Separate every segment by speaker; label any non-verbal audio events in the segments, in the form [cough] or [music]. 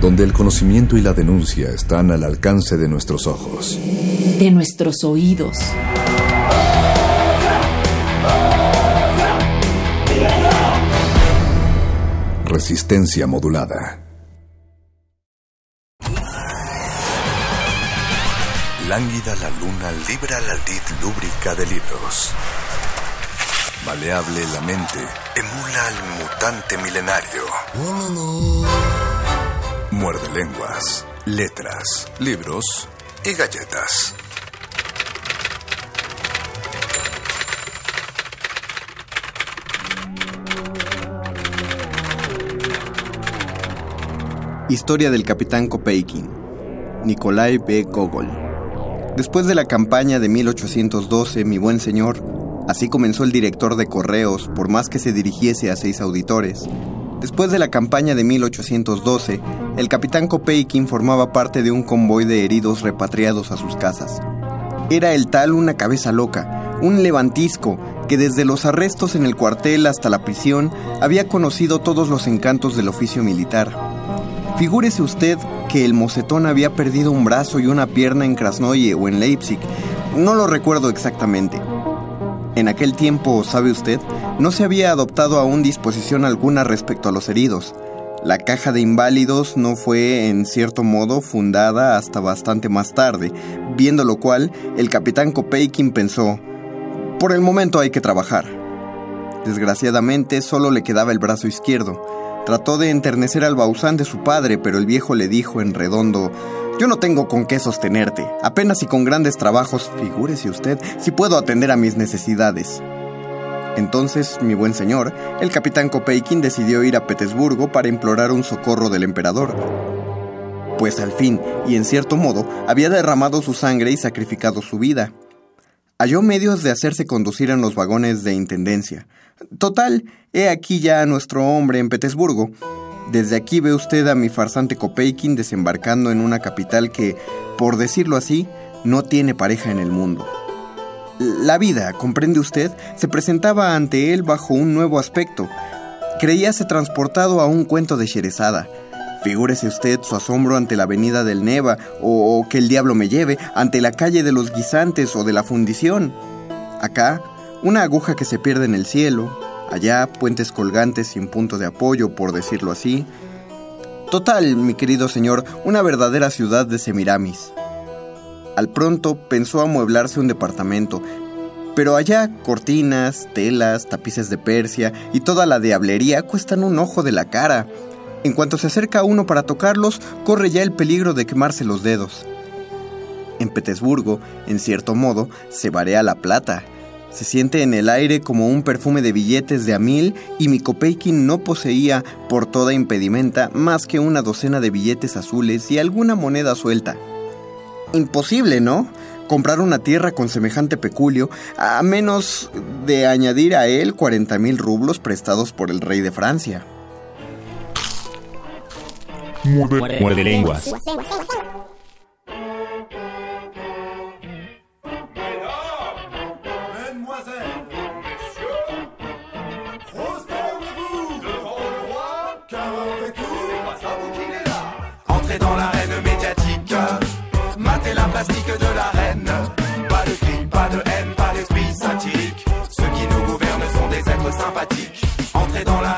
Speaker 1: Donde el conocimiento y la denuncia están al alcance de nuestros ojos.
Speaker 2: De nuestros oídos.
Speaker 1: Resistencia modulada. Lánguida la luna libra la lid lúbrica de libros. Maleable la mente emula al mutante milenario. Muerde lenguas, letras, libros y galletas.
Speaker 3: Historia del capitán Kopeikin, Nikolai B. Gogol. Después de la campaña de 1812, mi buen señor, así comenzó el director de correos, por más que se dirigiese a seis auditores. Después de la campaña de 1812, el capitán Kopeikin formaba parte de un convoy de heridos repatriados a sus casas. Era el tal una cabeza loca, un levantisco que desde los arrestos en el cuartel hasta la prisión había conocido todos los encantos del oficio militar Figúrese usted que el mocetón había perdido un brazo y una pierna en Krasnoye o en Leipzig. No lo recuerdo exactamente. En aquel tiempo, sabe usted, no se había adoptado aún disposición alguna respecto a los heridos. La caja de inválidos no fue, en cierto modo, fundada hasta bastante más tarde, viendo lo cual, el capitán Kopeikin pensó, por el momento hay que trabajar. Desgraciadamente, solo le quedaba el brazo izquierdo. Trató de enternecer al Bausán de su padre, pero el viejo le dijo en redondo, yo no tengo con qué sostenerte, apenas y con grandes trabajos, figúrese usted, si puedo atender a mis necesidades. Entonces, mi buen señor, el capitán Kopeikin decidió ir a Petersburgo para implorar un socorro del emperador. Pues al fin, y en cierto modo, había derramado su sangre y sacrificado su vida. Halló medios de hacerse conducir en los vagones de intendencia, Total, he aquí ya a nuestro hombre en Petersburgo. Desde aquí ve usted a mi farsante Kopeikin desembarcando en una capital que, por decirlo así, no tiene pareja en el mundo. La vida, comprende usted, se presentaba ante él bajo un nuevo aspecto. Creíase transportado a un cuento de Sherezada. Figúrese usted su asombro ante la avenida del Neva, o, o que el diablo me lleve, ante la calle de los guisantes o de la fundición. Acá, una aguja que se pierde en el cielo, allá puentes colgantes sin punto de apoyo, por decirlo así. Total, mi querido señor, una verdadera ciudad de Semiramis. Al pronto pensó amueblarse un departamento, pero allá cortinas, telas, tapices de Persia y toda la diablería cuestan un ojo de la cara. En cuanto se acerca uno para tocarlos, corre ya el peligro de quemarse los dedos. En Petersburgo, en cierto modo, se varea la plata, se siente en el aire como un perfume de billetes de a mil y mi Kopeikin no poseía, por toda impedimenta, más que una docena de billetes azules y alguna moneda suelta. Imposible, ¿no? Comprar una tierra con semejante peculio, a menos de añadir a él 40 mil rublos prestados por el rey de Francia.
Speaker 4: Moi, les
Speaker 5: linguais. Mesdames,
Speaker 6: mademoiselles, messieurs,
Speaker 7: prostez-vous devant le roi, car vous écoutez, moi, ça vous qui est là. Entrez dans l'arène médiatique, matez
Speaker 5: la plastique de l'arène. Pas de crime, pas de haine, pas d'esprit satique. Ceux qui nous gouvernent sont des êtres sympathiques.
Speaker 7: Entrez dans la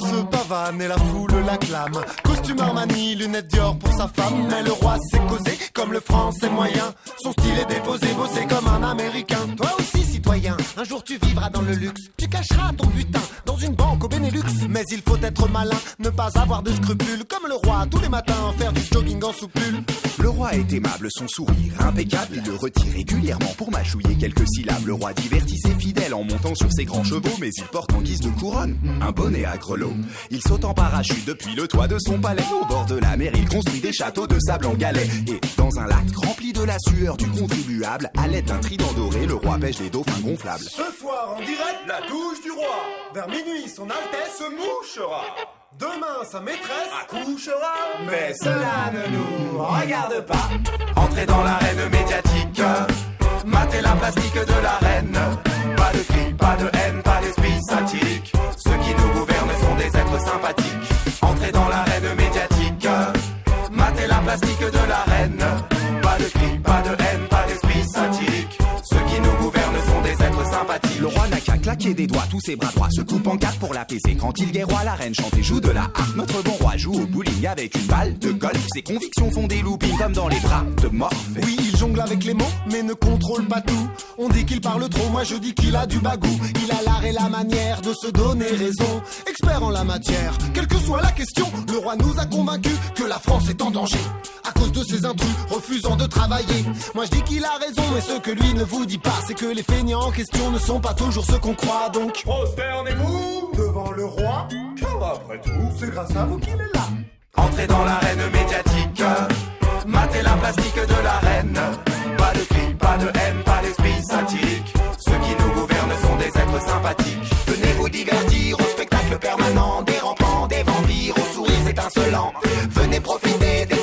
Speaker 7: se pavane et la foule l'acclame. Costume Armani, lunettes Dior pour sa femme. Mais le roi s'est causé comme le français moyen. Son style est déposé, bossé comme un américain. Toi aussi, un jour tu vivras dans le luxe. Tu cacheras ton butin dans une banque au Benelux. Mais il faut être malin, ne pas avoir de scrupules. Comme le roi, tous les matins, faire du jogging en soupule.
Speaker 8: Le roi est aimable, son sourire impeccable. Il le retire régulièrement pour mâchouiller quelques syllabes. Le roi divertit ses fidèles en montant sur ses grands chevaux, mais il porte en guise de couronne un bonnet à grelots. Il saute en parachute depuis le toit de son palais. Au bord de la mer, il construit des châteaux de sable en galets. Et dans un lac rempli de la sueur du contribuable, à l'aide d'un trident doré, le roi pêche des dauphins
Speaker 7: Ce soir, en direct, la touche du roi. Vers minuit, son Altesse se mouchera. Demain, sa maîtresse accouchera.
Speaker 5: Mais cela ne nous regarde pas. Entrez dans l'arène médiatique. Matez la plastique de la reine. Pas de cris, pas de haine, pas d'esprit satirique. Ceux qui nous gouvernent sont des êtres sympathiques. Entrez dans l'arène médiatique. Matez la plastique de la reine. Pas de cris, pas de
Speaker 8: Le roi n'a qu'à claquer des doigts, tous ses bras droits se coupent en quatre pour l'apaiser. Quand il guerroie, la reine chante et joue de la harpe. Notre bon roi joue au bowling avec une balle de golf. Ses convictions font des loopings comme dans les bras de Morphée.
Speaker 7: Oui, il jongle avec les mots, mais ne contrôle pas tout. On dit qu'il parle trop, moi je dis qu'il a du bagou. Il a l'art et la manière de se donner raison. Expert en la matière, quelle que soit la question, le roi nous a convaincus que la France est en danger. À cause de ces intrus refusant de travailler. Moi je dis qu'il a raison, mais ce que lui ne vous dit pas, c'est que les feignants en question ne sont pas toujours ceux qu'on croit. Donc,
Speaker 5: Prosternez-vous
Speaker 7: devant le roi,
Speaker 5: Car après tout,
Speaker 7: c'est grâce à vous qu'il est là.
Speaker 5: Entrez dans l'arène médiatique. Matez la plastique de la reine. Pas de cris, pas de haine, pas d'esprit satirique. Ceux qui nous gouvernent sont des êtres sympathiques. Venez vous divertir au spectacle permanent des rampants, des vampires, aux sourires étincelants. Venez profiter des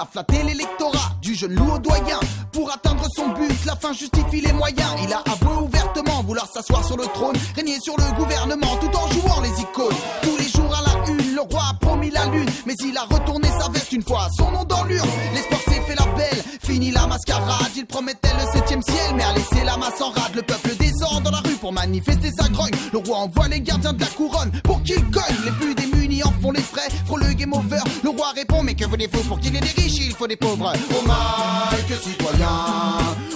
Speaker 7: a flatté l'électorat du jeune loup au doyen. Pour atteindre son but, la fin justifie les moyens. Il a avoué ouvertement vouloir s'asseoir sur le trône, régner sur le gouvernement tout en jouant les icônes. Tous les jours à la une, le roi a promis la lune, mais il a retourné sa veste une fois, son nom dans l'urne. L'espoir s'est fait la belle, fini la mascarade. Il promettait le septième ciel, mais a laissé la masse en rade. Le peuple descend dans la rue pour manifester sa grogne. Le roi envoie les gardiens de la couronne pour qu'ils cognent. Les plus démunis en font les frais, game over. Le roi répond, mais que voulez-vous pour qu'il y ait des riches, il faut des pauvres. Au mal que citoyen,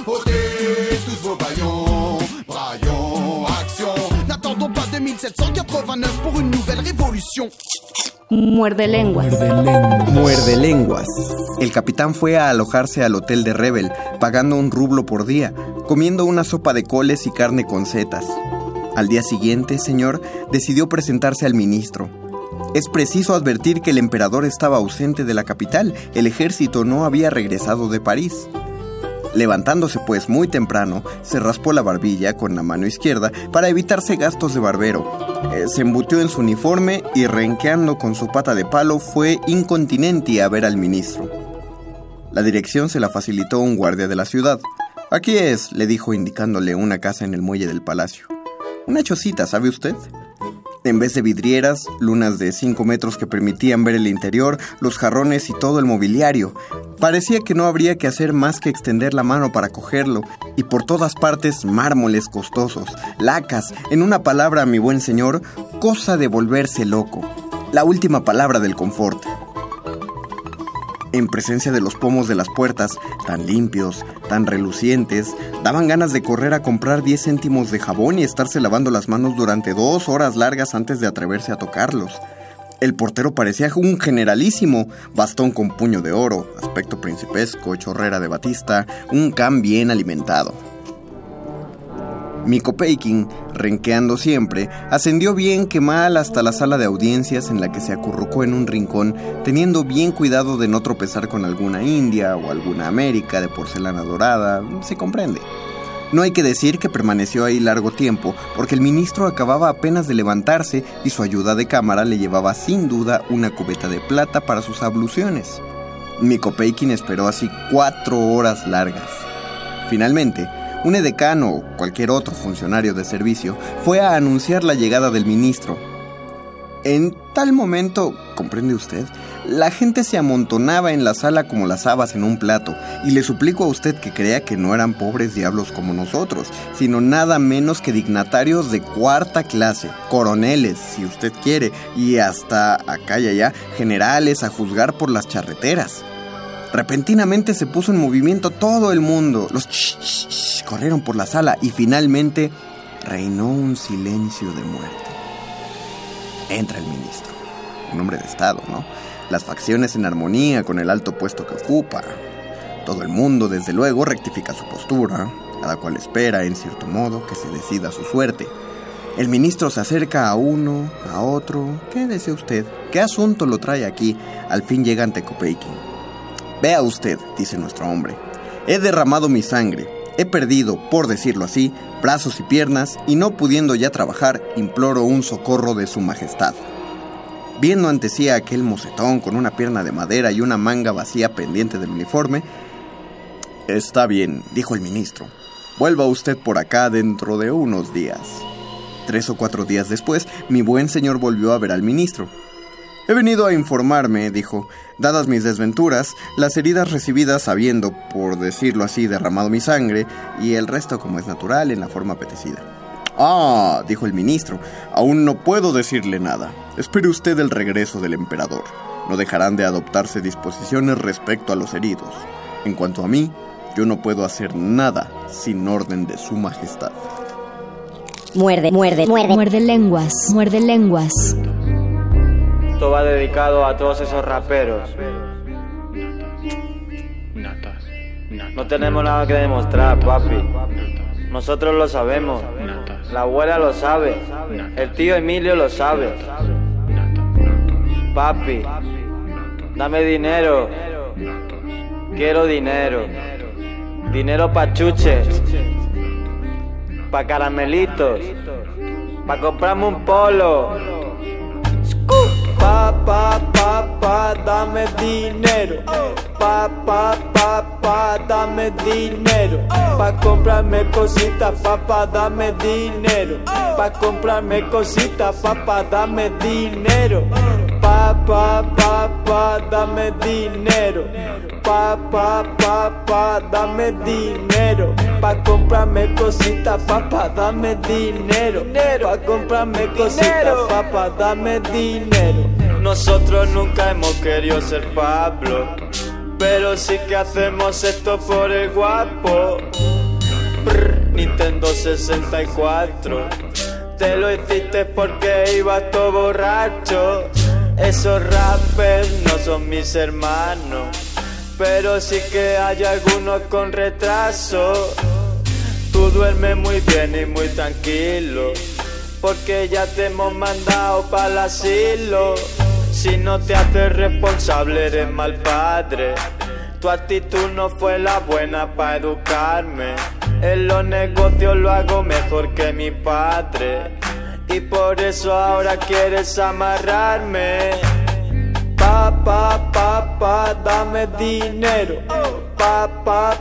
Speaker 7: ôtez tous vos baillons, braillons, action.
Speaker 8: N'attendons pas 2789 pour une nouvelle révolution.
Speaker 6: Muerde lenguas.
Speaker 3: Muerde lenguas. El capitán fue a alojarse al hotel de Rebel, pagando un rublo por día, comiendo una sopa de coles y carne con setas. Al día siguiente, señor, decidió presentarse al ministro. Es preciso advertir que el emperador estaba ausente de la capital, el ejército no había regresado de París. Levantándose pues muy temprano, se raspó la barbilla con la mano izquierda para evitarse gastos de barbero. Eh, se embutió en su uniforme y renqueando con su pata de palo fue incontinenti a ver al ministro. La dirección se la facilitó un guardia de la ciudad. Aquí es, le dijo indicándole una casa en el muelle del palacio. Una chocita, ¿sabe usted? En vez de vidrieras, lunas de 5 metros que permitían ver el interior, los jarrones y todo el mobiliario. Parecía que no habría que hacer más que extender la mano para cogerlo, y por todas partes mármoles costosos, lacas, en una palabra, mi buen señor, cosa de volverse loco. La última palabra del confort. En presencia de los pomos de las puertas, tan limpios, tan relucientes, daban ganas de correr a comprar 10 céntimos de jabón y estarse lavando las manos durante dos horas largas antes de atreverse a tocarlos. El portero parecía un generalísimo, bastón con puño de oro, aspecto principesco, chorrera de batista, un can bien alimentado. Miko Peikin, renqueando siempre, ascendió bien que mal hasta la sala de audiencias en la que se acurrucó en un rincón, teniendo bien cuidado de no tropezar con alguna india o alguna américa de porcelana dorada, se comprende. No hay que decir que permaneció ahí largo tiempo, porque el ministro acababa apenas de levantarse y su ayuda de cámara le llevaba sin duda una cubeta de plata para sus abluciones. Miko Peikin esperó así cuatro horas largas. Finalmente, Un edecano o cualquier otro funcionario de servicio fue a anunciar la llegada del ministro. En tal momento, comprende usted, la gente se amontonaba en la sala como las habas en un plato, y le suplico a usted que crea que no eran pobres diablos como nosotros, sino nada menos que dignatarios de cuarta clase, coroneles, si usted quiere, y hasta acá y allá, generales a juzgar por las charreteras. Repentinamente se puso en movimiento todo el mundo. Los ch corrieron por la sala y finalmente reinó un silencio de muerte. Entra el ministro, un hombre de Estado, ¿no? Las facciones en armonía con el alto puesto que ocupa. Todo el mundo, desde luego, rectifica su postura, cada cual espera, en cierto modo, que se decida su suerte. El ministro se acerca a uno, a otro. ¿Qué desea usted? ¿Qué asunto lo trae aquí? Al fin llega ante Kopeikin. Vea usted, dice nuestro hombre, he derramado mi sangre, he perdido, por decirlo así, brazos y piernas y no pudiendo ya trabajar, imploro un socorro de su majestad. Viendo ante sí a aquel mocetón con una pierna de madera y una manga vacía pendiente del uniforme, Está bien, dijo el ministro. Vuelva usted por acá dentro de unos días. Tres o cuatro días después, mi buen señor volvió a ver al ministro. He venido a informarme, dijo, dadas mis desventuras, las heridas recibidas habiendo, por decirlo así, derramado mi sangre, y el resto como es natural en la forma apetecida. Ah, dijo el ministro, aún no puedo decirle nada. Espere usted el regreso del emperador. No dejarán de adoptarse disposiciones respecto a los heridos. En cuanto a mí, yo no puedo hacer nada sin orden de su majestad.
Speaker 6: Muerde, muerde, muerde.
Speaker 2: Muerde lenguas, muerde lenguas.
Speaker 9: Esto va dedicado a todos esos raperos. No tenemos nada que demostrar, papi. Nosotros lo sabemos. La abuela lo sabe. El tío Emilio lo sabe. Papi, dame dinero. Quiero dinero. Dinero pa' chuches. Pa' caramelitos. Pa' comprarme un polo Pa, pa, dame dinero. Pa, pa, dame dinero. Pa comprarme cositas, papá, dame dinero. Pa comprarme cositas, papá, dame dinero. Pa, pa, pa, pa, dame dinero. Pa, pa, pa, pa, dame dinero. Pa comprarme cositas, papá, dame dinero. Pa comprarme cositas, papá, dame dinero. Nosotros nunca hemos querido ser Pablo, pero sí que hacemos esto por el guapo. Nintendo 64, te lo hiciste porque ibas todo borracho. Esos rappers no son mis hermanos, pero sí que hay algunos con retraso. Tú duermes muy bien y muy tranquilo, porque ya te hemos mandado para el asilo. Si no te haces responsable, eres mal padre. Tu actitud no fue la buena para educarme. En los negocios lo hago mejor que mi padre. Y por eso ahora quieres amarrarme. Pa, pa, pa, dame dinero. Pa, pa,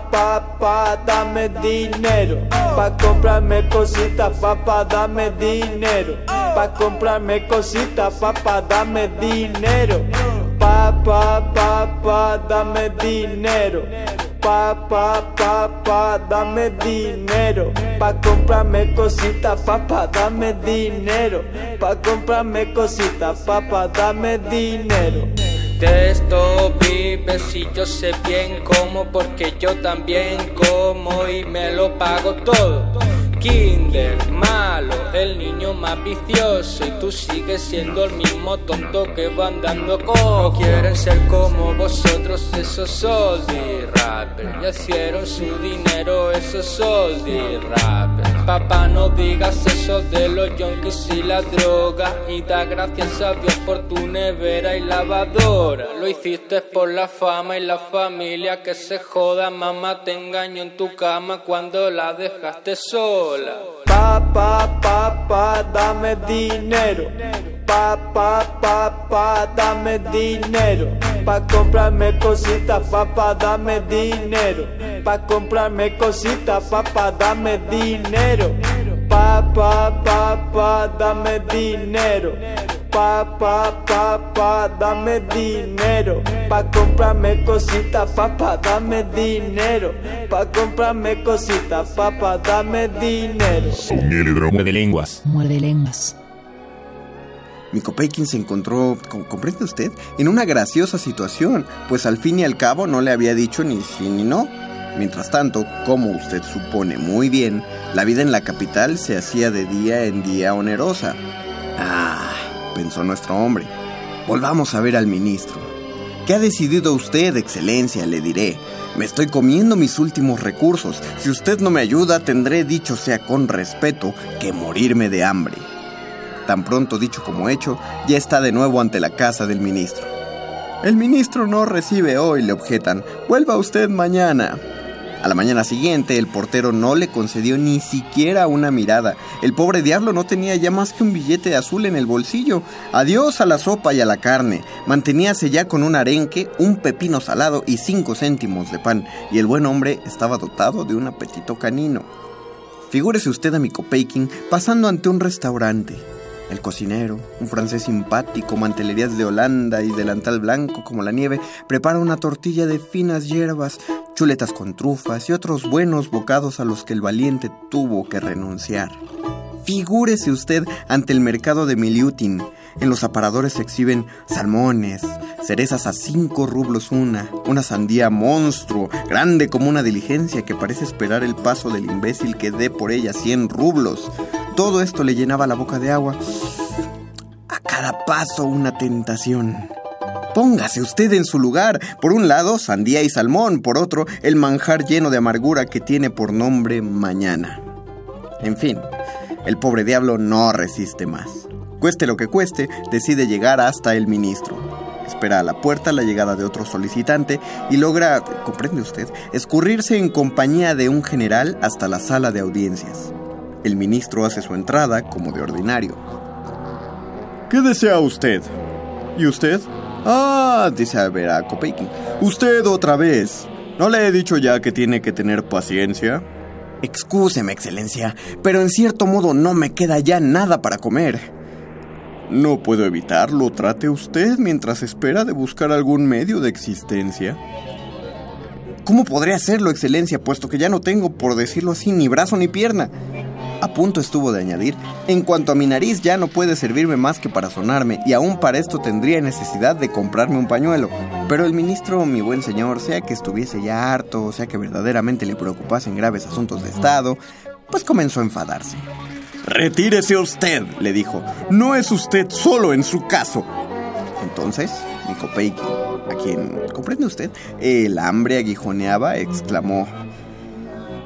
Speaker 9: pa, dame dinero. Pa comprarme cositas, papá, dame dinero. Pa comprarme cositas, papá, dame dinero. Pa, pa, pa, pa, dame dinero. Pa, pa, pa, pa, dame dinero. Pa comprarme cositas, papá, dame dinero. Pa comprarme cositas, papá, dame dinero.
Speaker 10: De esto vives y yo sé bien cómo, porque yo también como y me lo pago todo. Kinder, malo, el niño más vicioso y tú sigues siendo el mismo tonto que va andando con. No quieren ser como vosotros, esos soldi rappers. Ya hicieron su dinero, esos soldi rappers. Papá, no digas eso de los yonkis y la droga y da gracias a Dios por tu nevera y lavadora. Lo hiciste por la fama y la familia que se joda, mamá te engañó en tu cama cuando la dejaste sola.
Speaker 9: Pa, pa, pa, pa, dame dinero. Pa, pa, pa, pa, dame dinero. Pa' comprarme cositas, papá, dame dinero. Pa' comprarme cositas, papá, dame dinero. Papá, papá, dame dinero. Papá, papá, dame dinero. Pa' comprarme cositas, papá, dame dinero. Pa' comprarme cositas, papá, dame dinero.
Speaker 4: Muerde lenguas.
Speaker 2: Muerde lenguas.
Speaker 3: Mikopeikin se encontró, co- ¿comprende usted? En una graciosa situación, pues al fin y al cabo no le había dicho ni sí ni no. Mientras tanto, como usted supone muy bien, la vida en la capital se hacía de día en día onerosa. Ah, pensó nuestro hombre. Volvamos a ver al ministro. ¿Qué ha decidido usted, excelencia? Le diré. Me estoy comiendo mis últimos recursos. Si usted no me ayuda, tendré, dicho sea con respeto, que morirme de hambre. Tan pronto dicho como hecho, ya está de nuevo ante la casa del ministro. El ministro no recibe hoy, le objetan. Vuelva usted mañana. A la mañana siguiente, el portero no le concedió ni siquiera una mirada. El pobre diablo no tenía ya más que un billete azul en el bolsillo. Adiós a la sopa y a la carne. Manteníase ya con un arenque, un pepino salado y cinco céntimos de pan. Y el buen hombre estaba dotado de un apetito canino. Figúrese usted a mi Copeikin pasando ante un restaurante. El cocinero, un francés simpático, mantelerías de Holanda y delantal blanco como la nieve, prepara una tortilla de finas hierbas, chuletas con trufas y otros buenos bocados a los que el valiente tuvo que renunciar. Figúrese usted ante el mercado de Miliutin. En los aparadores se exhiben salmones, cerezas a cinco rublos una, una sandía monstruo, grande como una diligencia que parece esperar el paso del imbécil que dé por ella cien rublos. Todo esto le llenaba la boca de agua. A cada paso una tentación. Póngase usted en su lugar. Por un lado, sandía y salmón. Por otro, el manjar lleno de amargura que tiene por nombre mañana. En fin, el pobre diablo no resiste más. Cueste lo que cueste, decide llegar hasta el ministro. Espera a la puerta la llegada de otro solicitante y logra, comprende usted, escurrirse en compañía de un general hasta la sala de audiencias. El ministro hace su entrada como de ordinario. ¿Qué desea usted? ¿Y usted? Ah, dice a ver a Kopeikin. Usted otra vez. ¿No le he dicho ya que tiene que tener paciencia? Excúseme, excelencia, pero en cierto modo no me queda ya nada para comer. No puedo evitarlo. Trate usted mientras espera de buscar algún medio de existencia. ¿Cómo podré hacerlo, excelencia, puesto que ya no tengo, por decirlo así, ni brazo ni pierna? A punto estuvo de añadir, en cuanto a mi nariz ya no puede servirme más que para sonarme, y aún para esto tendría necesidad de comprarme un pañuelo. Pero el ministro, mi buen señor, sea que estuviese ya harto, sea que verdaderamente le preocupasen graves asuntos de Estado, pues comenzó a enfadarse. Retírese usted, le dijo. No es usted solo en su caso. Entonces, mi Kopeikin, a quien, ¿comprende usted? El hambre aguijoneaba, exclamó.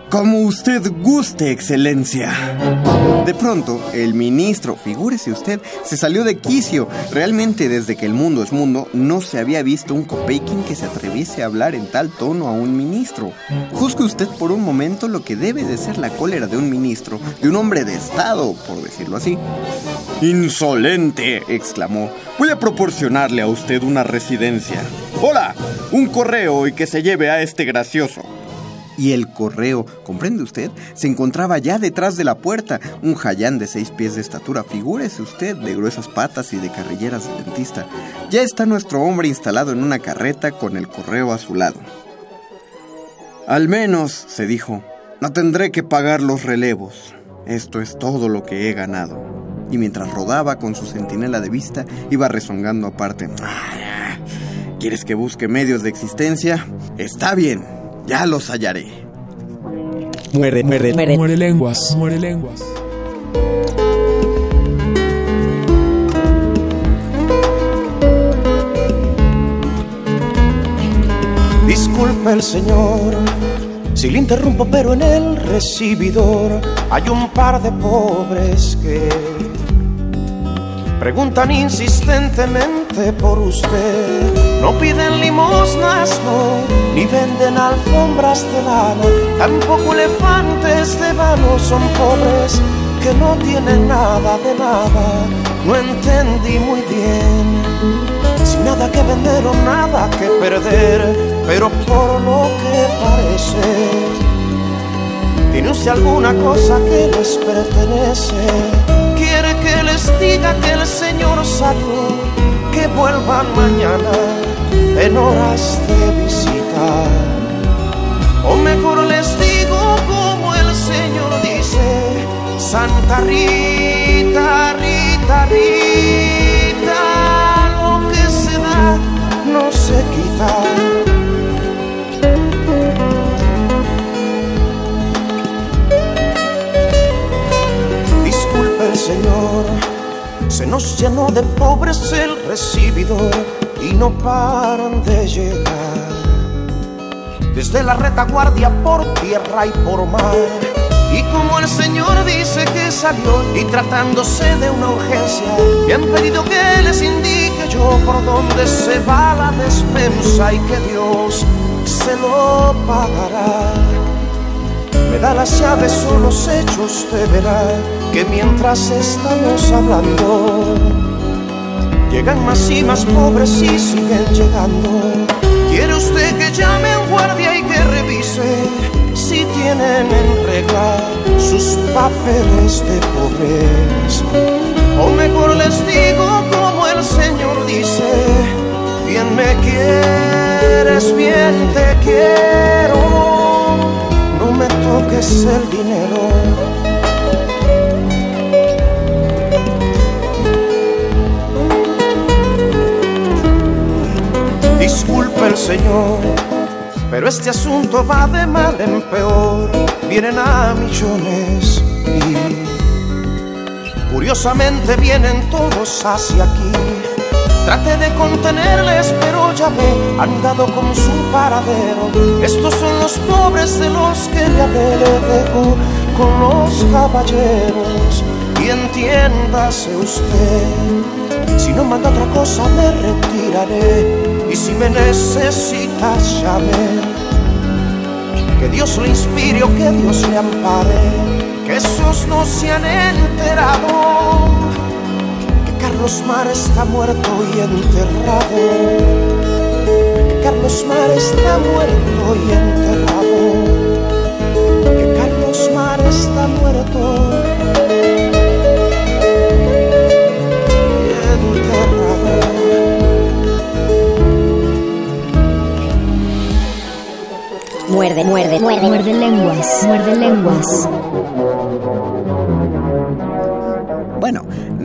Speaker 3: Como usted guste, excelencia. De pronto, el ministro, figúrese usted, se salió de quicio. Realmente, desde que el mundo es mundo, no se había visto un Kopeikin que se atreviese a hablar en tal tono a un ministro. Juzgue usted por un momento lo que debe de ser la cólera de un ministro, de un hombre de Estado, por decirlo así. Insolente, exclamó. Voy a proporcionarle a usted una residencia. Hola, un correo y que se lleve a este gracioso. Y el correo, ¿comprende usted? Se encontraba ya detrás de la puerta, un jayán de seis pies de estatura, figúrese usted, de gruesas patas y de carrilleras de dentista. Ya está nuestro hombre instalado en una carreta con el correo a su lado. Al menos, se dijo, no tendré que pagar los relevos. Esto es todo lo que he ganado. Y mientras rodaba con su centinela de vista, iba rezongando aparte. "Ah, ¿Quieres que busque medios de existencia? Está bien, ya los hallaré.
Speaker 4: Muerde, muerde,
Speaker 6: Muerde.
Speaker 11: Muere lenguas. Muere lenguas.
Speaker 12: Disculpe el señor si le interrumpo, pero en el recibidor hay un par de pobres que preguntan insistentemente por usted. No piden limosnas, no, ni venden alfombras de lana, tampoco elefantes de vano, son pobres que no tienen nada de nada. No entendí muy bien si sin nada que vender o nada que perder, pero por lo que parece, tiene usted alguna cosa que les pertenece. Les diga que el Señor salió, que vuelvan mañana en horas de visita. O mejor les digo como el Señor dice, Santa Rita, Rita, Rita, lo que se da no se quita. Señor, se nos llenó de pobres el recibidor y no paran de llegar. Desde la retaguardia por tierra y por mar. Y como el Señor dice que salió y tratándose de una urgencia, me han pedido que les indique yo por dónde se va la despensa y que Dios se lo pagará. Da las llaves o los hechos, usted verá que mientras estamos hablando, llegan más y más pobres y siguen llegando. ¿Quiere usted que llame a guardia y que revise si tienen en regla sus papeles de pobreza? O mejor les digo como el Señor dice, bien me quieres, bien te quiero, me toques el dinero. Disculpe el Señor, pero este asunto va de mal en peor. Vienen a millones y curiosamente vienen todos hacia aquí. Trate de contenerles, pero ya ve, han dado con su paradero. Estos son los pobres de los que le hablé, con los caballeros. Y entiéndase usted, si no manda otra cosa me retiraré. Y si me necesitas, llame. Que Dios le inspire o que Dios le ampare. Que esos no se han enterado. Carlos Mar está muerto y enterrado. Carlos Mar está muerto y enterrado. Que Carlos Mar está muerto.
Speaker 6: Muerde, muerde, muerde.
Speaker 13: Muerde lenguas, muerde lenguas.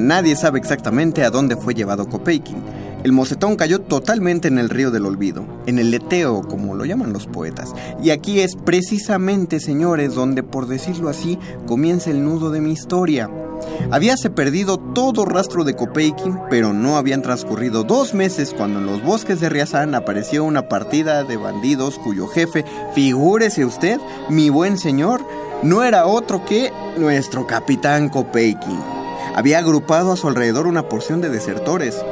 Speaker 3: Nadie sabe exactamente a dónde fue llevado Kopeikin. El mocetón cayó totalmente en el río del olvido, en el leteo, como lo llaman los poetas. Y aquí es precisamente, señores, donde, por decirlo así, comienza el nudo de mi historia. Habíase perdido todo rastro de Kopeikin, pero no habían transcurrido dos meses cuando en los bosques de Riazán apareció una partida de bandidos cuyo jefe, figúrese usted, mi buen señor, no era otro que nuestro capitán Kopeikin. Había agrupado a su alrededor una porción de desertores.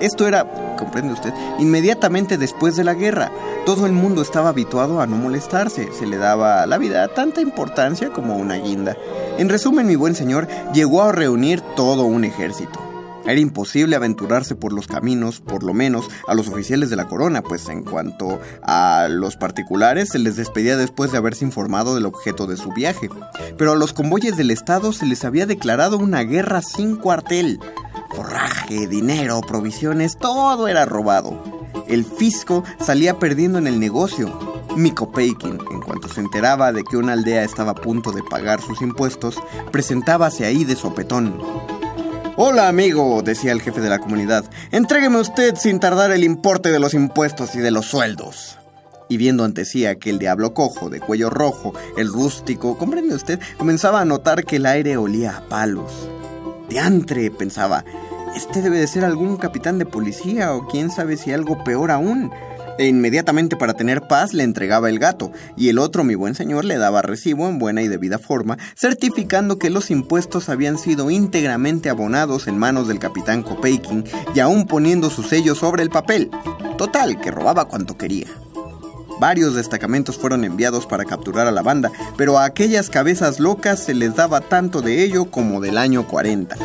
Speaker 3: Esto era, comprende usted, inmediatamente después de la guerra. Todo el mundo estaba habituado a no molestarse. Se le daba a la vida tanta importancia como una guinda. En resumen, mi buen señor llegó a reunir todo un ejército. Era imposible aventurarse por los caminos, por lo menos a los oficiales de la corona, pues en cuanto a los particulares se les despedía después de haberse informado del objeto de su viaje. Pero a los convoyes del Estado se les había declarado una guerra sin cuartel. Forraje, dinero, provisiones, todo era robado. El fisco salía perdiendo en el negocio. Miko Peikin, en cuanto se enteraba de que una aldea estaba a punto de pagar sus impuestos, presentábase ahí de sopetón. Hola amigo, decía el jefe de la comunidad, entrégueme usted sin tardar el importe de los impuestos y de los sueldos. Y viendo ante sí aquel diablo cojo de cuello rojo, el rústico, comprende usted, comenzaba a notar que el aire olía a palos. Diantre, pensaba, este debe de ser algún capitán de policía o quién sabe si algo peor aún. E inmediatamente para tener paz le entregaba el gato, y el otro, mi buen señor, le daba recibo en buena y debida forma, certificando que los impuestos habían sido íntegramente abonados en manos del capitán Kopeikin y aún poniendo su sello sobre el papel. Total, que robaba cuanto quería. Varios destacamentos fueron enviados para capturar a la banda, pero a aquellas cabezas locas se les daba tanto de ello como del año 40.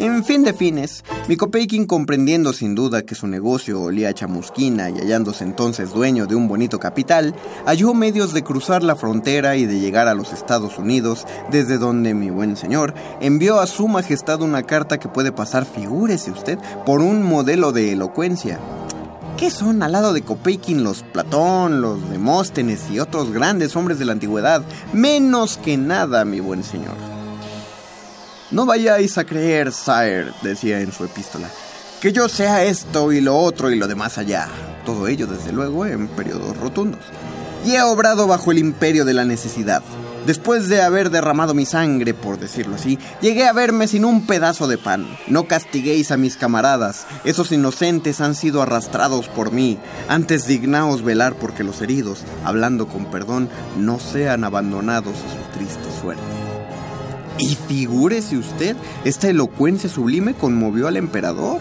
Speaker 3: En fin de fines, mi Kopeikin comprendiendo sin duda que su negocio olía a chamusquina y hallándose entonces dueño de un bonito capital, halló medios de cruzar la frontera y de llegar a los Estados Unidos, desde donde mi buen señor envió a su majestad una carta que puede pasar, figúrese usted, por un modelo de elocuencia. ¿Qué son al lado de Kopeikin los Platón, los Demóstenes y otros grandes hombres de la antigüedad? Menos que nada, mi buen señor. No vayáis a creer, sire, decía en su epístola, que yo sea esto y lo otro y lo demás allá. Todo ello, desde luego, en periodos rotundos. Y he obrado bajo el imperio de la necesidad. Después de haber derramado mi sangre, por decirlo así, llegué a verme sin un pedazo de pan. No castiguéis a mis camaradas, esos inocentes han sido arrastrados por mí. Antes dignaos velar porque los heridos, hablando con perdón, no sean abandonados a su triste suerte. Y figúrese usted, esta elocuencia sublime conmovió al emperador.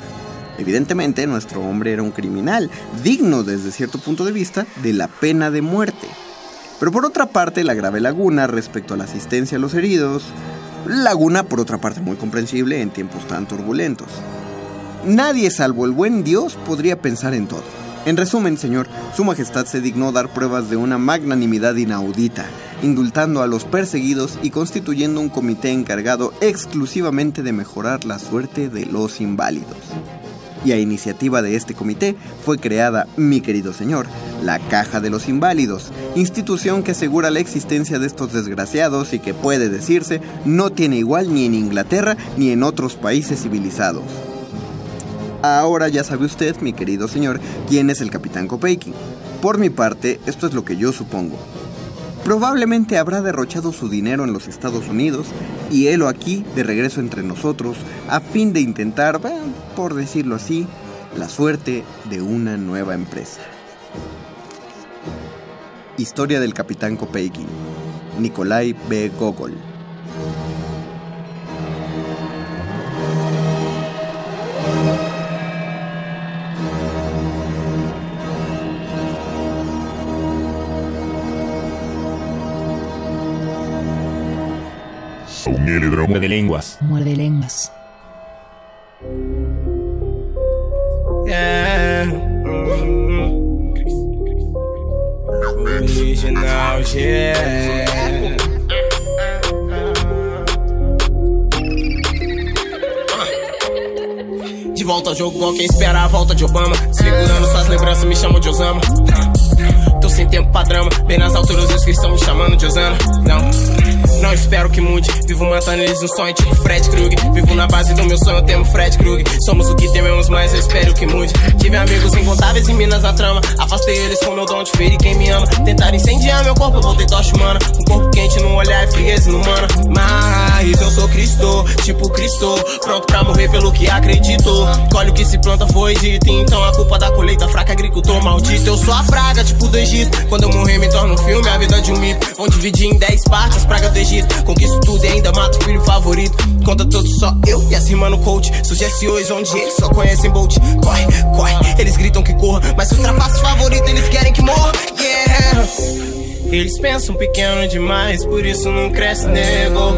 Speaker 3: Evidentemente, nuestro hombre era un criminal, digno desde cierto punto de vista de la pena de muerte. Pero por otra parte, la grave laguna respecto a la asistencia a los heridos, laguna por otra parte muy comprensible en tiempos tan turbulentos. Nadie salvo el buen Dios podría pensar en todo. En resumen, señor, Su Majestad se dignó dar pruebas de una magnanimidad inaudita, indultando a los perseguidos y constituyendo un comité encargado exclusivamente de mejorar la suerte de los inválidos. Y a iniciativa de este comité fue creada, mi querido señor, la Caja de los Inválidos, institución que asegura la existencia de estos desgraciados y que puede decirse no tiene igual ni en Inglaterra ni en otros países civilizados. Ahora ya sabe usted, mi querido señor, quién es el capitán Kopeikin. Por mi parte, esto es lo que yo supongo. Probablemente habrá derrochado su dinero en los Estados Unidos y helo aquí de regreso entre nosotros a fin de intentar, por decirlo así, la suerte de una nueva empresa. Historia del capitán Kopeikin. Nikolai B. Gogol.
Speaker 4: Muerde lenguas.
Speaker 13: Muerde lenguas.
Speaker 14: Yeah. Original, yeah. De volta ao jogo, igual quem espera a volta de Obama. Segurando suas lembranças, me chamam de Osama. Tô sem tempo pra drama, bem nas alturas dos que estão me chamando de Osana. Não. Não espero que mude, vivo matando eles no sonho, tipo Fred Krueger. Vivo na base do meu sonho, eu temo Fred Krueger. Somos o que tememos, mas eu espero que mude. Tive amigos incontáveis em Minas na trama. Afastei eles com meu dom de ferir quem me ama. Tentaram incendiar meu corpo, eu voltei tocha humana. Um corpo quente num olhar e frieza inumana. Mas eu sou Cristo, tipo Cristo. Pronto pra morrer pelo que acredito. Colhe o que se planta foi dito. Então a culpa da colheita fraca, agricultor maldito. Eu sou a praga, tipo do Egito. Quando eu morrer, me torno um filme, a vida de um mito. Vão dividir em 10 partes, praga do Egito. Conquisto tudo e ainda mato o filho favorito. Conta tudo só eu e as rimas no coach. Sugestões onde eles só conhecem Bolt. Corre, corre, eles gritam que corra. Mas se ultrapasso favorito, eles querem que morra. Yeah! Eles pensam pequeno demais, por isso não cresce, nego.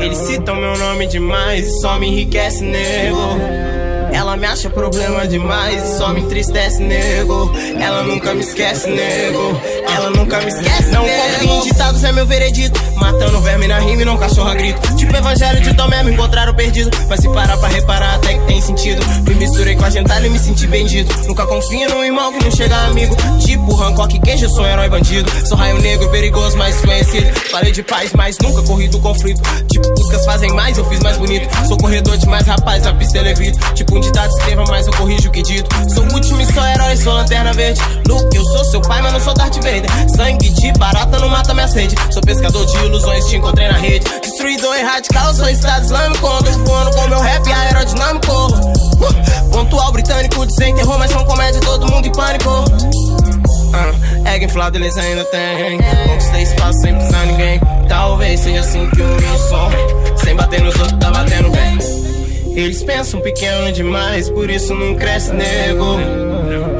Speaker 14: Eles citam meu nome demais e só me enriquece, nego. Ela me acha problema demais e só me entristece, nego. Ela nunca me esquece, nego. Ela nunca me esquece, não confio em ditados, é meu veredito. Matando verme na rima e não cachorro grito. Tipo evangelho de Tomé, me encontraram perdido. Mas se parar pra reparar, até que tem sentido. Me misturei com a gentalha e me senti bendito. Nunca confio num irmão que não chega amigo. Tipo Hancock, queijo, sou herói bandido. Sou raio negro, perigoso, mais conhecido. Falei de paz, mas nunca corri do conflito. Tipo, buscas fazem mais, eu fiz mais bonito. Sou corredor demais, rapaz, a pista é levito. Tipo, um ditado escreva, mas eu corrijo o que dito. Sou último e sou herói, sou lanterna verde. Luke, eu sou seu pai, mas não sou Darth Vader. Sangue de barata não mata minha sede. Sou pescador de ilusões, te encontrei na rede. Destruidor e radical, sou estado islâmico. Ando voando com meu rap aerodinâmico. Uh, pontual britânico, desenterrou, mas são comédia, todo mundo em pânico. Uh, egg inflado eles ainda tem. Conquistei espaço sem precisar ninguém. Talvez seja assim que o meu som, sem bater nos outros, tá batendo bem. Eles pensam pequeno demais, por isso não cresce, nego.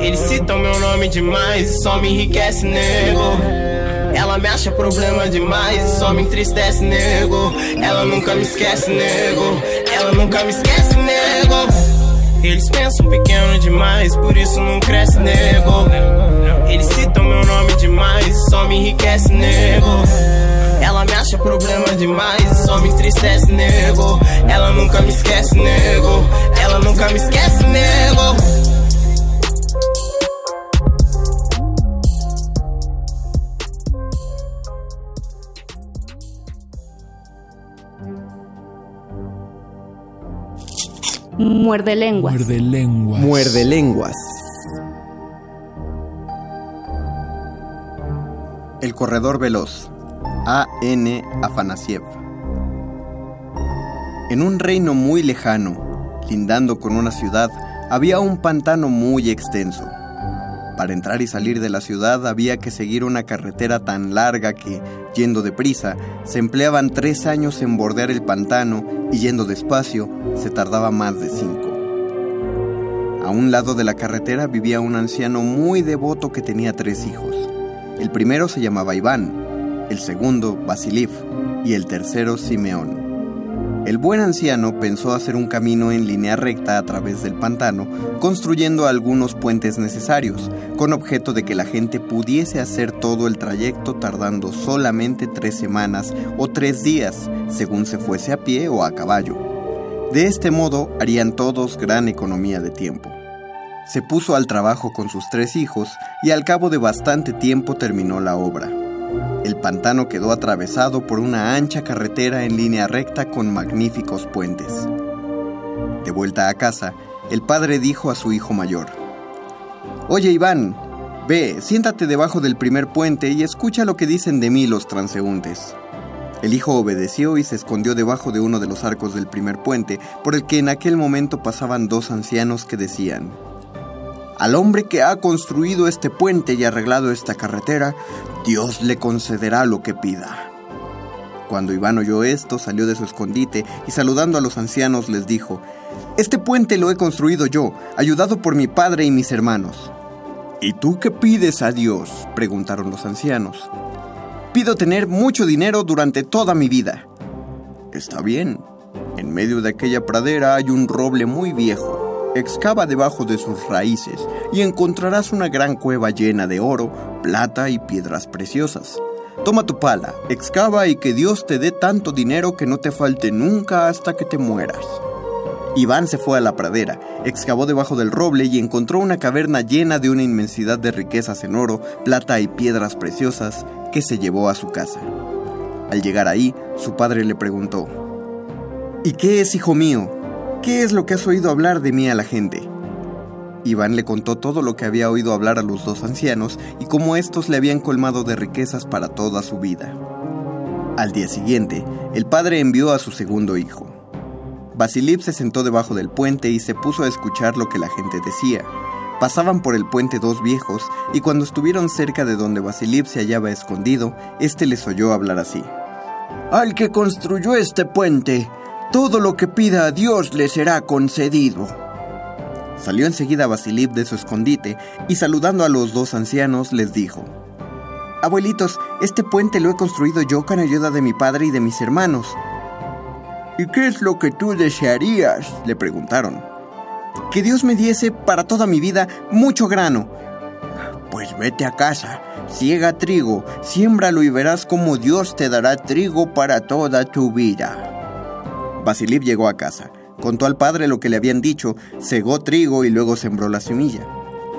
Speaker 14: Eles citam meu nome demais e só me enriquece, nego. Ela me acha problema demais e só me entristece, nego. Ela nunca me esquece, nego. Ela nunca me esquece, nego. Eles pensam pequeno demais, por isso não cresce, nego. Eles citam meu nome demais, só me enriquece, nego. Acha problema demais, só me entristece, nego. Ela nunca me esquece, nego. Ela nunca me esquece, nego.
Speaker 13: Muerde lenguas.
Speaker 11: Muerde lenguas.
Speaker 3: Muerde lenguas. El corredor veloz. A. N. Afanasiev. En un reino muy lejano, lindando con una ciudad, había un pantano muy extenso. Para entrar y salir de la ciudad había que seguir una carretera tan larga que, yendo deprisa, se empleaban tres años en bordear el pantano y yendo despacio, se tardaba más de cinco. A un lado de la carretera vivía un anciano muy devoto que tenía tres hijos. El primero se llamaba Iván, el segundo Vasiliv y el tercero Simeón. El buen anciano pensó hacer un camino en línea recta a través del pantano, construyendo algunos puentes necesarios, con objeto de que la gente pudiese hacer todo el trayecto tardando solamente tres semanas o tres días, según se fuese a pie o a caballo. De este modo harían todos gran economía de tiempo. Se puso al trabajo con sus tres hijos y al cabo de bastante tiempo terminó la obra. El pantano quedó atravesado por una ancha carretera en línea recta con magníficos puentes. De vuelta a casa, el padre dijo a su hijo mayor, Oye Iván, ve, siéntate debajo del primer puente y escucha lo que dicen de mí los transeúntes. El hijo obedeció y se escondió debajo de uno de los arcos del primer puente, por el que en aquel momento pasaban dos ancianos que decían, al hombre que ha construido este puente y arreglado esta carretera, Dios le concederá lo que pida. Cuando Iván oyó esto, salió de su escondite y saludando a los ancianos les dijo, Este puente lo he construido yo, ayudado por mi padre y mis hermanos. ¿Y tú qué pides a Dios? preguntaron los ancianos. Pido tener mucho dinero durante toda mi vida. Está bien. En medio de aquella pradera hay un roble muy viejo. Excava debajo de sus raíces y encontrarás una gran cueva llena de oro, plata y piedras preciosas. Toma tu pala, excava y que Dios te dé tanto dinero que no te falte nunca hasta que te mueras. Iván se fue a la pradera, excavó debajo del roble y encontró una caverna llena de una inmensidad de riquezas en oro, plata y piedras preciosas que se llevó a su casa. Al llegar ahí, su padre le preguntó, ¿Y qué es, hijo mío? ¿Qué es lo que has oído hablar de mí a la gente? Iván le contó todo lo que había oído hablar a los dos ancianos y cómo estos le habían colmado de riquezas para toda su vida. Al día siguiente, el padre envió a su segundo hijo. Basilip se sentó debajo del puente y se puso a escuchar lo que la gente decía. Pasaban por el puente dos viejos y cuando estuvieron cerca de donde Basilip se hallaba escondido, éste les oyó hablar así.
Speaker 15: Al que construyó este puente, todo lo que pida a Dios le será concedido.
Speaker 3: Salió enseguida Basilip de su escondite y saludando a los dos ancianos les dijo, Abuelitos, este puente lo he construido yo con ayuda de mi padre y de mis hermanos.
Speaker 15: ¿Y qué es lo que tú desearías?
Speaker 3: le preguntaron. Que Dios me diese para toda mi vida mucho grano.
Speaker 15: Pues vete a casa, ciega trigo, siémbralo y verás cómo Dios te dará trigo para toda tu vida.
Speaker 3: Basilip llegó a casa, contó al padre lo que le habían dicho, cegó trigo y luego sembró la semilla.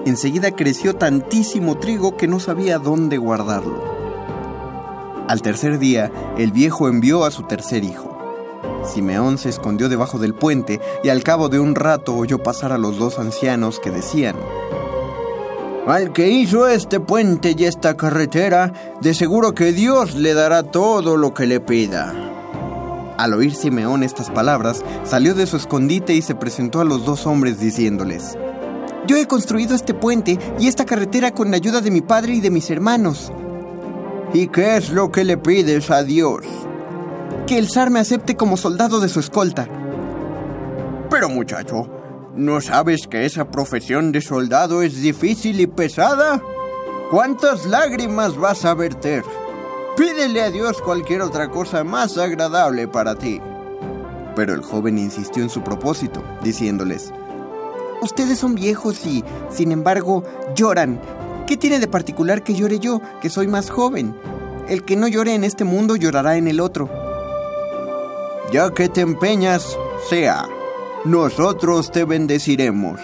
Speaker 3: Enseguida creció tantísimo trigo que no sabía dónde guardarlo. Al tercer día, el viejo envió a su tercer hijo. Simeón se escondió debajo del puente y al cabo de un rato oyó pasar a los dos ancianos que decían,
Speaker 15: Al que hizo este puente y esta carretera, de seguro que Dios le dará todo lo que le pida.
Speaker 3: Al oír Simeón estas palabras, salió de su escondite y se presentó a los dos hombres diciéndoles,
Speaker 16: Yo he construido este puente y esta carretera con la ayuda de mi padre y de mis hermanos.
Speaker 15: ¿Y qué es lo que le pides a Dios?
Speaker 16: Que el zar me acepte como soldado de su escolta.
Speaker 15: Pero muchacho, ¿no sabes que esa profesión de soldado es difícil y pesada? ¿Cuántas lágrimas vas a verter? Pídele a Dios cualquier otra cosa más agradable para ti.
Speaker 3: Pero el joven insistió en su propósito, diciéndoles,
Speaker 16: Ustedes son viejos y, sin embargo, lloran. ¿Qué tiene de particular que llore yo, que soy más joven? El que no llore en este mundo llorará en el otro.
Speaker 15: Ya que te empeñas, sea. Nosotros te bendeciremos.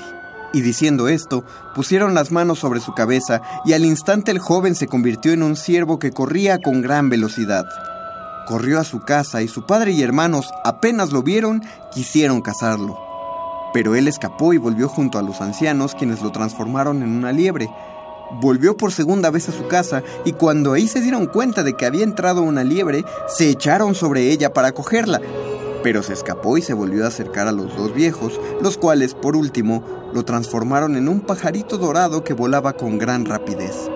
Speaker 3: Y diciendo esto, pusieron las manos sobre su cabeza y al instante el joven se convirtió en un ciervo que corría con gran velocidad. Corrió a su casa y su padre y hermanos, apenas lo vieron, quisieron cazarlo. Pero él escapó y volvió junto a los ancianos quienes lo transformaron en una liebre. Volvió por segunda vez a su casa y cuando ahí se dieron cuenta de que había entrado una liebre, se echaron sobre ella para cogerla. Pero se escapó y se volvió a acercar a los dos viejos, los cuales, por último, lo transformaron en un pajarito dorado que volaba con gran rapidez.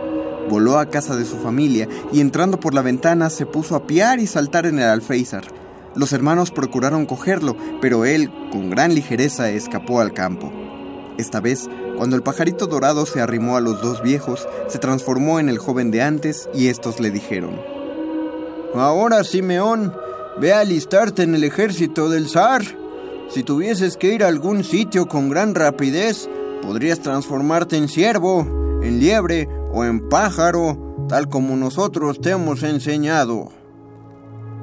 Speaker 3: Voló a casa de su familia y entrando por la ventana se puso a piar y saltar en el alféizar. Los hermanos procuraron cogerlo, pero él, con gran ligereza, escapó al campo. Esta vez, cuando el pajarito dorado se arrimó a los dos viejos, se transformó en el joven de antes y estos le dijeron,
Speaker 15: Ahora, Simeón, ve a alistarte en el ejército del zar. Si tuvieses que ir a algún sitio con gran rapidez, podrías transformarte en ciervo, en liebre o en pájaro, tal como nosotros te hemos enseñado.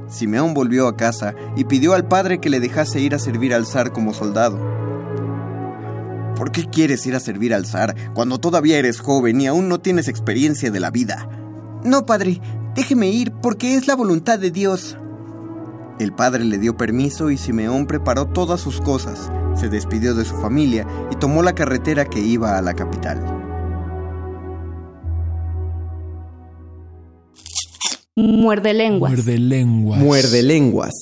Speaker 3: Simeón volvió a casa y pidió al padre que le dejase ir a servir al zar como soldado. ¿Por qué quieres ir a servir al zar cuando todavía eres joven y aún no tienes experiencia de la vida?
Speaker 16: No, padre, déjeme ir porque es la voluntad de Dios.
Speaker 3: El padre le dio permiso y Simeón preparó todas sus cosas, se despidió de su familia y tomó la carretera que iba a la capital.
Speaker 13: Muerde lenguas.
Speaker 4: Muerde lenguas.
Speaker 3: Muerde lenguas.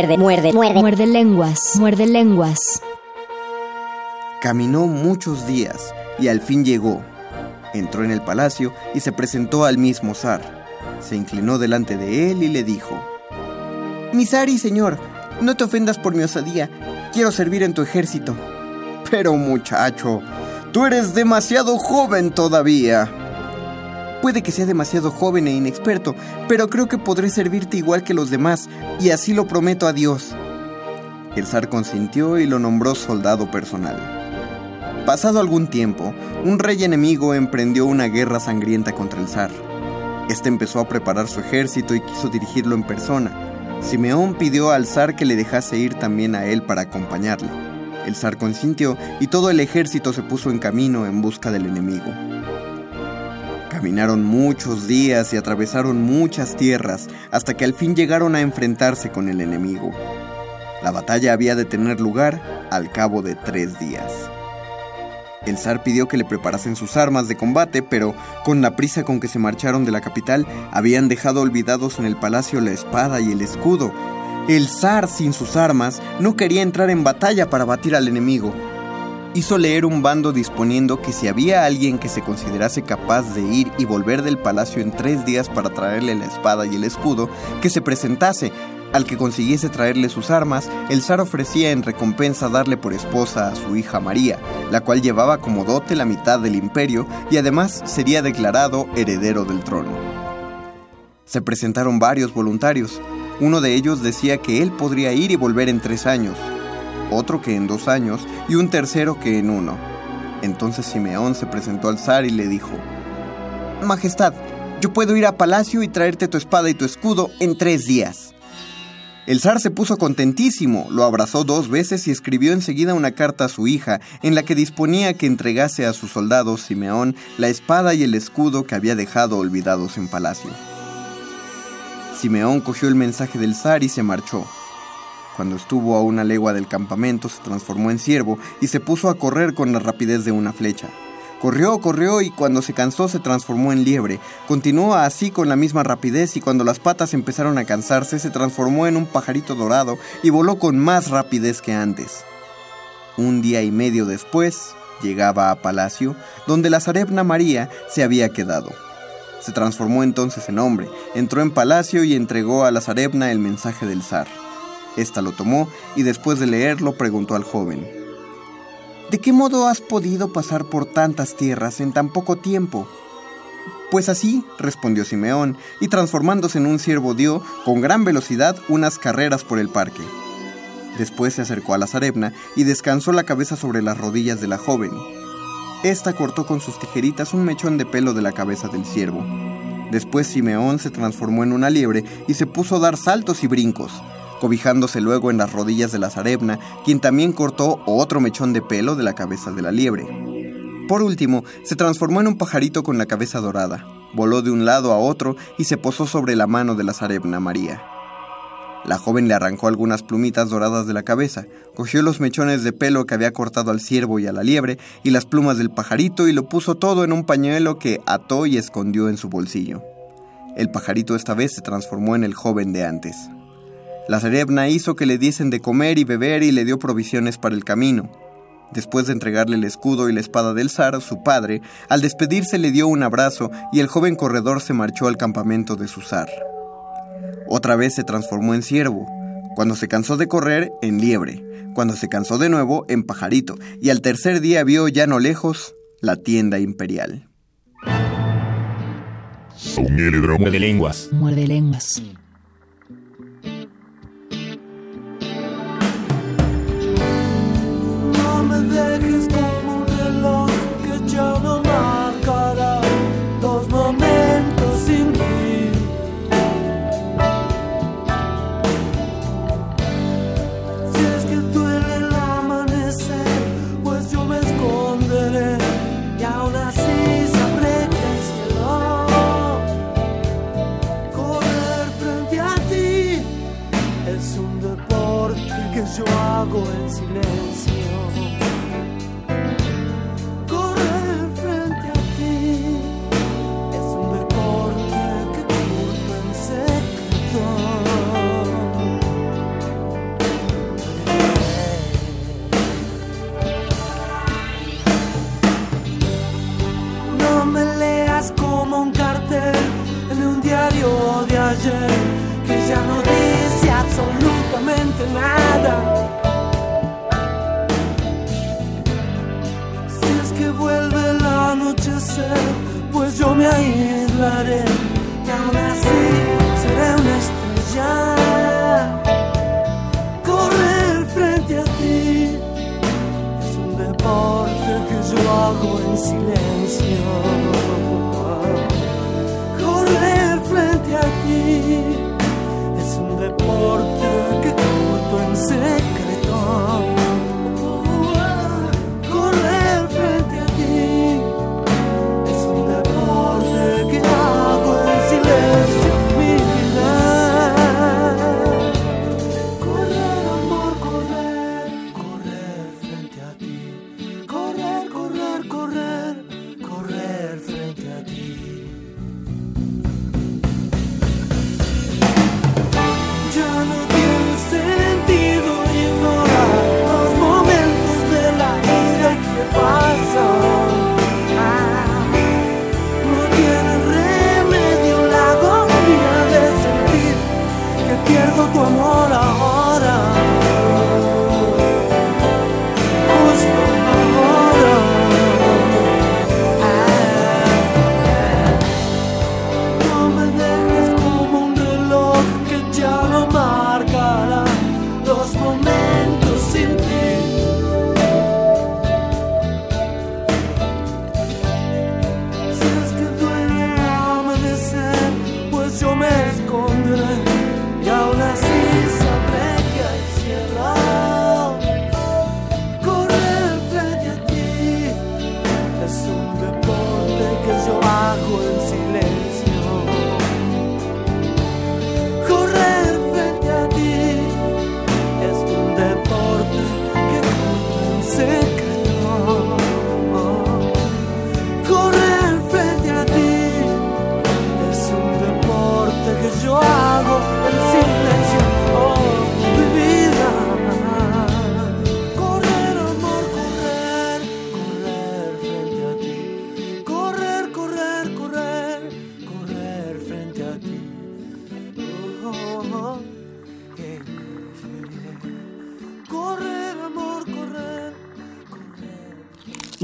Speaker 6: Muerde, muerde, muerde.
Speaker 13: Muerde lenguas. Muerde lenguas.
Speaker 3: Caminó muchos días y al fin llegó. Entró en el palacio y se presentó al mismo zar. Se inclinó delante de él y le dijo:
Speaker 16: Mi zar y señor, no te ofendas por mi osadía. Quiero servir en tu ejército.
Speaker 3: Pero muchacho, tú eres demasiado joven todavía.
Speaker 16: Puede que sea demasiado joven e inexperto, pero creo que podré servirte igual que los demás, y así lo prometo a Dios.
Speaker 3: El zar consintió y lo nombró soldado personal. Pasado algún tiempo, un rey enemigo emprendió una guerra sangrienta contra el zar. Este empezó a preparar su ejército y quiso dirigirlo en persona. Simeón pidió al zar que le dejase ir también a él para acompañarle. El zar consintió y todo el ejército se puso en camino en busca del enemigo. Caminaron muchos días y atravesaron muchas tierras hasta que al fin llegaron a enfrentarse con el enemigo. La batalla había de tener lugar al cabo de tres días. El zar pidió que le preparasen sus armas de combate, pero con la prisa con que se marcharon de la capital, habían dejado olvidados en el palacio la espada y el escudo. El zar, sin sus armas, no quería entrar en batalla para batir al enemigo. Hizo leer un bando disponiendo que si había alguien que se considerase capaz de ir y volver del palacio en tres días para traerle la espada y el escudo, que se presentase, al que consiguiese traerle sus armas, el zar ofrecía en recompensa darle por esposa a su hija María, la cual llevaba como dote la mitad del imperio y además sería declarado heredero del trono. Se presentaron varios voluntarios. Uno de ellos decía que él podría ir y volver en tres años, otro que en dos años y un tercero que en uno. Entonces Simeón se presentó al zar y le dijo,
Speaker 16: Majestad, yo puedo ir a palacio y traerte tu espada y tu escudo en tres días.
Speaker 3: El zar se puso contentísimo, lo abrazó dos veces y escribió enseguida una carta a su hija en la que disponía que entregase a sus soldados Simeón la espada y el escudo que había dejado olvidados en palacio. Simeón cogió el mensaje del zar y se marchó. Cuando estuvo a una legua del campamento se transformó en ciervo y se puso a correr con la rapidez de una flecha. Corrió, corrió y cuando se cansó se transformó en liebre. Continuó así con la misma rapidez y cuando las patas empezaron a cansarse se transformó en un pajarito dorado y voló con más rapidez que antes. Un día y medio después llegaba a palacio donde la zarebna María se había quedado. Se transformó entonces en hombre, entró en palacio y entregó a la zarebna el mensaje del zar. Esta lo tomó y después de leerlo preguntó al joven.
Speaker 16: ¿De qué modo has podido pasar por tantas tierras en tan poco tiempo?
Speaker 3: Pues así, respondió Simeón, y transformándose en un ciervo dio, con gran velocidad, unas carreras por el parque. Después se acercó a la zarebna y descansó la cabeza sobre las rodillas de la joven. Esta cortó con sus tijeritas un mechón de pelo de la cabeza del ciervo. Después Simeón se transformó en una liebre y se puso a dar saltos y brincos cobijándose luego en las rodillas de la zarebna, quien también cortó otro mechón de pelo de la cabeza de la liebre. Por último, se transformó en un pajarito con la cabeza dorada, voló de un lado a otro y se posó sobre la mano de la zarebna María. La joven le arrancó algunas plumitas doradas de la cabeza, cogió los mechones de pelo que había cortado al ciervo y a la liebre y las plumas del pajarito y lo puso todo en un pañuelo que ató y escondió en su bolsillo. El pajarito esta vez se transformó en el joven de antes. La cerebna hizo que le diesen de comer y beber y le dio provisiones para el camino. Después de entregarle el escudo y la espada del zar, su padre, al despedirse le dio un abrazo y el joven corredor se marchó al campamento de su zar. Otra vez se transformó en ciervo, cuando se cansó de correr, en liebre, cuando se cansó de nuevo, en pajarito, y al tercer día vio ya no lejos la tienda imperial.
Speaker 4: Muerde lenguas.
Speaker 13: Muerde lenguas.
Speaker 5: Hago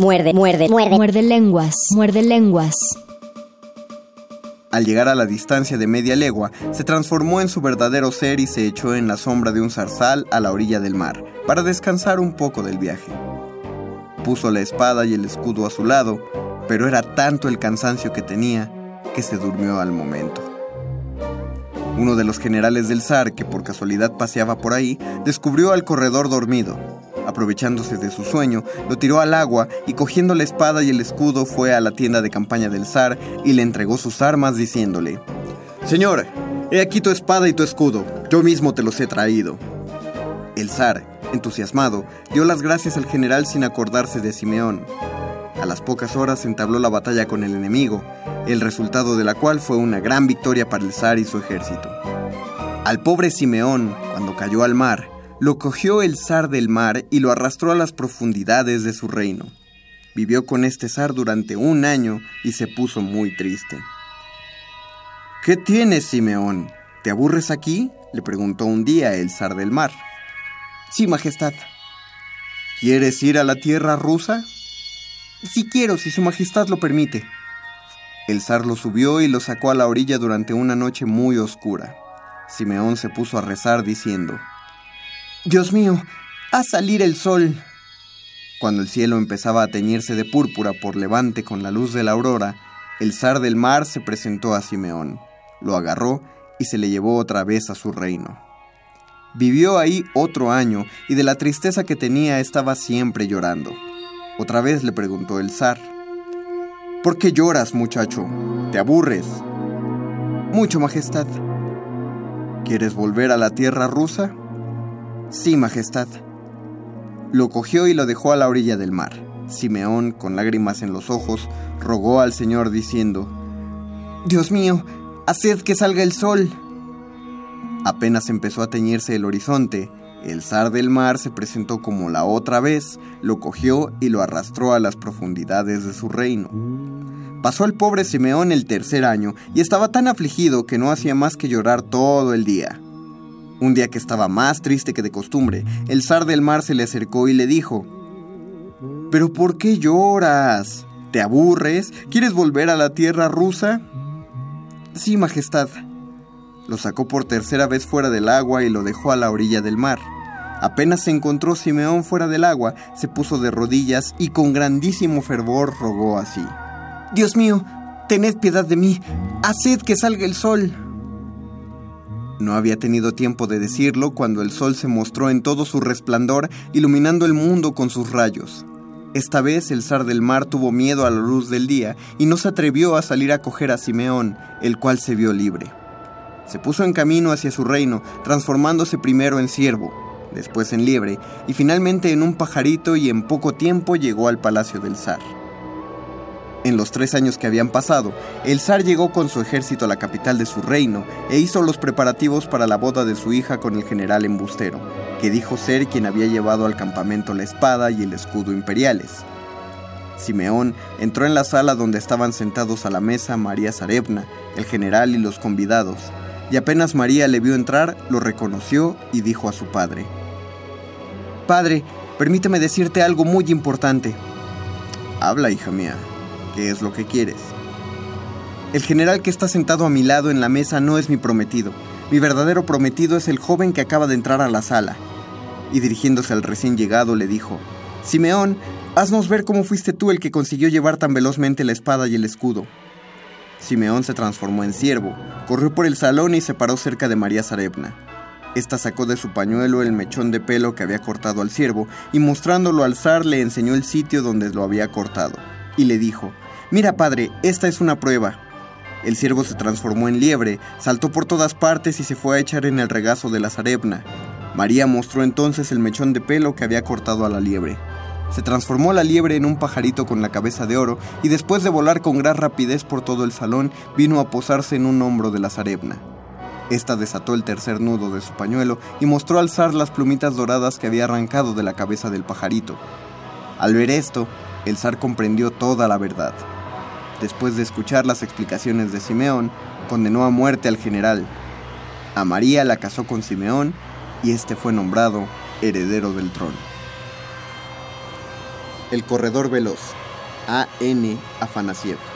Speaker 6: Muerde, muerde, muerde.
Speaker 13: Muerde lenguas. Muerde lenguas.
Speaker 3: Al llegar a la distancia de media legua, se transformó en su verdadero ser y se echó en la sombra de un zarzal a la orilla del mar, para descansar un poco del viaje. Puso la espada y el escudo a su lado, pero era tanto el cansancio que tenía que se durmió al momento. Uno de los generales del zar, que por casualidad paseaba por ahí, descubrió al corredor dormido. Aprovechándose de su sueño, lo tiró al agua y cogiendo la espada y el escudo fue a la tienda de campaña del zar y le entregó sus armas diciéndole, Señor, he aquí tu espada y tu escudo, yo mismo te los he traído. El zar, entusiasmado, dio las gracias al general sin acordarse de Simeón. A las pocas horas entabló la batalla con el enemigo, el resultado de la cual fue una gran victoria para el zar y su ejército. Al pobre Simeón, cuando cayó al mar, lo cogió el zar del mar y lo arrastró a las profundidades de su reino. Vivió con este zar durante un año y se puso muy triste. ¿Qué tienes, Simeón? ¿Te aburres aquí? le preguntó un día el zar del mar.
Speaker 16: Sí, Majestad.
Speaker 3: ¿Quieres ir a la tierra rusa?
Speaker 16: Sí quiero, si Su Majestad lo permite.
Speaker 3: El zar lo subió y lo sacó a la orilla durante una noche muy oscura. Simeón se puso a rezar diciendo,
Speaker 16: Dios mío, haz salir el sol.
Speaker 3: Cuando el cielo empezaba a teñirse de púrpura por levante con la luz de la aurora, el zar del mar se presentó a Simeón, lo agarró y se le llevó otra vez a su reino. Vivió ahí otro año y de la tristeza que tenía estaba siempre llorando. Otra vez le preguntó el zar, ¿Por qué lloras, muchacho? ¿Te aburres?
Speaker 16: Mucho, Majestad.
Speaker 3: ¿Quieres volver a la tierra rusa?
Speaker 16: Sí, Majestad.
Speaker 3: Lo cogió y lo dejó a la orilla del mar. Simeón, con lágrimas en los ojos, rogó al Señor diciendo,
Speaker 16: Dios mío, haced que salga el sol.
Speaker 3: Apenas empezó a teñirse el horizonte, el zar del mar se presentó como la otra vez, lo cogió y lo arrastró a las profundidades de su reino. Pasó el pobre Simeón el tercer año y estaba tan afligido que no hacía más que llorar todo el día. Un día que estaba más triste que de costumbre, el zar del mar se le acercó y le dijo, ¿Pero por qué lloras? ¿Te aburres? ¿Quieres volver a la tierra rusa? Sí, Majestad. Lo sacó por tercera vez fuera del agua y lo dejó a la orilla del mar. Apenas se encontró Simeón fuera del agua, se puso de rodillas y con grandísimo fervor rogó así. Dios mío, tened piedad de mí, haced que salga el sol. No había tenido tiempo de decirlo cuando el sol se mostró en todo su resplandor, iluminando el mundo con sus rayos. Esta vez el zar del mar tuvo miedo a la luz del día y no se atrevió a salir a coger a Simeón, el cual se vio libre. Se puso en camino hacia su reino, transformándose primero en ciervo, después en liebre y finalmente en un pajarito y en poco tiempo llegó al palacio del zar. En los tres años que habían pasado, el zar llegó con su ejército a la capital de su reino e hizo los preparativos para la boda de su hija con el general embustero, que dijo ser quien había llevado al campamento la espada y el escudo imperiales. Simeón entró en la sala donde estaban sentados a la mesa María Zarevna, el general y los convidados, y apenas María le vio entrar, lo reconoció y dijo a su padre, Padre, permíteme decirte algo muy importante. Habla, hija mía, ¿qué es lo que quieres? El general que está sentado a mi lado en la mesa no es mi prometido. Mi verdadero prometido es el joven que acaba de entrar a la sala. Y dirigiéndose al recién llegado le dijo, Simeón, haznos ver cómo fuiste tú el que consiguió llevar tan velozmente la espada y el escudo. Simeón se transformó en siervo, corrió por el salón y se paró cerca de María Zarevna. Esta sacó de su pañuelo el mechón de pelo que había cortado al siervo y mostrándolo al zar le enseñó el sitio donde lo había cortado. Y le dijo, Mira padre, esta es una prueba. El siervo se transformó en liebre, saltó por todas partes y se fue a echar en el regazo de la zarepna. María mostró entonces el mechón de pelo que había cortado a la liebre. Se transformó la liebre en un pajarito con la cabeza de oro y después de volar con gran rapidez por todo el salón, vino a posarse en un hombro de la zarepna. Esta desató el tercer nudo de su pañuelo y mostró al zar las plumitas doradas que había arrancado de la cabeza del pajarito. Al ver esto, el zar comprendió toda la verdad. Después de escuchar las explicaciones de Simeón, condenó a muerte al general. A María la casó con Simeón y este fue nombrado heredero del trono. El corredor veloz, A.N. Afanasiev.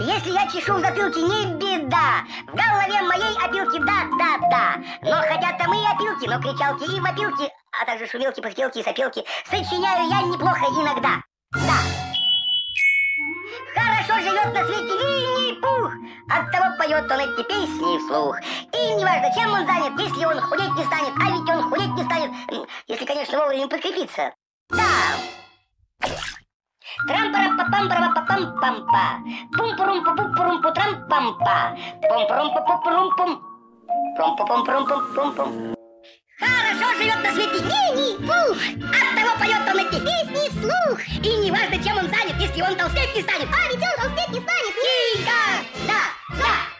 Speaker 6: Если я чешу в затылке, не беда. В голове моей опилки, да, да, да. Но хотят там и опилки, но кричалки и вопилки, а также шумелки, пыхтелки и сопелки. Сочиняю я неплохо иногда. Да. Хорошо живет на свете Винни-Пух. Оттого поет он эти песни вслух. И неважно, чем он занят, если он худеть не станет, а ведь он худеть не станет, если, конечно, вовремя подкрепиться. Да. Трам пам пам пам пам пам пам па пум пурум пу пу пурум пу трам пам па пум пурум пу пу пурум пум пум пу пум пурум пум пум пум Хорошо живет на свете. Винни-Пух Оттого поет он эти песни вслух. И не важно, чем он занят, если он толстеть не станет. А ведь он толстеть не станет. Тихо! Да, да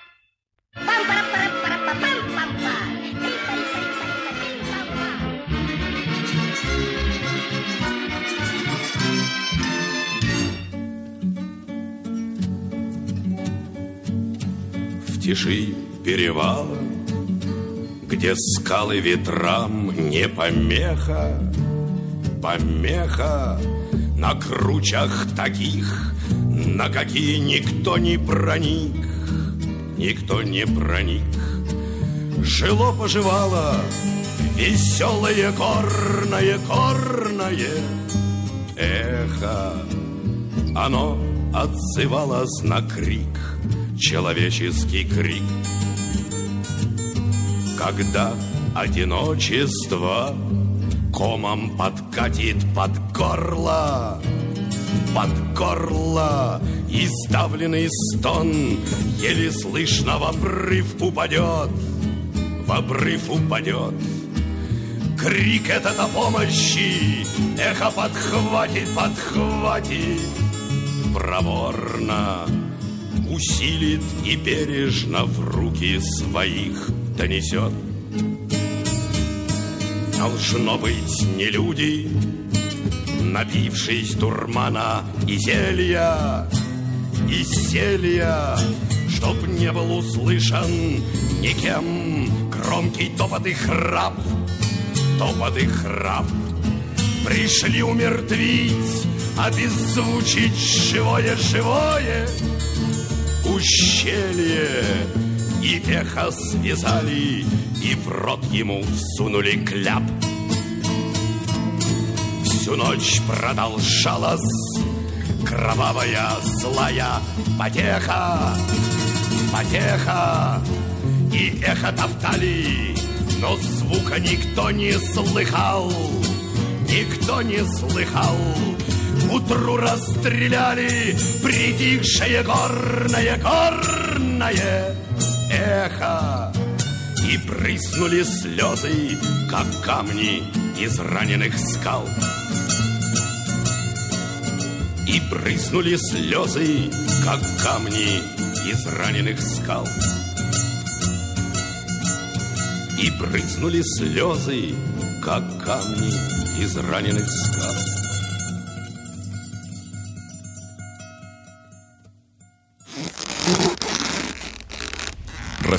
Speaker 6: пам пара пара пара
Speaker 17: тиши перевала где скалы ветрам не помеха, помеха на кручах таких, на какие никто не проник, никто не проник. Жило-поживало веселое горное, горное эхо. Оно отзывалось на крик, человеческий крик Когда одиночество комом подкатит под горло, под горло и сдавленный стон еле слышно в обрыв упадет, в обрыв упадет. Крик этот о помощи Эхо подхватит, подхватит Проворно усилит и бережно в руки своих донесет. Должно быть не люди, напившись дурмана и зелья, и зелья, чтоб не был услышан никем громкий топот и храп — топот и храп. Пришли умертвить, обеззвучить живое-живое Ущелье и эхо связали И в рот ему всунули кляп Всю ночь продолжалась Кровавая злая потеха Потеха И эхо топтали но звука никто не слыхал, никто не слыхал. Утру расстреляли притихшее горное, горное эхо. И прыснули слезы, как камни из раненых скал. И брызнули слезы, как камни из раненых скал и брызнули слезы, как камни из раненых скал.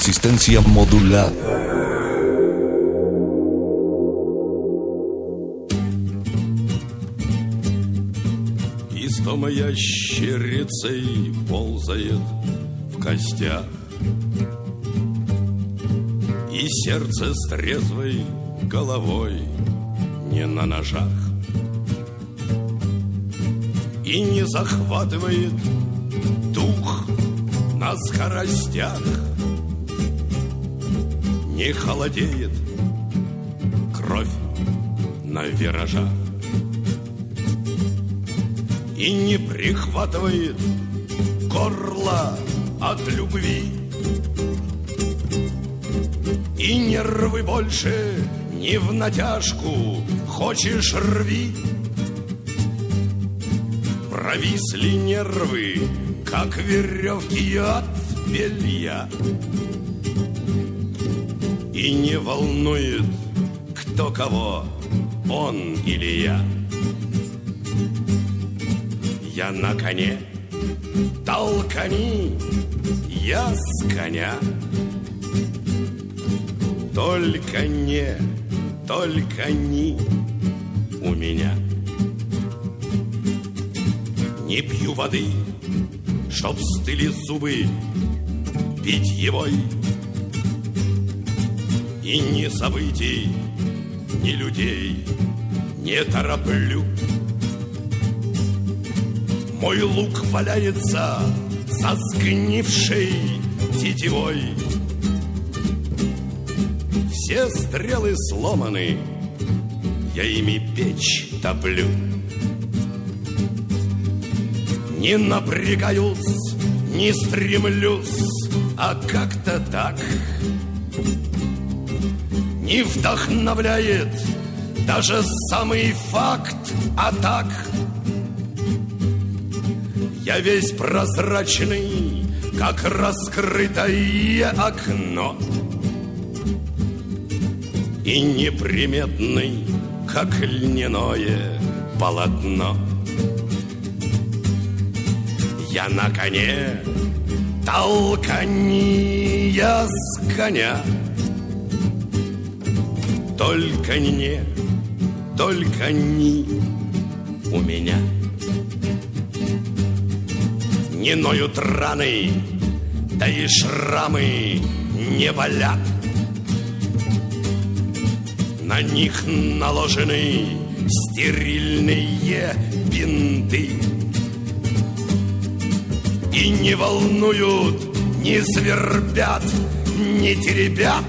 Speaker 1: Resistencia modulada.
Speaker 17: Истома ящерицей ползает в костях. И сердце с трезвой головой не на ножах. И не захватывает дух на скоростях Не холодеет. Кровь на виражах И не прихватывает горло от любви. И нервы больше не в натяжку Хочешь рви. Провисли нервы, как веревки от белья И не волнует, кто кого, он или я. Я на коне, толкани, я с коня. Только не, только не у меня. Не пью воды, чтоб стыли зубы пить его И не событий, ни людей не тороплю. Мой лук валяется со сгнившей тетивой все стрелы сломаны, я ими печь топлю. Не напрягаюсь, не стремлюсь, а как-то так. Не вдохновляет даже самый факт атак. Я весь прозрачный, как раскрытое окно и неприметный, как льняное полотно. Я на коне, толкани я с коня. Только не, только не у меня. Не ноют раны, да и шрамы не болят. На них наложены стерильные бинты И не волнуют, не свербят, не теребят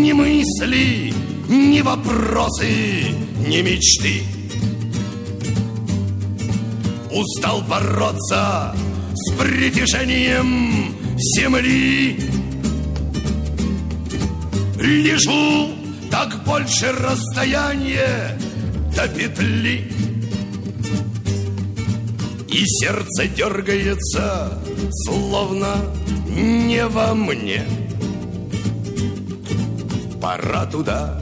Speaker 17: Ни мысли, ни вопросы, ни мечты. Устал бороться с притяжением земли. Лежу, так больше расстояние до петли. И сердце дергается, словно не во мне Пора туда,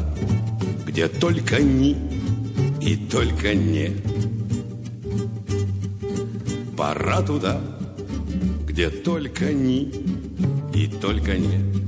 Speaker 17: где только ни и только не Пора туда, где только ни и только не.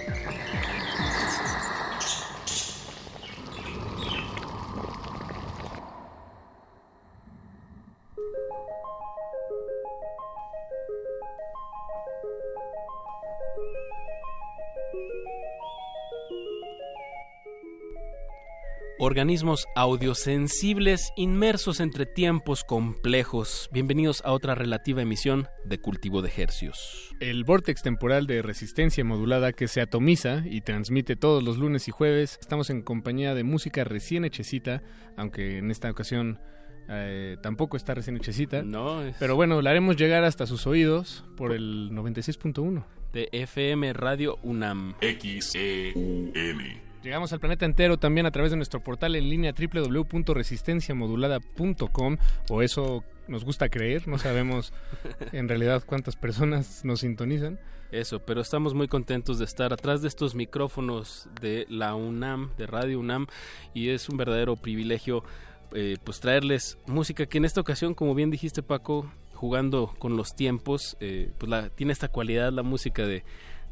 Speaker 18: Organismos audiosensibles inmersos entre tiempos complejos. Bienvenidos a otra relativa emisión de Cultivo de Hercios.
Speaker 11: El vortex temporal de resistencia modulada que se atomiza y transmite todos los lunes y jueves. Estamos en compañía de música recién hechecita, aunque en esta ocasión eh, tampoco está recién hechecita.
Speaker 18: No, es...
Speaker 11: Pero bueno, la haremos llegar hasta sus oídos por el 96.1
Speaker 18: de FM Radio UNAM.
Speaker 17: X-E-U-M.
Speaker 11: Llegamos al planeta entero también a través de nuestro portal en línea www.resistenciamodulada.com o eso nos gusta creer, no sabemos [laughs] en realidad cuántas personas nos sintonizan.
Speaker 18: Eso, pero estamos muy contentos de estar atrás de estos micrófonos de la UNAM, de Radio UNAM, y es un verdadero privilegio eh, pues traerles música que en esta ocasión, como bien dijiste Paco, jugando con los tiempos, eh, pues la, tiene esta cualidad la música de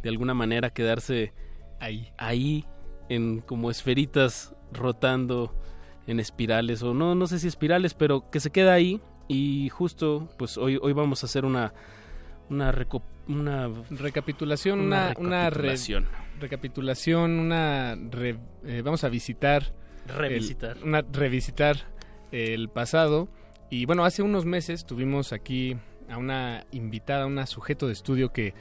Speaker 18: de alguna manera quedarse
Speaker 11: ahí,
Speaker 18: ahí en como esferitas rotando en espirales o no no sé si espirales pero que se queda ahí y justo pues hoy hoy vamos a hacer una una, reco una
Speaker 11: recapitulación una una,
Speaker 18: recapitulación
Speaker 11: re recapitulación. una re eh, vamos a visitar
Speaker 18: revisitar.
Speaker 11: el, una revisitar el pasado y bueno hace unos meses tuvimos aquí a una invitada una sujeto de estudio que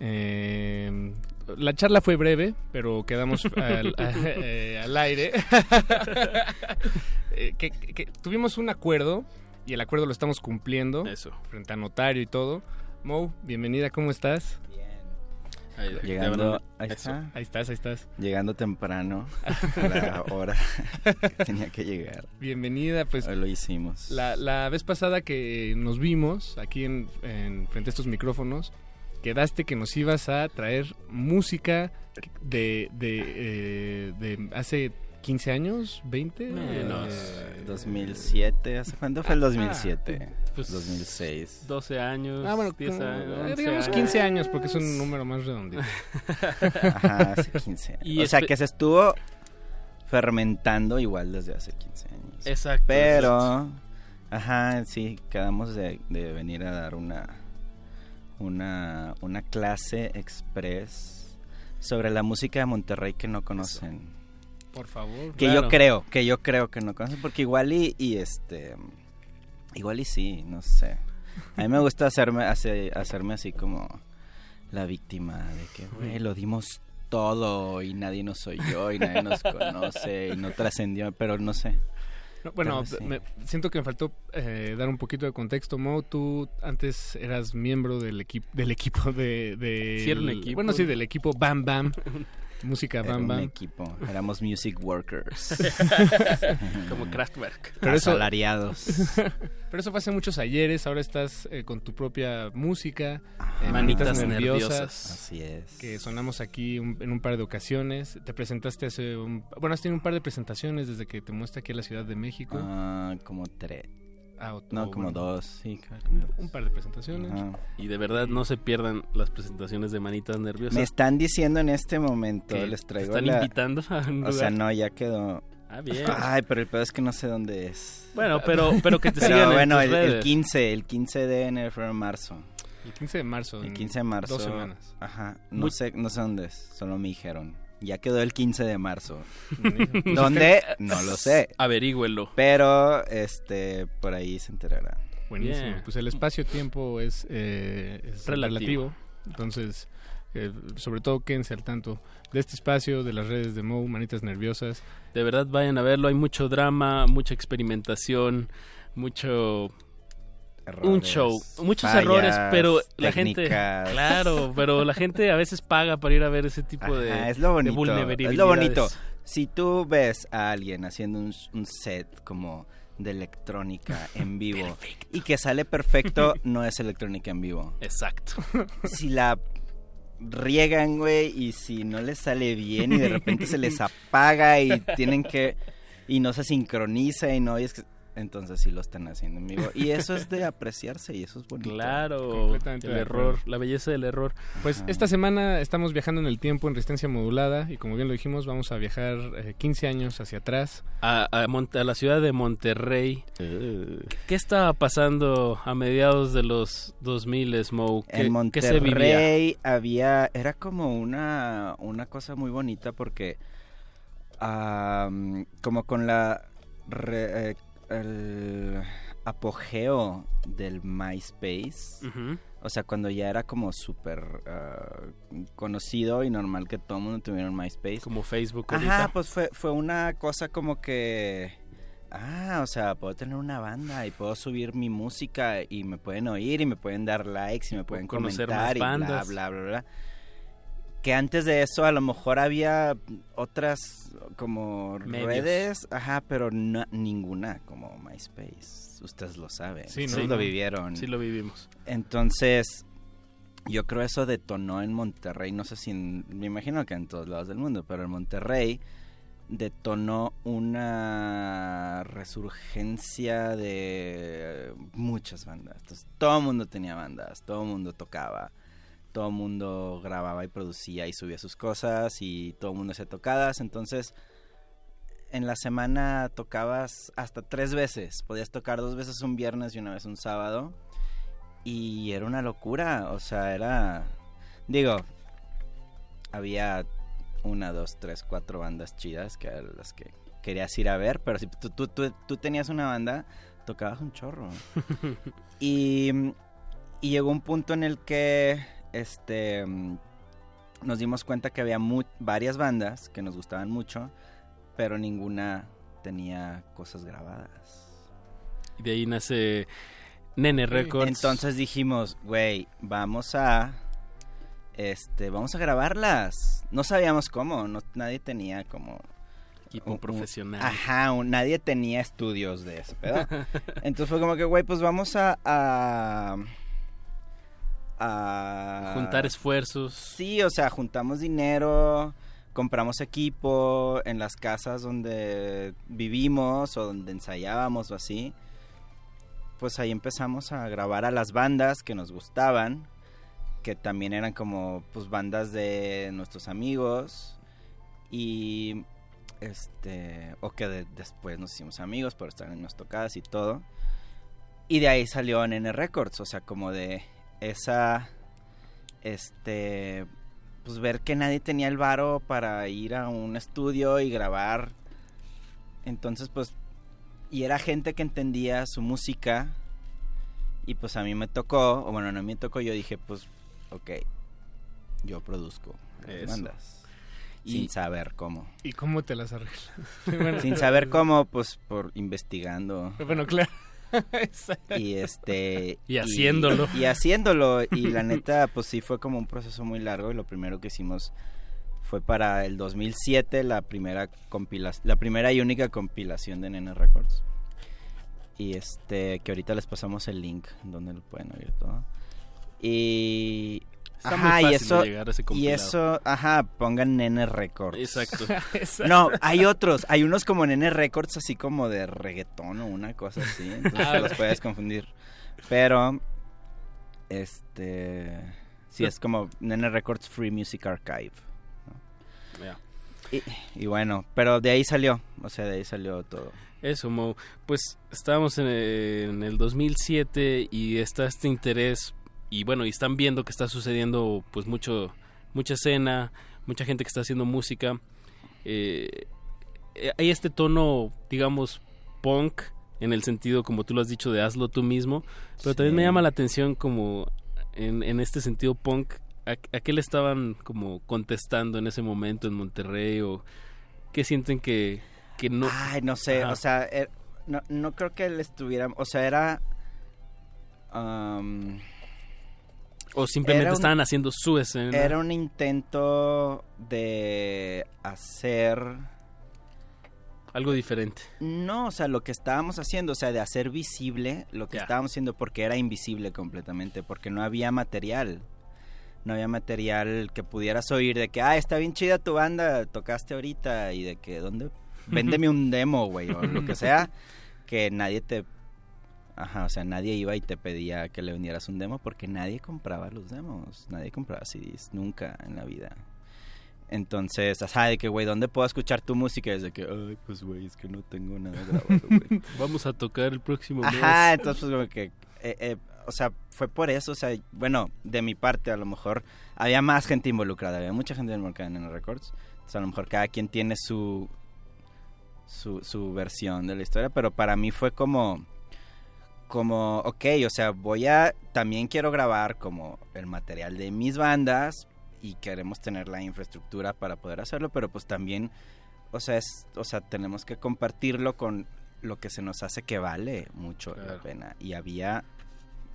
Speaker 11: eh, la charla fue breve, pero quedamos al, a, [laughs] eh, al aire. [laughs] eh, que, que, tuvimos un acuerdo y el acuerdo lo estamos cumpliendo.
Speaker 18: Eso.
Speaker 11: Frente a notario y todo. Mo, bienvenida, ¿cómo estás?
Speaker 18: Ahí,
Speaker 19: Llegando, ahí, está.
Speaker 11: ahí estás, ahí estás.
Speaker 19: Llegando temprano [laughs] a la hora que tenía que llegar.
Speaker 11: Bienvenida, pues.
Speaker 19: Hoy lo hicimos.
Speaker 11: La, la vez pasada que nos vimos aquí en, en frente a estos micrófonos, quedaste que nos ibas a traer música de, de, eh, de hace 15 años, 20?
Speaker 19: Menos. Eh, 2007, ¿hace cuánto fue el 2007? Ah, pues 2006.
Speaker 18: 12 años.
Speaker 11: Ah, bueno,
Speaker 18: 10 años,
Speaker 11: digamos 15 años porque es un número más redondito. [laughs]
Speaker 19: Ajá, hace 15 años. Y o sea, que se estuvo fermentando igual desde hace 15 años.
Speaker 18: Exacto.
Speaker 19: Pero,
Speaker 18: exacto.
Speaker 19: ajá, sí, quedamos de, de venir a dar una una, una clase express sobre la música de Monterrey que no conocen.
Speaker 11: Por favor.
Speaker 19: Que claro. yo creo, que yo creo que no conocen, porque igual y, y, este, igual y sí, no sé. A mí me gusta hacerme, hacer, hacerme así como la víctima de que, güey, lo dimos todo y nadie nos oyó y nadie nos conoce y no trascendió, pero no sé.
Speaker 11: No, bueno, sí. me, siento que me faltó eh, dar un poquito de contexto. Mo, tú antes eras miembro del, equipo del equipo de... de
Speaker 18: sí, el, equipo.
Speaker 11: Bueno, sí, del equipo Bam Bam. [laughs] Música
Speaker 19: Era
Speaker 11: Bam Bam.
Speaker 19: Un equipo, éramos music workers. [laughs]
Speaker 18: Como Kraftwerk. [laughs]
Speaker 19: Pero Asalariados.
Speaker 11: Eso, [laughs] pero eso fue hace muchos ayeres, ahora estás eh, con tu propia música.
Speaker 18: Eh, manitas nerviosas. nerviosas.
Speaker 19: Así es.
Speaker 11: Que sonamos aquí un, en un par de ocasiones. Te presentaste hace un... Bueno, has tenido un par de presentaciones desde que te muestra aquí a la Ciudad de México.
Speaker 19: Uh, como tres. No, como
Speaker 11: bueno,
Speaker 19: dos, sí.
Speaker 11: Un, un par de presentaciones.
Speaker 19: Ajá.
Speaker 18: Y de verdad no se pierdan las presentaciones de Manitas Nerviosas.
Speaker 19: Me están diciendo en este momento,
Speaker 18: que
Speaker 19: les
Speaker 18: te
Speaker 19: traigo
Speaker 18: están
Speaker 19: la-
Speaker 18: invitando a un
Speaker 19: O sea, no, ya quedó.
Speaker 18: Ah, bien.
Speaker 19: Ay, pero el pedo es que no sé dónde es.
Speaker 18: Bueno, pero- pero que te
Speaker 19: Pero
Speaker 18: sigan en
Speaker 19: bueno,
Speaker 18: tus
Speaker 19: el, el
Speaker 18: redes.
Speaker 19: 15, el 15 de enero, febrero, marzo.
Speaker 11: El 15 de marzo.
Speaker 19: El
Speaker 11: en
Speaker 19: 15 de marzo.
Speaker 11: Dos semanas.
Speaker 19: Ajá. No
Speaker 18: Muy-
Speaker 19: sé, no sé dónde es, solo me dijeron. Ya quedó el 15 de marzo.
Speaker 11: Pues
Speaker 19: ¿Dónde? No lo sé.
Speaker 18: Averígüelo.
Speaker 19: Pero, este, por ahí se enterará.
Speaker 11: Buenísimo. Pues el espacio-tiempo es, eh, es
Speaker 18: Relativo.
Speaker 11: relativo. Entonces, eh, sobre todo quédense al tanto de este espacio, de las redes de Mo, Manitas Nerviosas.
Speaker 18: De verdad vayan a verlo, hay mucho drama, mucha experimentación, mucho un show, muchos
Speaker 19: fallas,
Speaker 18: errores, pero la gente, claro, pero la gente a veces paga para ir a ver ese tipo de,
Speaker 19: es lo
Speaker 18: de
Speaker 19: bonito.
Speaker 18: vulnerabilidades.
Speaker 19: Es lo bonito. Si tú ves a alguien haciendo un, un set como de electrónica [laughs] en vivo y que sale perfecto, [laughs] no es electrónica en vivo.
Speaker 18: Exacto. [laughs]
Speaker 19: Si la riegan, güey, y si no les sale bien y de repente se les apaga y tienen que y no se sincroniza y no y es que entonces sí lo están haciendo en vivo y eso es de [laughs] apreciarse y eso es bonito.
Speaker 18: Claro,
Speaker 11: Completamente
Speaker 18: el error, la belleza del error.
Speaker 11: Pues
Speaker 19: Ajá.
Speaker 11: esta semana estamos viajando en el tiempo en resistencia modulada y como bien lo dijimos, vamos a viajar eh, 15 años hacia atrás.
Speaker 18: A, a Monte- a la ciudad de Monterrey.
Speaker 19: Uh.
Speaker 18: ¿Qué estaba pasando a mediados de los 2000, Mo? ¿Qué,
Speaker 19: en
Speaker 18: qué se vivía?
Speaker 19: Monterrey había era como una una cosa muy bonita porque como con la re- eh, el apogeo del MySpace o sea cuando ya era como súper ah, conocido y normal que todo el mundo tuviera un MySpace
Speaker 18: Como Facebook
Speaker 19: Ajá,
Speaker 18: ahorita.
Speaker 19: pues fue, fue una cosa como que... Ah, o sea, puedo tener una banda y puedo subir mi música y me pueden oír y me pueden dar likes y me pueden
Speaker 18: conocer
Speaker 19: comentar
Speaker 18: más
Speaker 19: y bla,
Speaker 18: bandas.
Speaker 19: bla, bla, bla. Que antes de eso a lo mejor había otras como
Speaker 18: Medios.
Speaker 19: redes, ajá, pero no, ninguna como MySpace. Ustedes lo saben,
Speaker 11: Sí,
Speaker 19: ustedes
Speaker 11: ¿no?
Speaker 19: lo vivieron.
Speaker 18: Sí lo vivimos.
Speaker 19: Entonces, yo creo eso detonó en Monterrey, no sé si, en- me imagino que en todos lados del mundo, pero en Monterrey detonó una resurgencia de muchas bandas. Entonces, todo el mundo tenía bandas, todo el mundo tocaba, todo el mundo grababa y producía y subía sus cosas y todo el mundo hacía tocadas. Entonces, en la semana tocabas hasta tres veces. Podías tocar dos veces un viernes y una vez un sábado. Y era una locura. O sea, era. Digo, había una, dos, tres, cuatro bandas chidas que eran las que querías ir a ver. Pero si tú, tú, tú, tú tenías una banda, tocabas un chorro. [laughs] y, y llegó un punto en el que este mm, nos dimos cuenta que había mu- varias bandas que nos gustaban mucho, pero ninguna tenía cosas grabadas.
Speaker 18: Y de ahí nace Nene Records.
Speaker 19: Entonces dijimos, güey, vamos a este, vamos a grabarlas. No sabíamos cómo, no, nadie tenía como
Speaker 18: Equipo
Speaker 19: un- un-
Speaker 18: profesional.
Speaker 19: Ajá, un- nadie tenía estudios de eso, pedo. [laughs] Entonces fue como que, güey, pues vamos a, a a
Speaker 18: Juntar esfuerzos.
Speaker 19: Sí, o sea, juntamos dinero, compramos equipo en las casas donde vivimos o donde ensayábamos o así. Pues ahí empezamos a grabar a las bandas que nos gustaban, que también eran como pues bandas de nuestros amigos y este o que de- después nos hicimos amigos por estar en las tocadas y todo. Y de ahí salió Nene Records, o sea, como de esa este pues ver que nadie tenía el varo para ir a un estudio y grabar. Entonces, pues y era gente que entendía su música y pues a mí me tocó, o bueno, no me tocó, yo dije, pues ok, yo produzco las bandas.
Speaker 11: Y-
Speaker 19: sin saber cómo.
Speaker 11: ¿Y cómo te las arreglas? [laughs] Bueno,
Speaker 19: sin saber cómo, pues por investigando.
Speaker 11: Bueno, claro.
Speaker 19: Y este
Speaker 18: Y haciéndolo.
Speaker 19: y, haciéndolo. Y la [laughs] neta pues sí fue como un proceso muy largo. Y lo primero que hicimos fue para el 2007 la primera compilación la primera y única compilación de Nene Records. Y este que ahorita les pasamos el link donde lo pueden oír todo. Y
Speaker 18: Está muy
Speaker 19: Ajá, y eso,
Speaker 18: de llegar a ese
Speaker 19: y eso, ajá, pongan Nene Records.
Speaker 18: Exacto. [laughs] Exacto.
Speaker 19: No, hay otros, hay unos como Nene Records así como de reggaetón o una cosa así, [laughs] entonces
Speaker 18: Ah,
Speaker 19: los puedes confundir. Pero, este, sí, es como Nene Records Free Music Archive. ¿no?
Speaker 18: Ya.
Speaker 19: Y, y bueno, pero de ahí salió, o sea, de ahí salió todo.
Speaker 18: Eso, Mo. Pues estábamos en, en el 2007 y está este interés y bueno, y están viendo que está sucediendo pues mucho, mucha escena, mucha gente que está haciendo música. Eh, eh, hay este tono, digamos, punk en el sentido como tú lo has dicho de hazlo tú mismo, pero también me llama la atención como en, en este sentido punk, ¿a, a qué le estaban como contestando en ese momento en Monterrey o qué sienten que, que no...
Speaker 19: Ay, no sé,
Speaker 18: Ajá.
Speaker 19: o sea, er- no, no creo que él estuviera, o sea, era... um,
Speaker 18: O simplemente
Speaker 19: un-
Speaker 18: estaban haciendo su escena.
Speaker 19: Era un intento de hacer...
Speaker 18: Algo diferente.
Speaker 19: No, o sea, lo que estábamos haciendo, o sea, de hacer visible lo que estábamos haciendo porque era invisible completamente, porque no había material. No había material que pudieras oír de que, ah, está bien chida tu banda, tocaste ahorita y de que, ¿dónde? [laughs] Véndeme un demo, güey, o lo que sea, [laughs] que nadie te... Ajá, o sea, nadie iba y te pedía que le vendieras un demo porque nadie compraba los demos, nadie compraba CDs, nunca en la vida. Entonces, ajá, de que, güey, ¿dónde puedo escuchar tu música? Es de que, ay, pues, güey, es que no tengo nada grabado, güey. [laughs]
Speaker 18: Vamos a tocar el próximo mes.
Speaker 19: Ajá, entonces pues como que, eh, eh, o sea, fue por eso, o sea, bueno, de mi parte a lo mejor había más gente involucrada, había mucha gente involucrada en el Records, entonces a lo mejor cada quien tiene su, su, su versión de la historia, pero para mí fue como, como, ok, o sea, voy a, también quiero grabar como el material de mis bandas y queremos tener la infraestructura para poder hacerlo, pero pues también, o sea, es, o sea, tenemos que compartirlo con lo que se nos hace que vale mucho la pena y había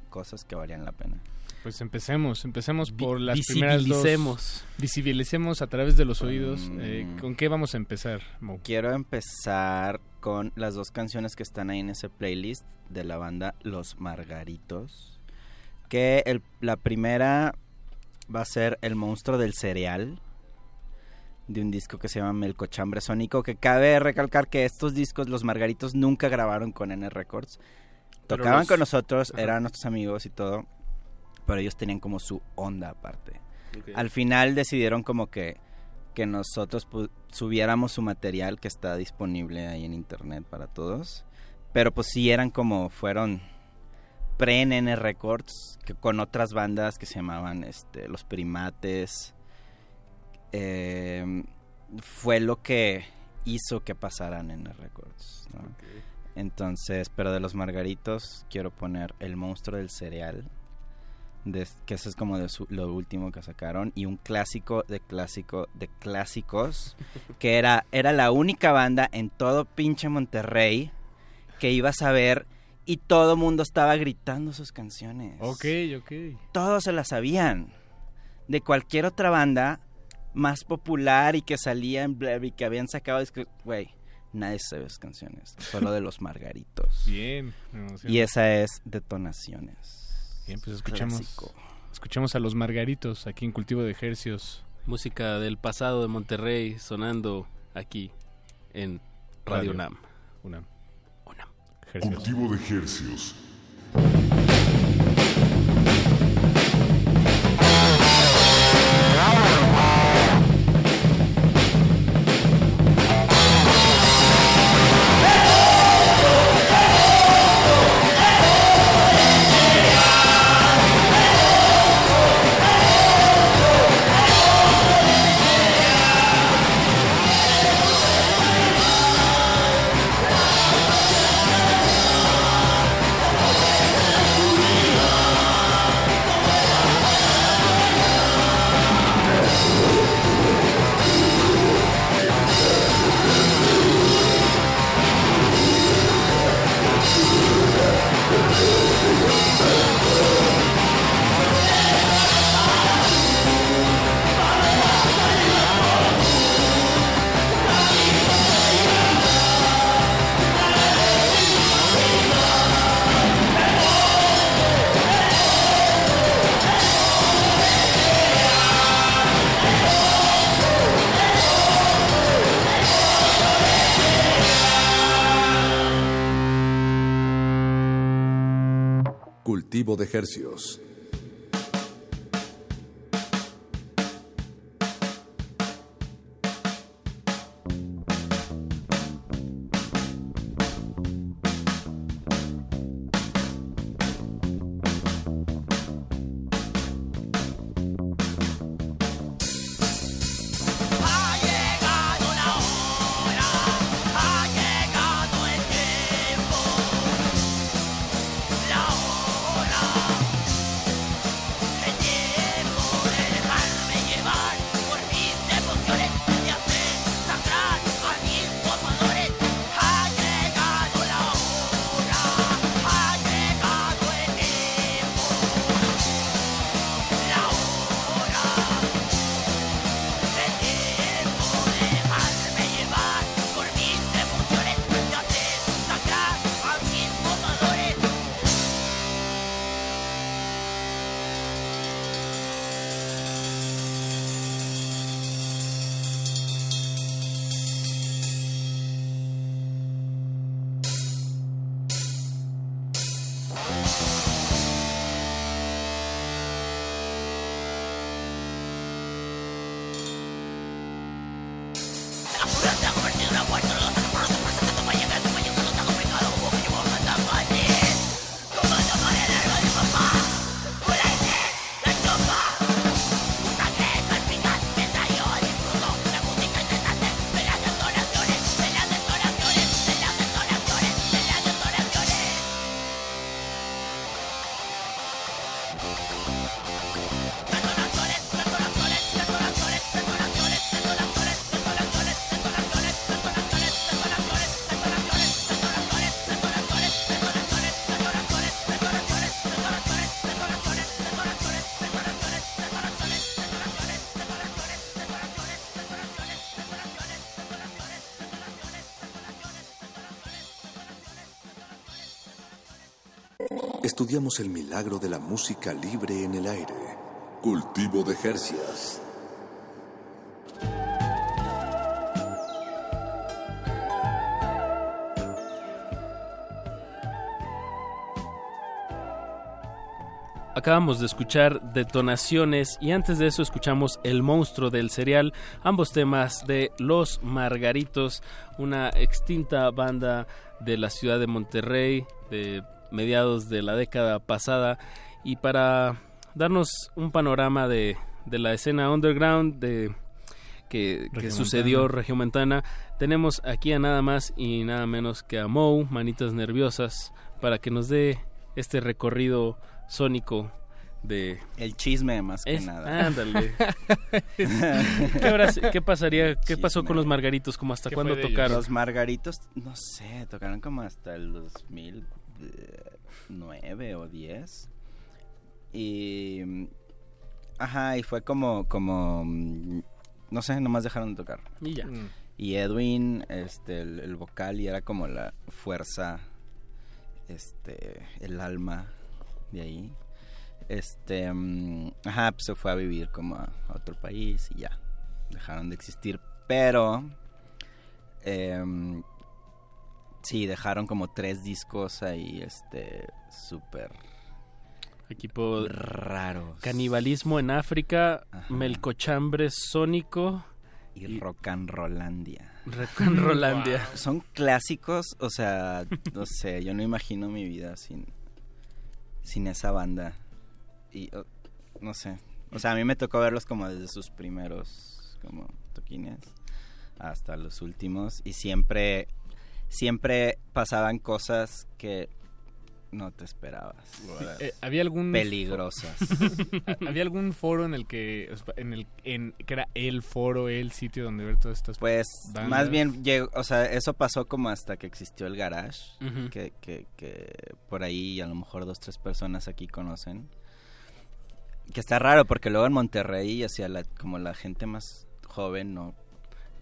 Speaker 19: cosas que valían la pena.
Speaker 11: Pues empecemos, empecemos por las primeras dos.
Speaker 18: visibilicemos.
Speaker 11: Visibilicemos a través de los oídos.
Speaker 19: Mm.
Speaker 11: Eh, ¿Con qué vamos a empezar, Mo?
Speaker 19: Quiero empezar con las dos canciones que están ahí en ese playlist de la banda Los Margaritos. Que el- la primera va a ser El monstruo del cereal. De un disco que se llama Melcochambre Sónico. Que cabe recalcar que estos discos, Los Margaritos, nunca grabaron con N Records. Tocaban
Speaker 18: los-
Speaker 19: con nosotros,
Speaker 18: Ajá.
Speaker 19: eran nuestros amigos y todo. Pero ellos tenían como su onda aparte. Al final decidieron como que, que nosotros subiéramos su material que está disponible ahí en internet para todos. Pero pues sí eran como, fueron pre-NN Records, que con otras bandas que se llamaban este, Los Primates. Eh, fue lo que hizo que pasaran en Records. ¿no? Entonces, pero de los Margaritos quiero poner El Monstruo del Cereal de- que eso es como de su- lo último que sacaron y un clásico de clásico de clásicos [laughs] que era era la única banda en todo pinche Monterrey que ibas a ver y todo mundo estaba gritando sus canciones.
Speaker 11: Ok, ok.
Speaker 19: Todos se las sabían. De cualquier otra banda más popular y que salía en Blair y que habían sacado güey, nadie sabe sus canciones, solo de los [laughs] Margaritos.
Speaker 11: Bien. me.
Speaker 19: Y esa es Detonaciones.
Speaker 11: Bien, pues escuchemos,
Speaker 19: Clásico.
Speaker 11: escuchemos a los Margaritos aquí en Cultivo de Ejercios.
Speaker 18: Música del pasado de Monterrey sonando aquí en Radio
Speaker 11: Radio.
Speaker 18: Nam.
Speaker 11: Una.
Speaker 4: Cultivo de ejercios.
Speaker 1: Cultivo
Speaker 5: El
Speaker 1: milagro de la música libre en el aire. Cultivo de Hercias.
Speaker 18: Acabamos de escuchar Detonaciones y antes de eso escuchamos El monstruo del cereal, ambos temas de Los Margaritos, una extinta banda de la ciudad de Monterrey mediados de la década pasada y para darnos un panorama de, de la escena underground de que, que sucedió Regiomontana, tenemos aquí a nada más y nada menos que a Mou, Manitas Nerviosas, para que nos dé este recorrido sónico de...
Speaker 19: El chisme más que
Speaker 18: Es-
Speaker 19: nada.
Speaker 18: Ándale. [laughs] ¿Qué, habrá- qué pasaría? ¿Qué pasó con los Margaritos? ¿Cómo hasta cuándo tocaron?
Speaker 19: Los Margaritos, no sé, tocaron como hasta el 2009 o 10. Y. Ajá, y fue como. como mm, no sé, nomás dejaron de tocar.
Speaker 18: Y ya.
Speaker 11: Mm.
Speaker 19: Y Edwin, este, el, el vocal, y era como la fuerza, este, el alma de ahí. Este, mm, ajá, pues se fue a vivir como a, a otro país y ya, dejaron de existir. Pero, em, sí, dejaron como tres discos ahí, este, súper
Speaker 18: Equipo
Speaker 19: raros.
Speaker 18: Canibalismo en África, Melcochambre Sónico
Speaker 19: y Rock and Rollandia.
Speaker 18: Rock and [laughs] Rollandia.
Speaker 19: Son clásicos, o sea, no sé, yo no imagino mi vida sin, sin esa banda. Y oh, no sé, o sea, a mí me tocó verlos como desde sus primeros como toquines hasta los últimos y siempre siempre pasaban cosas que no te esperabas.
Speaker 11: Eh, ¿Había algún
Speaker 19: peligrosas? [laughs]
Speaker 11: ¿Había algún foro en el que en el en que era el foro, el sitio donde ver todas estas
Speaker 19: Pues
Speaker 11: bandas?
Speaker 19: más bien llegó, o sea, eso pasó como hasta que existió el garage, que, que, que por ahí a lo mejor dos, tres personas aquí conocen. Que está raro porque luego en Monterrey, hacia la, como la gente más joven no,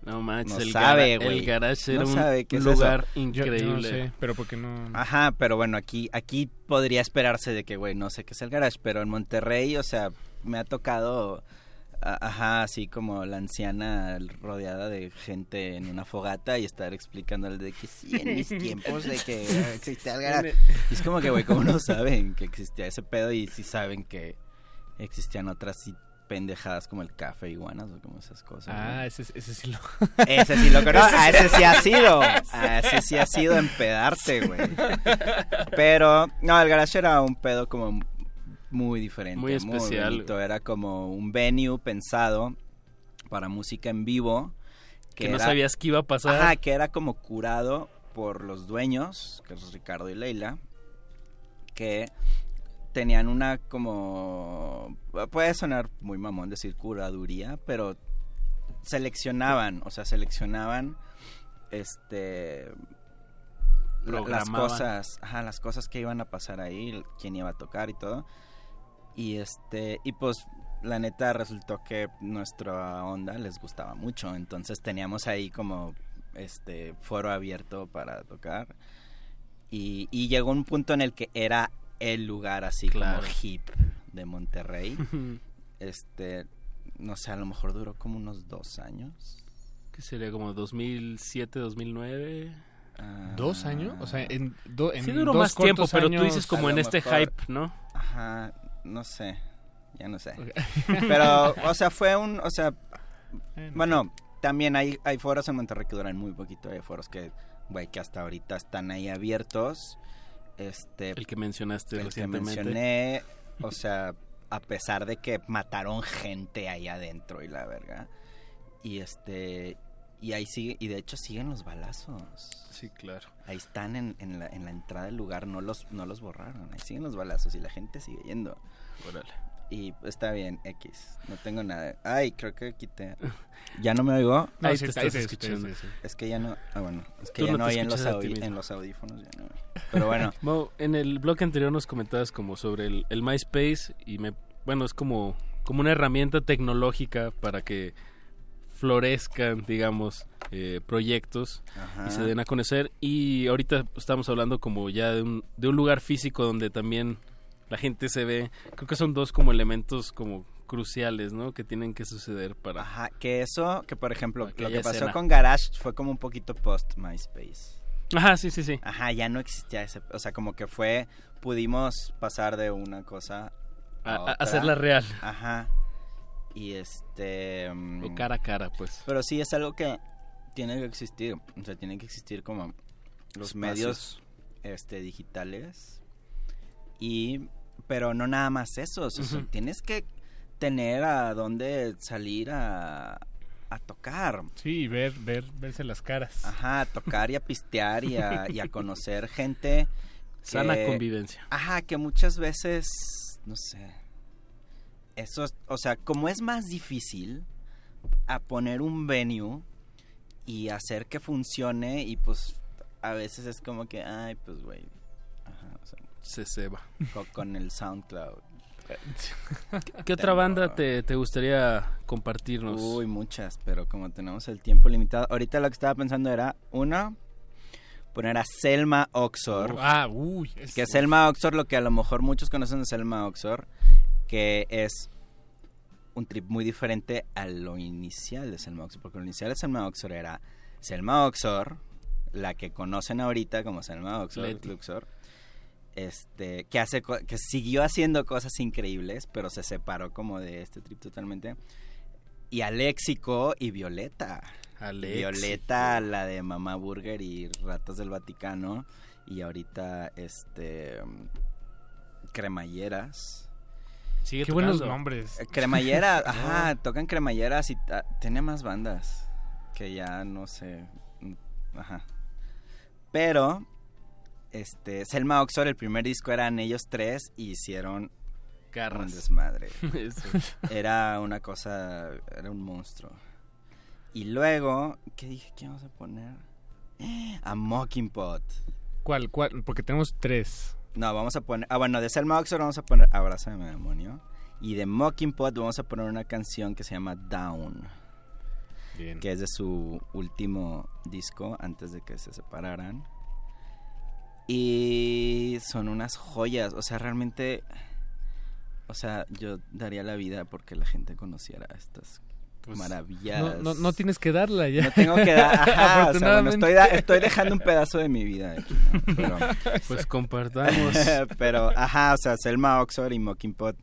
Speaker 18: No manches,
Speaker 19: no
Speaker 18: el
Speaker 19: sabe,
Speaker 18: garage
Speaker 19: No
Speaker 18: era un
Speaker 19: sabe qué es
Speaker 18: lugar
Speaker 19: eso.
Speaker 18: increíble.
Speaker 11: Yo no sé, pero porque no
Speaker 19: Ajá, pero bueno, aquí, aquí podría esperarse de que, güey, no sé qué es el garage, pero en Monterrey, o sea, me ha tocado A- Ajá, así como la anciana rodeada de gente en una fogata y estar explicándole de que sí, en mis [laughs] tiempos de que existía el garage. [laughs] Y es como que, güey, ¿cómo no saben que existía ese pedo y si saben que existían otras sí pendejadas como el café iguanas o como esas cosas?
Speaker 11: Ah,
Speaker 19: ¿no?
Speaker 11: ese, ese sí lo...
Speaker 19: Ese sí lo conozco. [laughs] Ah, ese sí ha sido. Ah, ese sí ha sido empedarte, güey. Pero, no, el garage era un pedo como muy diferente.
Speaker 18: Muy especial.
Speaker 19: Era como un venue pensado para música en vivo.
Speaker 18: Que no sabías que iba a pasar.
Speaker 19: Ajá, que era como curado por los dueños, que es Ricardo y Leila, que tenían una como... Puede sonar muy mamón decir curaduría, pero seleccionaban, o sea, seleccionaban este la- las cosas, ajá, las cosas que iban a pasar ahí, quién iba a tocar y todo. Y este, y pues la neta resultó que nuestra onda les gustaba mucho, entonces teníamos ahí como este foro abierto para tocar. Y, y llegó un punto en el que era el lugar así
Speaker 18: Claro.
Speaker 19: como hip de Monterrey. [laughs] este, no sé, a lo mejor duró como unos dos años.
Speaker 18: ¿Qué sería como 2007, 2009?
Speaker 11: ¿Dos años? O sea, en, do- en
Speaker 18: Sí duró
Speaker 11: dos
Speaker 18: más tiempo, pero tú dices como en este
Speaker 19: mejor-
Speaker 18: hype, ¿no?
Speaker 19: Ajá, no sé, ya no sé. [laughs] Pero, o sea, fue un, o sea, bueno, también hay, hay foros en Monterrey que duran muy poquito, hay foros que, güey, que hasta ahorita están ahí abiertos. Este,
Speaker 18: El que mencionaste
Speaker 19: el que
Speaker 18: recientemente.
Speaker 19: mencioné, o sea, a pesar de que mataron gente ahí adentro y la verga. Y este, y ahí sigue, y de hecho siguen los balazos.
Speaker 18: Sí, claro.
Speaker 19: Ahí están en, en, la, en la entrada del lugar, no los, no los borraron. Ahí siguen los balazos y la gente sigue yendo.
Speaker 18: Órale.
Speaker 19: Y está bien, X. No tengo nada. Ay, creo que quité. ¿Ya no me oigo?
Speaker 18: No, Ahí sí te estás
Speaker 19: escuchando. Es que ya no. Ah, bueno. Es que
Speaker 18: Tú
Speaker 19: ya
Speaker 18: no
Speaker 19: no, oí en los, en los audífonos. Ya no. Pero bueno. [laughs]
Speaker 18: Mau, en el bloque anterior nos comentabas como sobre el, el MySpace y me bueno, es como como una herramienta tecnológica para que florezcan, digamos, eh, proyectos
Speaker 19: Ajá.
Speaker 18: y se den a conocer y ahorita estamos hablando como ya de un, de un lugar físico donde también la gente se ve. Creo que son dos como elementos como cruciales, ¿no? Que tienen que suceder para
Speaker 19: Ajá, que eso, que por ejemplo, lo que pasó
Speaker 18: escena.
Speaker 19: con Garage fue como un poquito post MySpace.
Speaker 18: Ajá, sí, sí, sí.
Speaker 19: Ajá, ya no existía ese, o sea, como que fue, pudimos pasar de una cosa a,
Speaker 18: A- a-
Speaker 19: otra.
Speaker 18: hacerla real.
Speaker 19: Ajá. Y este... mm,
Speaker 18: O cara a cara, pues.
Speaker 19: Pero sí es algo que tiene que existir, o sea, tienen que existir como los
Speaker 18: Espacios.
Speaker 19: medios este digitales y pero no nada más eso, o sea, tienes que tener a dónde salir a, a tocar.
Speaker 11: Sí, y ver, ver, verse las caras.
Speaker 19: Ajá, a tocar y a pistear y a, [laughs] y a conocer gente.
Speaker 18: Sana
Speaker 19: que-
Speaker 18: convivencia.
Speaker 19: Ajá, que muchas veces, no sé. Eso, es- o sea, como es más difícil a poner un venue y hacer que funcione y pues a veces es como que, ay, pues güey.
Speaker 18: Se ceba.
Speaker 19: Con, con el SoundCloud.
Speaker 18: ¿Qué otra banda te, te gustaría compartirnos?
Speaker 19: Uy, muchas, pero como tenemos el tiempo limitado, ahorita lo que estaba pensando era, una, poner a Selma Oxor.
Speaker 11: Ah, uy. es-
Speaker 19: Que Selma Oxor, lo que a lo mejor muchos conocen de Selma Oxor, que es un trip muy diferente a lo inicial de Selma Oxor, porque lo inicial de Selma Oxor era Selma Oxor, la que conocen ahorita como Selma Oxor. Luxor, este, que hace que siguió haciendo cosas increíbles, pero se separó como de este trip totalmente. Y Aléxico y Violeta. Violeta, la de Mamá Burger y Ratas del Vaticano. Y ahorita, este. Cremalleras.
Speaker 18: Sigue
Speaker 11: Qué buenos nombres.
Speaker 19: Eh, Cremallera, [laughs] ajá, tocan cremalleras y ah, tiene más bandas que ya no sé, mm, ajá. Pero este Selma Oxor el primer disco eran ellos tres y hicieron
Speaker 18: Garras.
Speaker 19: un desmadre. [laughs] Era una cosa, era un monstruo. Y luego, ¿qué dije que vamos a poner? A Mockingbot.
Speaker 11: ¿Cuál, cuál? Porque tenemos tres.
Speaker 19: No, vamos a poner. Ah, bueno, de Selma Oxford vamos a poner Abrázame, demonio. Y de Mockingbot vamos a poner una canción que se llama Down.
Speaker 11: Bien.
Speaker 19: Que es de su último disco antes de que se separaran. Y son unas joyas. O sea, realmente. O sea, yo daría la vida porque la gente conociera estas
Speaker 11: Pues,
Speaker 19: maravillas.
Speaker 11: No, no, no tienes que darla ya.
Speaker 19: No tengo que dar, [laughs] ajá, o sea, bueno,
Speaker 11: Afortunadamente.
Speaker 19: estoy, da- estoy dejando un pedazo de mi vida aquí, ¿no? Pero, [laughs]
Speaker 18: Pues compartamos. [laughs]
Speaker 19: pero, ajá, o sea, Selma Oxford y Mockingbird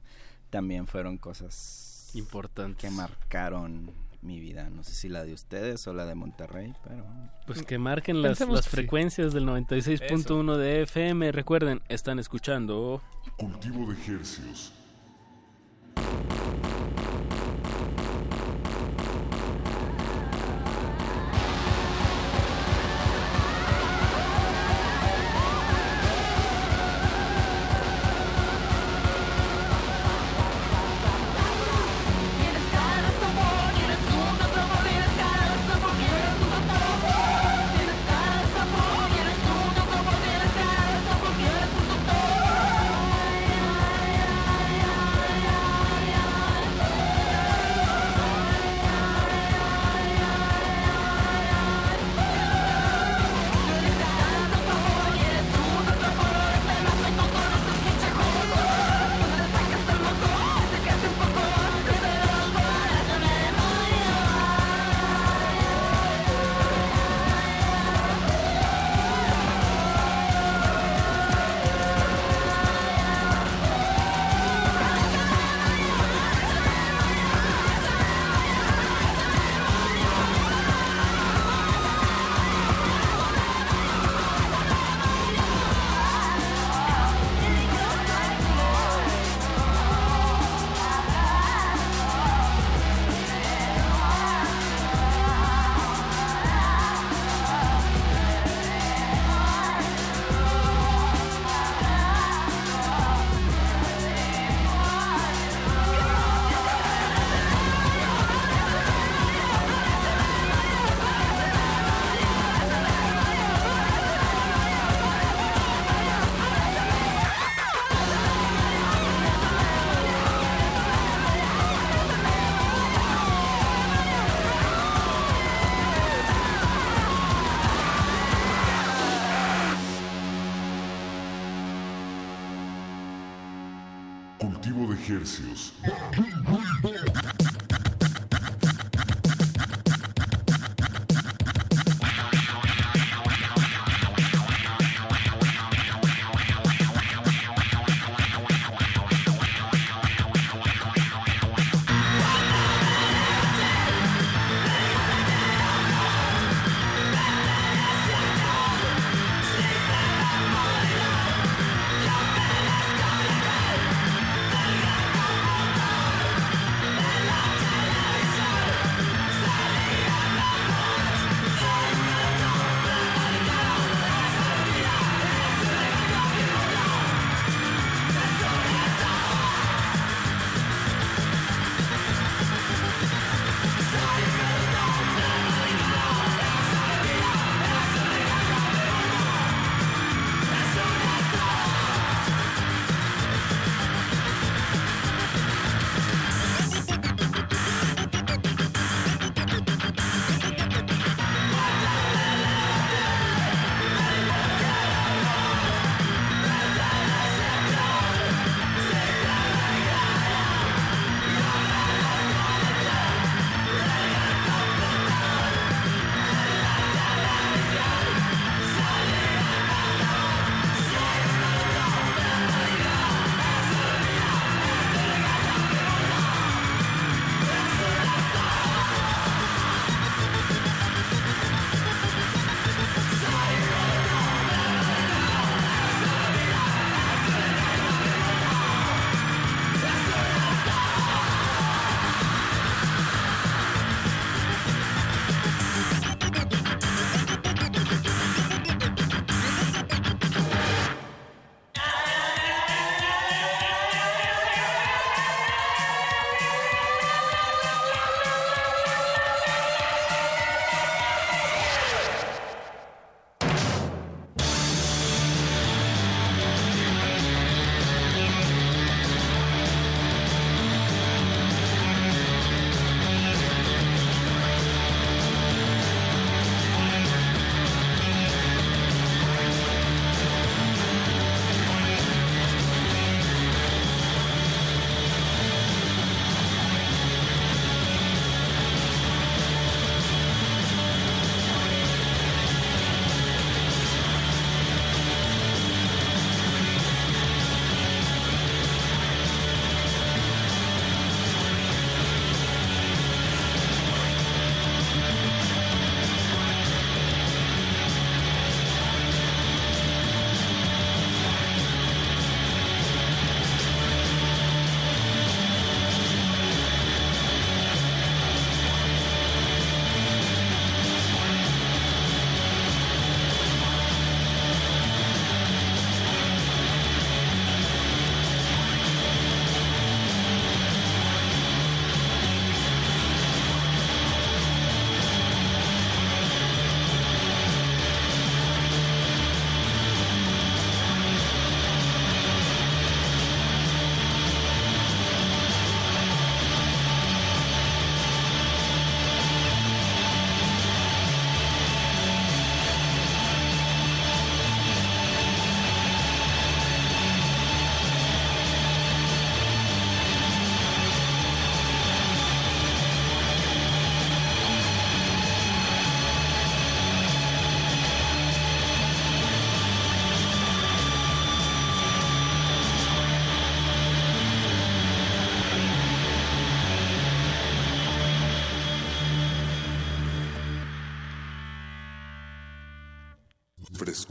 Speaker 19: también fueron cosas
Speaker 18: importantes
Speaker 19: que marcaron mi vida. No sé si la de ustedes o la de Monterrey, pero
Speaker 18: Pues que marquen las, las
Speaker 19: que sí.
Speaker 18: frecuencias del 96.1 de FM. Recuerden, están escuchando.
Speaker 4: Cultivo de Hercios.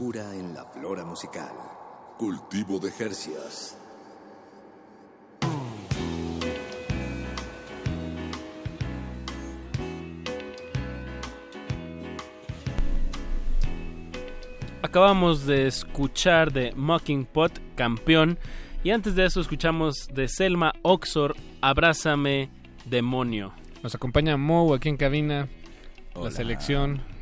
Speaker 1: Frescura en la flora musical. Cultivo de Jercias.
Speaker 18: Acabamos de escuchar de Mocking Pot, campeón. Y antes de eso escuchamos de Selma Oxor, Abrázame, demonio.
Speaker 11: Nos acompaña Mo aquí en cabina.
Speaker 19: Hola.
Speaker 11: La selección.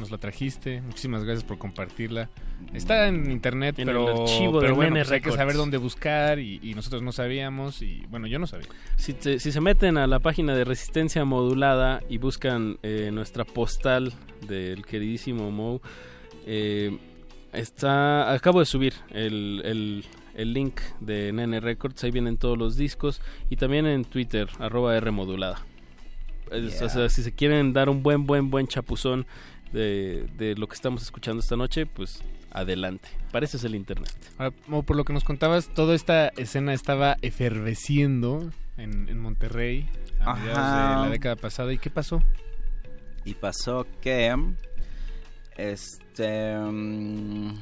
Speaker 11: Nos la trajiste. Muchísimas gracias por compartirla. Está en internet,
Speaker 18: En
Speaker 11: pero,
Speaker 18: el archivo
Speaker 11: pero
Speaker 18: de
Speaker 11: bueno, pues hay que saber dónde buscar y, y nosotros no sabíamos y bueno, yo no sabía.
Speaker 18: Si, te- si se meten a la página de Resistencia Modulada y buscan eh, nuestra postal del queridísimo Mo, eh, está acabo de subir el, el- el link de Nene Records, ahí vienen todos los discos y también en Twitter, arroba R Modulada. Es-
Speaker 19: Yeah.
Speaker 18: O sea, si se quieren dar un buen, buen, buen chapuzón de, de lo que estamos escuchando esta noche, pues adelante. Para eso es el internet.
Speaker 11: Ahora, Mo, por lo que nos contabas, toda esta escena estaba eferveciendo en, en Monterrey a
Speaker 19: Ajá.
Speaker 11: mediados de la década pasada. ¿Y qué pasó?
Speaker 19: Y pasó que. Este. mm,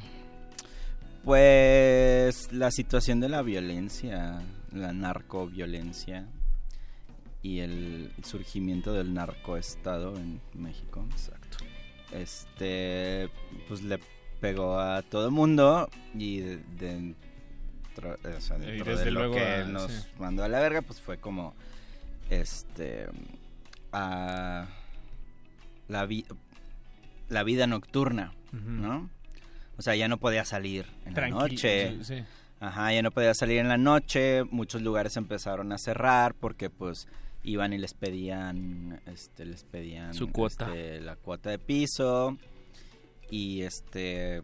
Speaker 19: Pues la situación de la violencia, la narcoviolencia y el surgimiento del narcoestado en México. Exacto. Este. Pues le pegó a todo el mundo y de, dentro, o sea,
Speaker 11: Y
Speaker 19: dentro
Speaker 11: desde
Speaker 19: de lo que nos
Speaker 11: sí.
Speaker 19: mandó a la verga, pues fue como. Este. a la, vi- la vida nocturna. ¿no? O sea, ya no podía salir en la noche.
Speaker 11: sí, sí.
Speaker 19: Ajá, ya no podía salir en la noche. Muchos lugares empezaron a cerrar porque, pues, iban y les pedían, este, les pedían
Speaker 18: Su cuota.
Speaker 19: este, la cuota de piso y este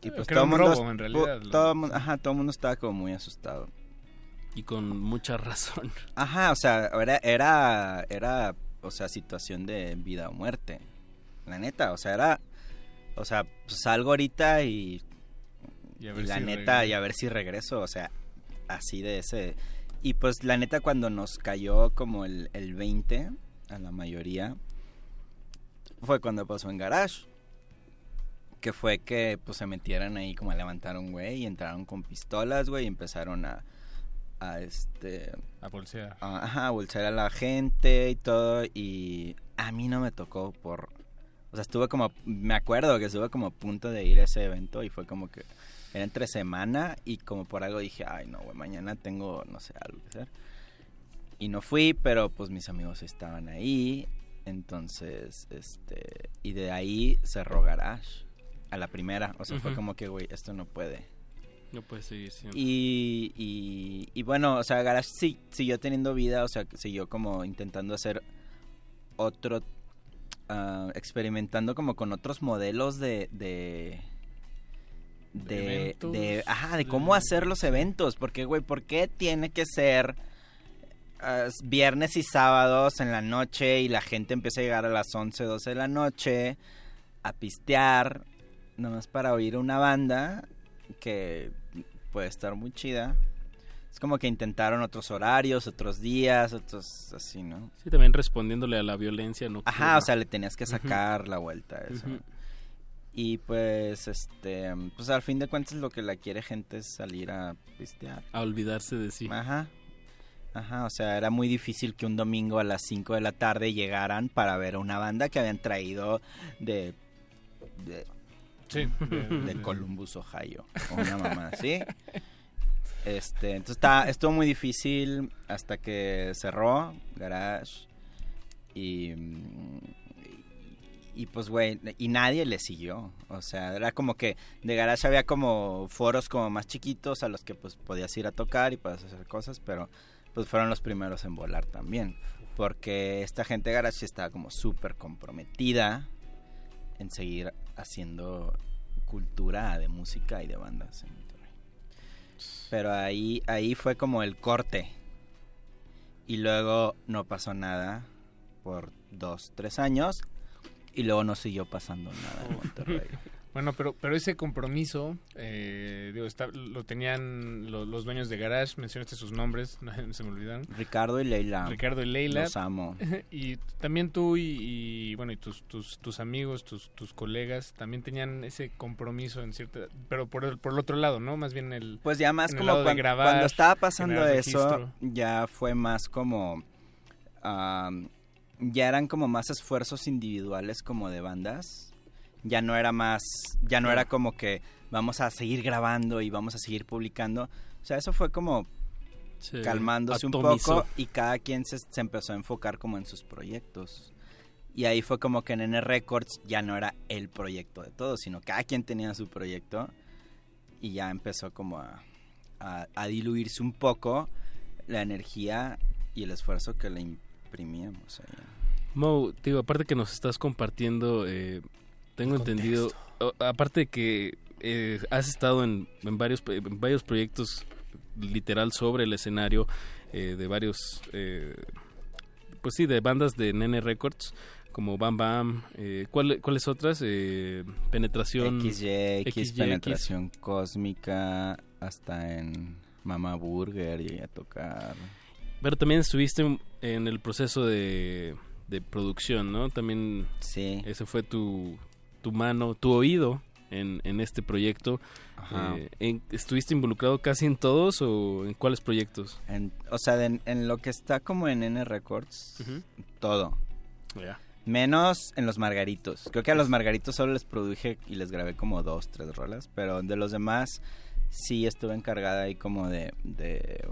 Speaker 19: y pues todo
Speaker 11: un
Speaker 19: mundo,
Speaker 11: robo, en realidad, lo-
Speaker 19: todo, mu- ajá, todo el mundo estaba como muy asustado.
Speaker 18: Y con mucha razón. [laughs]
Speaker 19: Ajá, o sea, era, era, era, o sea, situación de vida o muerte. La neta, o sea, era, o sea, pues salgo ahorita y, la
Speaker 11: si
Speaker 19: neta,
Speaker 11: regreso.
Speaker 19: y a ver si regreso, o sea, así de ese. Y pues la neta, cuando nos cayó como el, el 20 a la mayoría, fue cuando pasó en Garage. Que fue que pues se metieron ahí como a levantar un güey y entraron con pistolas, güey, y empezaron a, a este
Speaker 11: A bolsear.
Speaker 19: a- ajá, a bolsear a la gente y todo y a mí no me tocó por o sea, estuve como me acuerdo que estuve como a punto de ir a ese evento y fue como que era entre semana y como por algo dije, "Ay, no, güey, mañana tengo no sé, algo que hacer." Y no fui, pero pues mis amigos estaban ahí, entonces este y de ahí cerró Garage a la primera, o sea, fue como que, güey, esto no puede.
Speaker 18: No puede seguir siendo.
Speaker 19: Y, y, y bueno, o sea, Garage sí, siguió teniendo vida, o sea, siguió como intentando hacer otro, ah, experimentando como con otros modelos de, de,
Speaker 11: De
Speaker 19: de, ajá, de cómo hacer los eventos, porque, güey, ¿por qué tiene que ser ah, viernes y sábados en la noche y la gente empieza a llegar a las 11, 12 de la noche a pistear, nomás para oír una banda que puede estar muy chida. Es como que intentaron otros horarios, otros días, otros así, ¿no?
Speaker 18: Sí, también respondiéndole a la violencia nocturna.
Speaker 19: Ajá, o sea, le tenías que sacar la vuelta a eso. Y pues, este, pues al fin de cuentas lo que la quiere gente es salir a pistear.
Speaker 18: A olvidarse de sí.
Speaker 19: Ajá. Ajá, o sea, era muy difícil que un domingo a las 5 de la tarde llegaran para ver a una banda que habían traído de... de
Speaker 11: Sí,
Speaker 19: de,
Speaker 11: de- [laughs]
Speaker 19: Columbus, Ohio. O una mamá, ¿sí? Este, entonces está, estuvo muy difícil hasta que cerró Garage. Y, mm, y pues, güey, y nadie le siguió. O sea, era como que de Garage había como foros como más chiquitos a los que pues podías ir a tocar y podías hacer cosas, pero pues fueron los primeros en volar también. Porque esta gente de Garage estaba como súper comprometida en seguir haciendo cultura de música y de bandas. Pero ahí, ahí fue como el corte. Y luego no pasó nada por dos, tres años. Y luego no siguió pasando nada en Monterrey. [laughs]
Speaker 11: Bueno, pero, pero ese compromiso, eh, digo, está, lo tenían lo- los dueños de Garage, mencionaste sus nombres, [laughs] no, se me olvidaron.
Speaker 19: Ricardo y Leila.
Speaker 11: Ricardo y Leila.
Speaker 19: Los amo. [laughs]
Speaker 11: Y también tú y, y, bueno, y tus, tus, tus amigos, tus, tus colegas, también tenían ese compromiso en cierta... Pero por el, por el otro lado, ¿no? Más bien el...
Speaker 19: Pues ya más como
Speaker 11: grabar,
Speaker 19: cuando estaba pasando eso,
Speaker 11: registro.
Speaker 19: ya fue más como... am, ya eran como más esfuerzos individuales como de bandas. Ya no era más... Ya no era como que vamos a seguir grabando y vamos a seguir publicando. O sea, eso fue como
Speaker 18: Se
Speaker 19: calmándose un poco y cada quien se, se empezó a enfocar como en sus proyectos. Y ahí fue como que en N Records ya no era el proyecto de todos, sino cada quien tenía su proyecto y ya empezó como a, a- a diluirse un poco la energía y el esfuerzo que le imprimíamos ahí.
Speaker 18: Mo, digo, aparte que nos estás compartiendo, eh, tengo entendido, aparte de que eh, has estado en, en varios en varios proyectos literal sobre el escenario eh, de varios, eh, pues sí, de bandas de Nene Records como Bam Bam, eh, ¿cuál- ¿cuáles otras? Eh, penetración,
Speaker 19: XY, X, penetración cósmica, hasta en Mama Burger y a tocar.
Speaker 18: Pero también estuviste en el proceso de, de producción, ¿no? También
Speaker 19: sí.
Speaker 18: ese fue tu, tu mano, tu oído en, en este proyecto.
Speaker 19: Ajá.
Speaker 18: Eh, en- ¿Estuviste involucrado casi en todos o en cuáles proyectos?
Speaker 19: En- o sea, de- en lo que está como en N Records, todo. Menos en los margaritos. Creo que a los margaritos solo les produje y les grabé como dos, tres rolas. Pero de los demás sí estuve encargada ahí como de, de,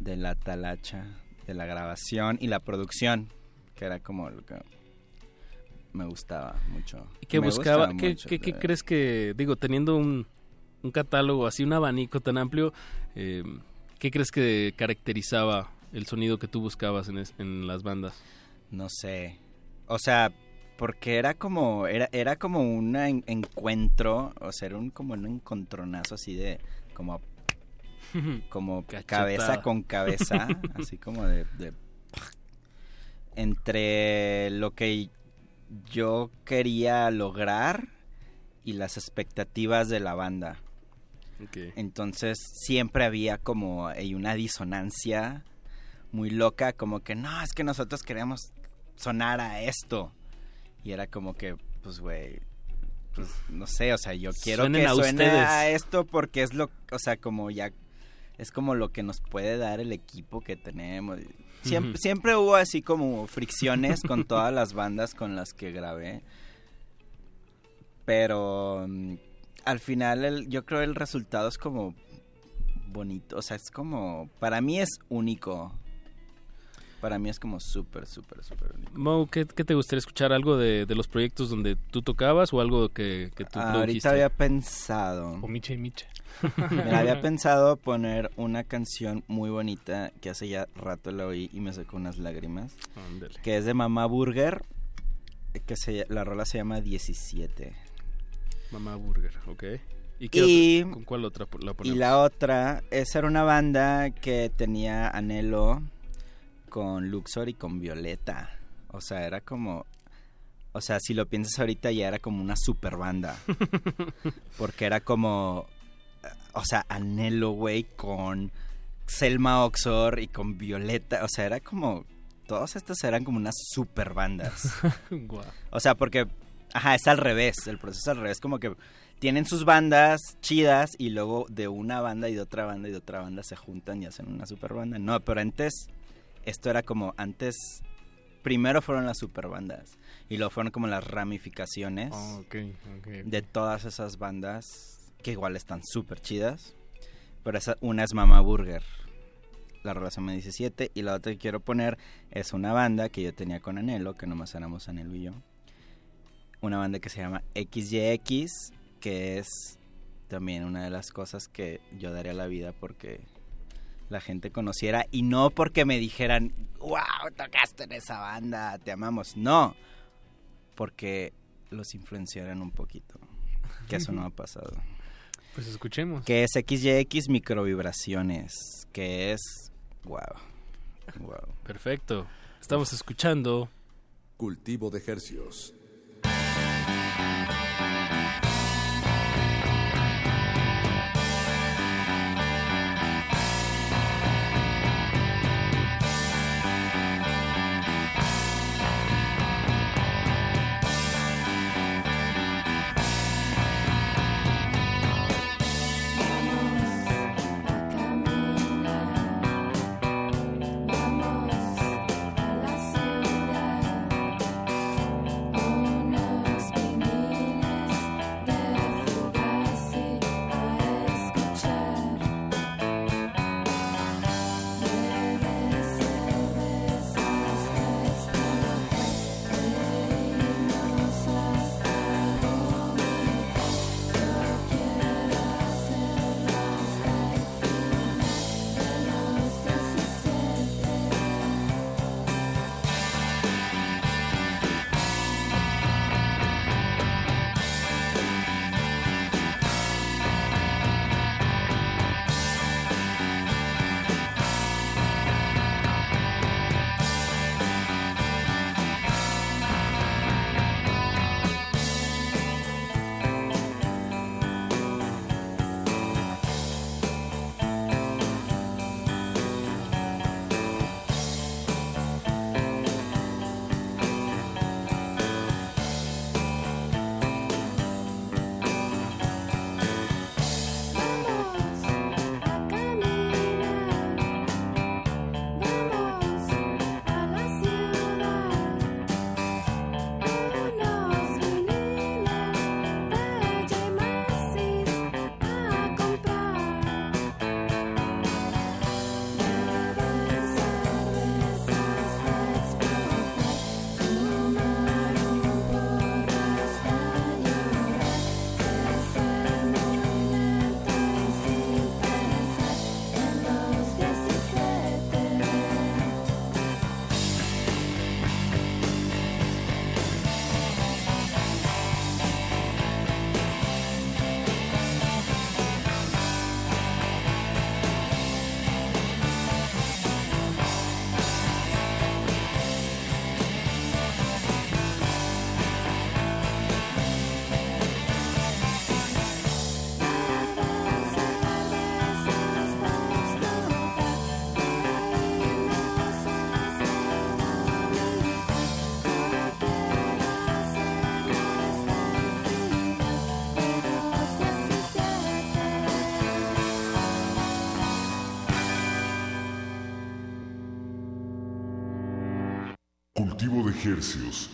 Speaker 19: de la talacha, de la grabación y la producción. Que era como lo que me gustaba mucho.
Speaker 18: ¿Y qué
Speaker 19: Me
Speaker 18: buscaba?
Speaker 19: gustaba
Speaker 18: ¿Qué,
Speaker 19: mucho,
Speaker 18: qué- qué crees que, digo, teniendo un, un catálogo así, un abanico tan amplio, eh, ¿qué crees que caracterizaba el sonido que tú buscabas en, es- en las bandas?
Speaker 19: No sé. O sea, porque era como era era como un en- encuentro, o sea, era un como un encontronazo así de como [laughs] como
Speaker 18: Cachetada.
Speaker 19: cabeza con cabeza, [laughs] así como de, de entre lo que yo quería lograr y las expectativas de la banda. Entonces siempre había como una disonancia muy loca, como que no, es que nosotros queremos sonar a esto. Y era como que, pues, güey, pues no sé, o sea, yo quiero
Speaker 18: Suenen
Speaker 19: que
Speaker 18: a
Speaker 19: suene
Speaker 18: ustedes.
Speaker 19: a esto porque es lo, o sea, como ya, es como lo que nos puede dar el equipo que tenemos. Siempre, siempre hubo así como fricciones con todas las bandas con las que grabé. Pero mm, al final el- yo creo el resultado es como bonito, o sea, es como, para mí es único. Para mí es como súper, súper, súper único.
Speaker 18: Mo, ¿qué, qué te gustaría escuchar? ¿Algo de, de los proyectos donde tú tocabas o algo que, que tú produjiste?
Speaker 19: Ahorita había pensado.
Speaker 11: O Miche y Miche. [laughs]
Speaker 19: Mira, había pensado poner una canción muy bonita que hace ya rato la oí y me sacó unas lágrimas.
Speaker 18: Ándale.
Speaker 19: Que es de Mamá Burger. Que se, la rola se llama 17.
Speaker 18: Mamá Burger, ok. ¿Y, qué
Speaker 19: Y-
Speaker 18: otra- con cuál otra la
Speaker 19: Y
Speaker 18: ponemos?
Speaker 19: la otra, esa era una banda que tenía anhelo con Luxor y con Violeta. O sea, era como... O sea, si lo piensas ahorita ya era como una super banda. [laughs] Porque era como... O sea, anhelo, güey, con Selma Oxor y con Violeta. O sea, era como... Todas estas eran como unas super bandas. [laughs] O sea, porque, ajá, es al revés, el proceso es al revés, como que tienen sus bandas chidas y luego de una banda y de otra banda y de otra banda se juntan y hacen una super banda. No, pero antes, esto era como, antes, primero fueron las super bandas y luego fueron como las ramificaciones
Speaker 11: Oh, ok.
Speaker 19: de todas esas bandas que igual están súper chidas. Pero esa, una es Mama Burger, la relación me 17 y la otra que quiero poner es una banda que yo tenía con Anhelo, que nomás éramos Anhelo y yo. Una banda que se llama XYX, que es también una de las cosas que yo daría a la vida porque la gente conociera y no porque me dijeran, wow, tocaste en esa banda, te amamos. No, porque los influenciaran un poquito, que eso no ha pasado. [laughs]
Speaker 11: Pues escuchemos.
Speaker 19: Que es XYX microvibraciones, que es wow. Wow.
Speaker 18: Perfecto. Estamos escuchando
Speaker 1: Cultivo de Hercios.
Speaker 4: silencios.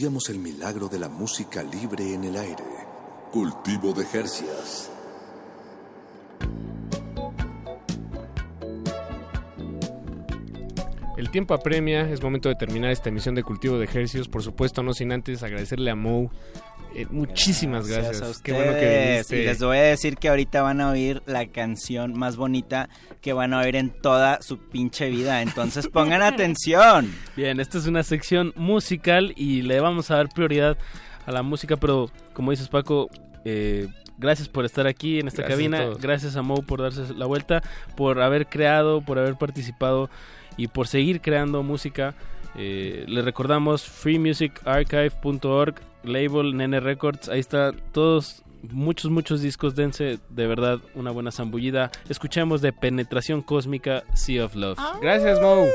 Speaker 1: estudiamos el milagro de la música libre en el aire. Cultivo de Jercias.
Speaker 11: El tiempo apremia, es momento de terminar esta emisión de Cultivo de Ejercicios, por supuesto, no sin antes agradecerle a Mo eh, muchísimas gracias.
Speaker 19: a
Speaker 11: Qué bueno que
Speaker 19: ustedes.
Speaker 11: viniste.
Speaker 19: Y les voy a decir que ahorita van a oír la canción más bonita que van a oír en toda su pinche vida. Entonces [laughs] pongan atención.
Speaker 18: Bien, esta es una sección musical y le vamos a dar prioridad a la música, pero como dices Paco, eh, gracias por estar aquí en esta
Speaker 11: Gracias
Speaker 18: cabina, gracias a Mo por darse la vuelta, por haber creado, por haber participado y por seguir creando música. Eh, le recordamos freemusicarchive.org, label Nene Records, ahí está todos muchos muchos discos, dense de verdad una buena zambullida. Escuchemos de Penetración Cósmica Sea of Love.
Speaker 11: Gracias, Mo.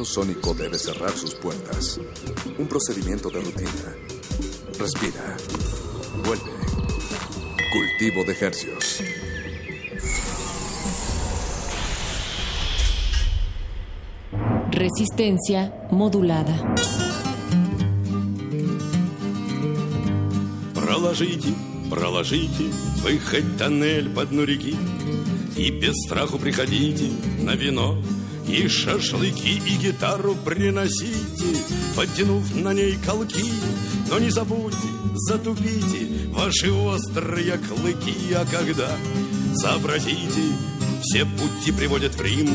Speaker 1: invernadero sónico debe cerrar sus puertas. Un procedimiento de rutina. Respira. Vuelve. Cultivo de ejercios.
Speaker 2: Resistencia modulada.
Speaker 17: Проложите, проложите вы хоть тоннель по дну реки И без страху приходите на вино И шашлыки, и гитару приносите Подтянув на ней колки. Но не забудьте, затупите Ваши острые клыки А когда сообразите Все пути приводят в Рим.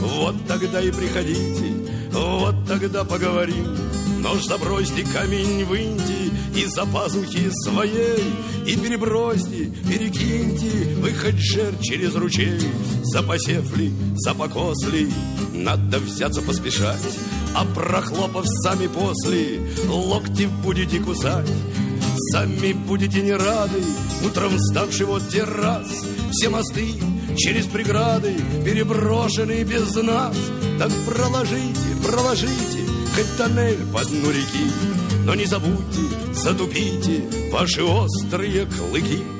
Speaker 17: Вот тогда и приходите Вот тогда поговорим. Нож забросьте, камень выньте Из-за пазухи своей И перебросьте, перекиньте. Вы хоть жер через ручей Запасев ли, запокос ли Надо взяться поспешать А прохлопав сами после Локти будете кусать. Сами будете не рады Утром вставший вот те раз Все мосты через преграды Переброшены без нас. Так проложите, проложите Хоть тоннель по дну реки Но не забудьте, затупите Ваши острые клыки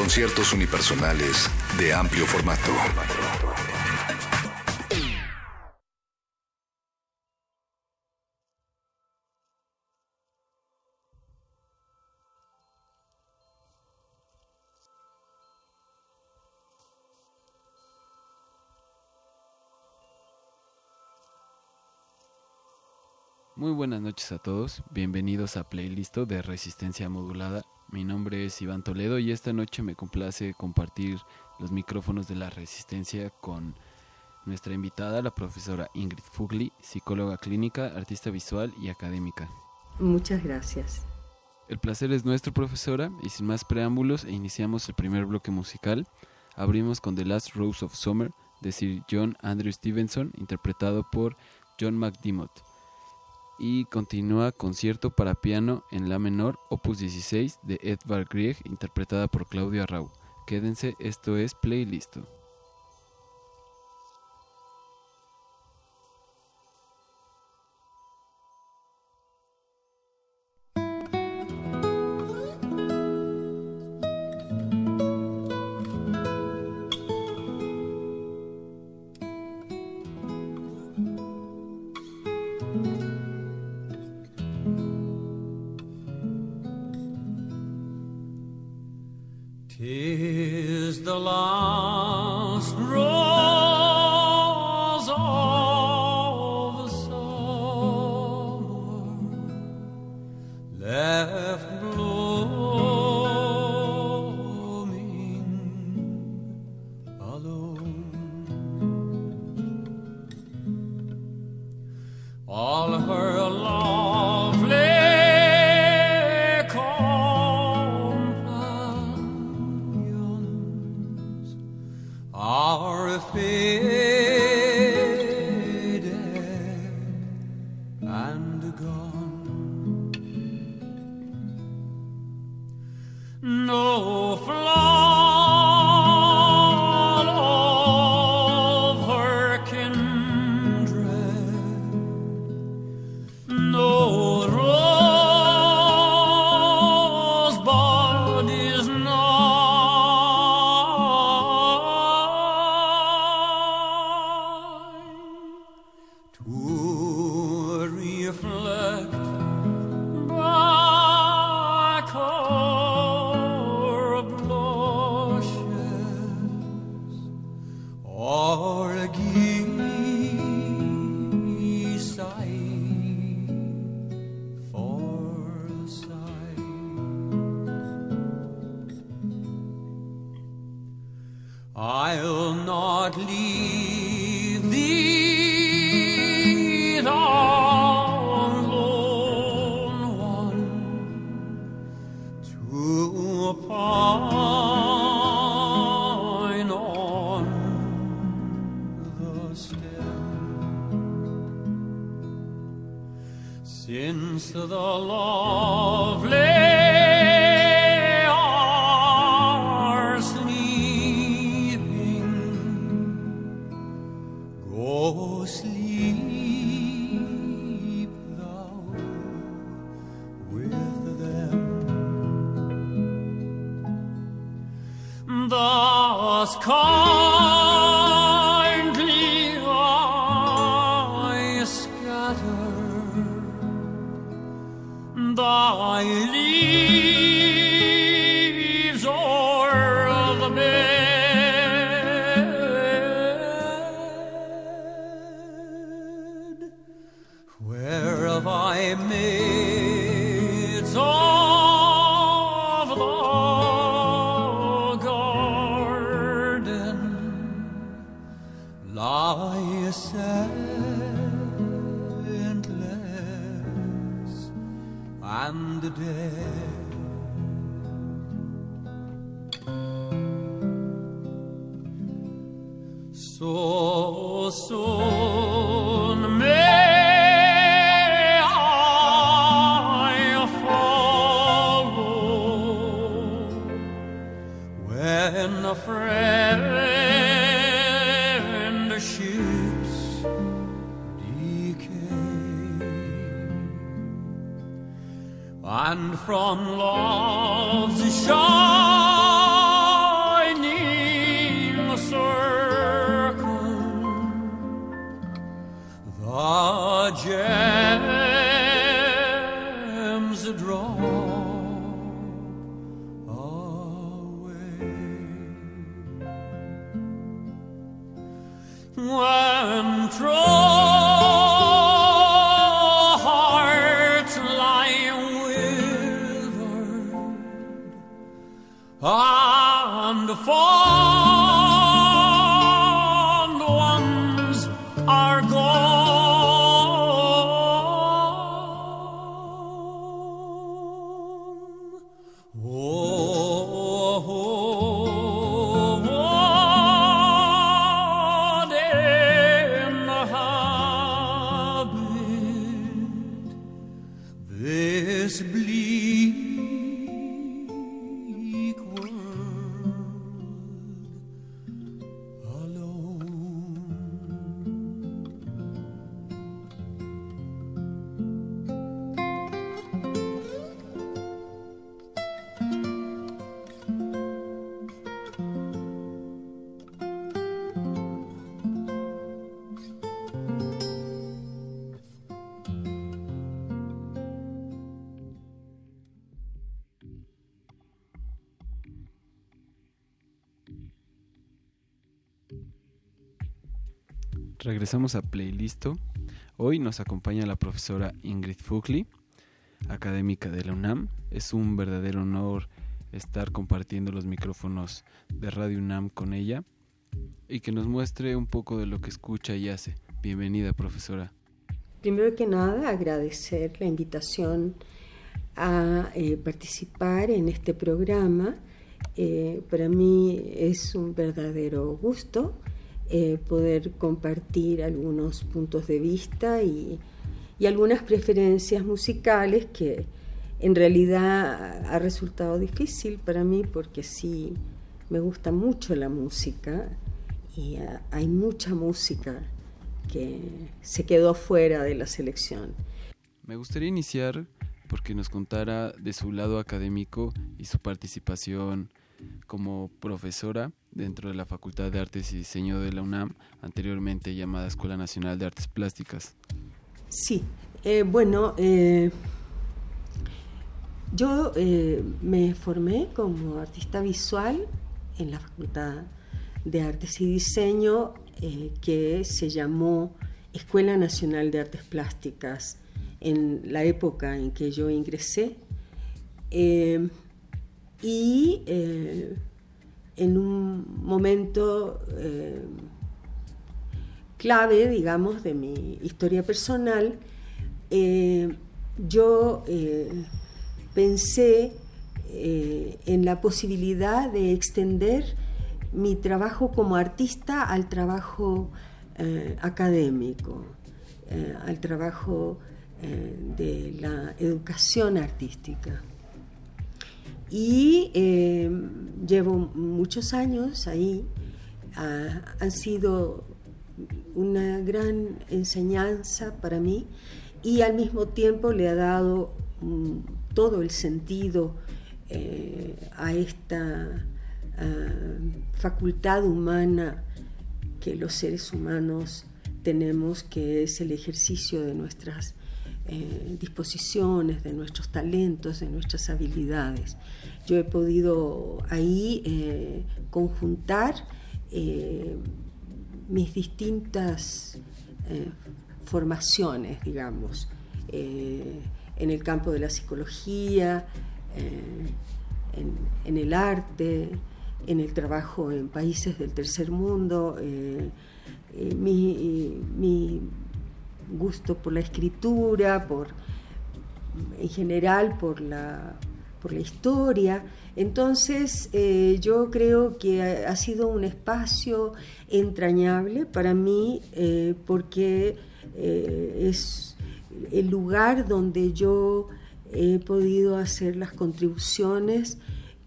Speaker 1: Conciertos unipersonales de amplio formato.
Speaker 20: Muy buenas noches a todos, bienvenidos a Playlisto de Resistencia Modulada. Mi nombre es Iván Toledo y esta noche me complace compartir los micrófonos de la Resistencia con nuestra invitada, la profesora Ingrid Fugli, psicóloga clínica, artista visual y académica.
Speaker 21: Muchas gracias.
Speaker 20: El placer es nuestro, profesora, y sin más preámbulos, iniciamos el primer bloque musical. Abrimos con The Last Rose of Summer de Sir John Andrew Stevenson, interpretado por John McDermott y continúa concierto para piano en la menor opus 16 de Edvard Grieg interpretada por Claudio Arrau. Quédense, esto es Playlist. Regresamos a Playlisto. Hoy nos acompaña la profesora Ingrid Fugli, académica de la UNAM. Es un verdadero honor estar compartiendo los micrófonos de Radio UNAM con ella y que nos muestre un poco de lo que escucha y hace. Bienvenida, profesora.
Speaker 21: Primero que nada, agradecer la invitación a eh, participar en este programa. Eh, para mí es un verdadero gusto eh, poder compartir algunos puntos de vista y, y, algunas preferencias musicales que en realidad ha resultado difícil para mí porque sí me gusta mucho la música y uh, hay mucha música que se quedó fuera de la selección.
Speaker 20: Me gustaría iniciar porque nos contara de su lado académico y su participación como profesora dentro de la Facultad de Artes y Diseño de la UNAM, anteriormente llamada Escuela Nacional de Artes Plásticas.
Speaker 21: Sí, eh, bueno, eh, yo eh, me formé como artista visual en la Facultad de Artes y Diseño que se llamó Escuela Nacional de Artes Plásticas en la época en que yo ingresé. Y en un momento eh, clave, digamos, de mi historia personal, eh, yo eh, pensé en la posibilidad de extender mi trabajo como artista al trabajo académico, al trabajo de la educación artística. Y eh, llevo muchos años ahí. Ah, han sido una gran enseñanza para mí y al mismo tiempo le ha dado mm, todo el sentido eh, a esta ah, facultad humana que los seres humanos tenemos, que es el ejercicio de nuestras eh, disposiciones, de nuestros talentos, de nuestras habilidades. Yo he podido ahí eh, conjuntar eh, mis distintas formaciones, digamos, en el campo de la psicología, en, el arte, en el trabajo en países del tercer mundo. mi gusto por la escritura, por, en general por la, por la historia. Entonces eh, yo creo que ha, sido un espacio entrañable para mí eh, porque eh, es el lugar donde yo he podido hacer las contribuciones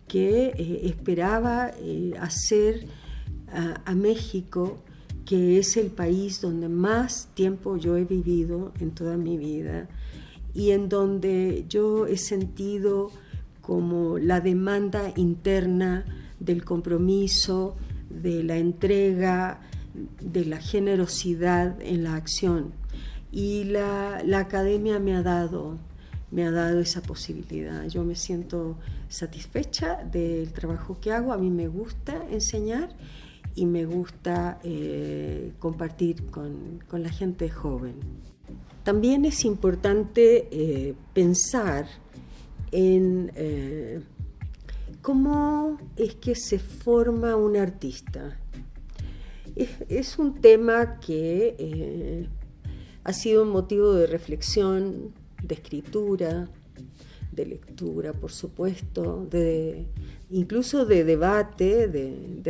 Speaker 21: que esperaba hacer a México que es el país donde más tiempo yo he vivido en toda mi vida y en donde yo he sentido como la demanda interna del compromiso, de la entrega, de la generosidad en la acción. Y la, academia me ha dado me ha dado esa posibilidad. Yo me siento satisfecha del trabajo que hago, a mí me gusta enseñar y me gusta eh, compartir con, la gente joven. También es importante eh, pensar en eh, cómo es que se forma un artista. Es, un tema que ha sido un motivo de reflexión, de escritura, de lectura, por supuesto, de, incluso de debate, de,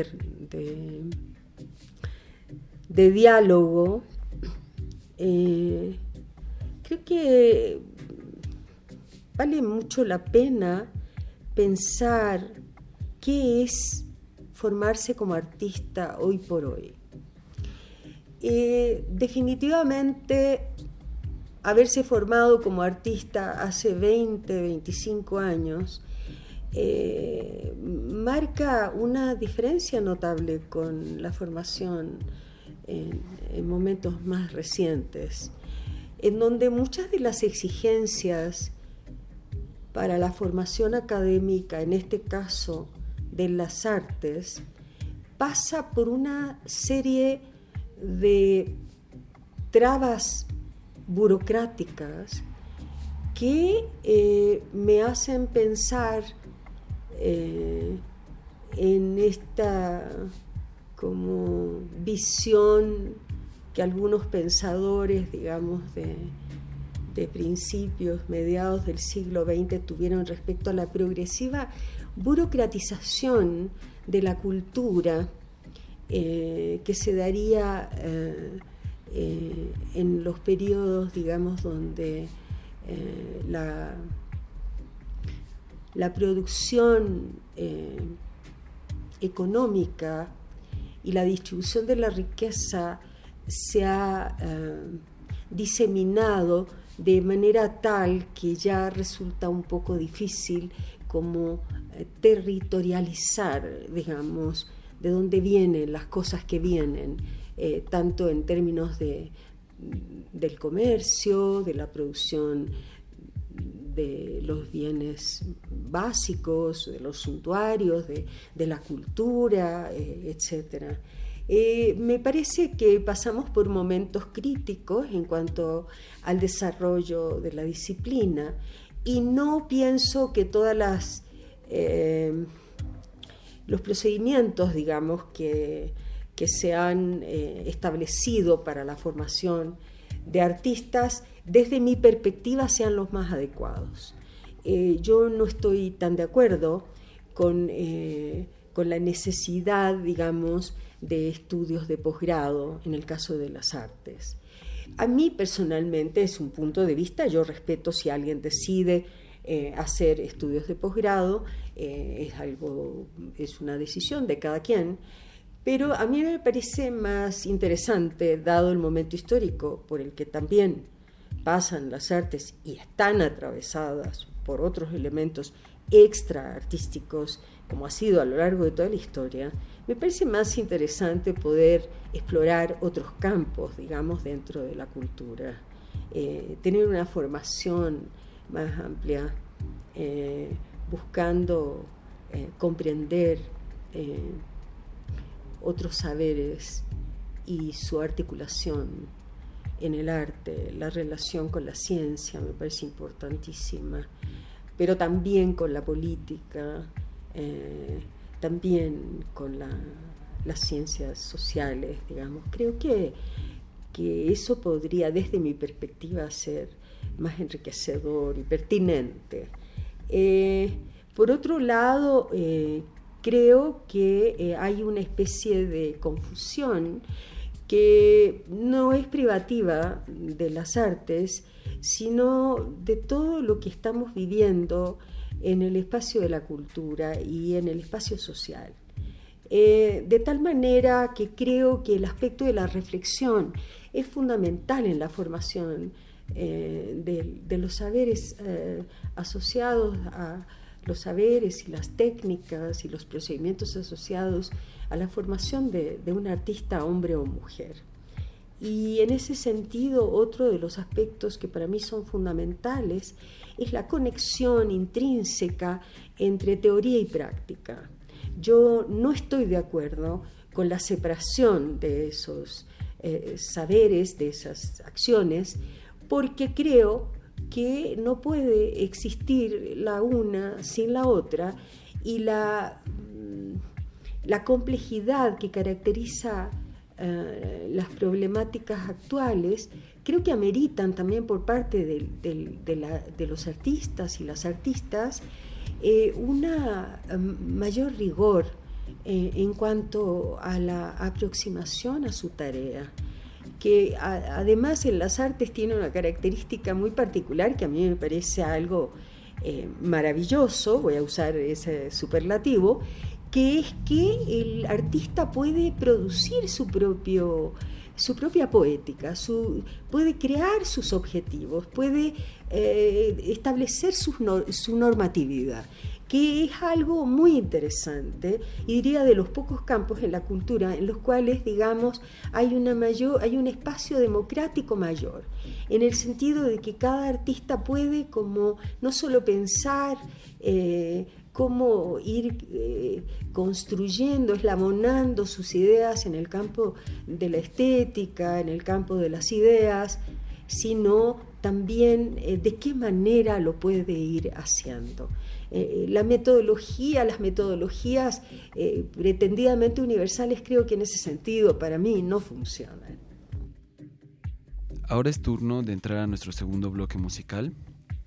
Speaker 21: de, diálogo. Eh, creo que vale mucho la pena pensar qué es formarse como artista hoy por hoy. Eh, definitivamente haberse formado como artista hace 20, 25 años eh, marca una diferencia notable con la formación en, momentos más recientes, en donde muchas de las exigencias para la formación académica, en este caso de las artes, pasa por una serie de trabas burocráticas que eh, me hacen pensar eh, en esta como visión que algunos pensadores, digamos, de, principios, mediados del siglo XX tuvieron respecto a la progresiva burocratización de la cultura eh, que se daría eh, en los periodos, digamos, donde la la producción eh, económica y la distribución de la riqueza se ha eh, diseminado de manera tal que ya resulta un poco difícil como eh, territorializar, digamos, de dónde vienen las cosas que vienen, tanto en términos de, del comercio, de la producción de los bienes básicos, de los suntuarios, de, la cultura, eh, etc. Eh, me parece que pasamos por momentos críticos en cuanto al desarrollo de la disciplina y no pienso que todas las eh, los procedimientos, digamos, que, que se han establecido para la formación de artistas, desde mi perspectiva, sean los más adecuados. Eh, yo no estoy tan de acuerdo con, eh, con la necesidad, digamos, de estudios de posgrado en el caso de las artes. A mí personalmente es un punto de vista, yo respeto si alguien decide eh, hacer estudios de posgrado, es es una decisión de cada quien, pero a mí me parece más interesante, dado el momento histórico por el que también pasan las artes y están atravesadas por otros elementos extra artísticos, como ha sido a lo largo de toda la historia, me parece más interesante poder explorar otros campos, digamos, dentro de la cultura, eh, tener una formación más amplia, eh, buscando eh, comprender otros saberes y su articulación en el arte, la relación con la ciencia me parece importantísima, pero también con la política, también con las ciencias sociales, digamos. Creo que, que eso podría, desde mi perspectiva, ser más enriquecedor y pertinente. Eh, por otro lado, eh, creo que eh, hay una especie de confusión que no es privativa de las artes, sino de todo lo que estamos viviendo en el espacio de la cultura y en el espacio social. Eh, de tal manera que creo que el aspecto de la reflexión es fundamental en la formación eh, de, los saberes eh, asociados a los saberes y las técnicas y los procedimientos asociados a la formación de, de un artista hombre o mujer. Y en ese sentido, otro de los aspectos que para mí son fundamentales es la conexión intrínseca entre teoría y práctica. Yo no estoy de acuerdo con la separación de esos eh, saberes, de esas acciones, porque creo que no puede existir la una sin la otra y la, mm, la complejidad que caracteriza eh, las problemáticas actuales creo que ameritan también por parte de, los artistas y las artistas eh, una mm, mayor rigor eh, en cuanto a la aproximación a su tarea que además en las artes tiene una característica muy particular que a mí me parece algo eh, maravilloso, voy a usar ese superlativo, que es que el artista puede producir su propio su propia poética, su, puede crear sus objetivos, puede eh, establecer su, su normatividad que es algo muy interesante y diría de los pocos campos en la cultura en los cuales, digamos, hay, una mayor, hay un espacio democrático mayor, en el sentido de que cada artista puede como no solo pensar, eh, cómo ir eh, construyendo, eslamonando sus ideas en el campo de la estética, en el campo de las ideas, sino también eh, de qué manera lo puede ir haciendo. Eh, la metodología, las metodologías pretendidamente universales creo que en ese sentido para mí no funcionan.
Speaker 20: Ahora es turno de entrar a nuestro segundo bloque musical.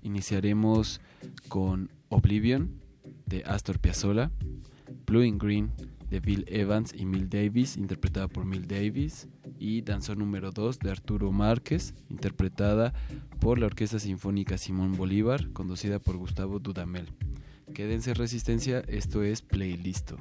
Speaker 20: Iniciaremos con Oblivion de Astor Piazzolla, Blue and Green de Bill Evans y Mill Davis, interpretada por Mill Davis, y Danzón número 2 de Arturo Márquez, interpretada por la Orquesta Sinfónica Simón Bolívar, conducida por Gustavo Dudamel. Quédense resistencia, esto es Playlisto.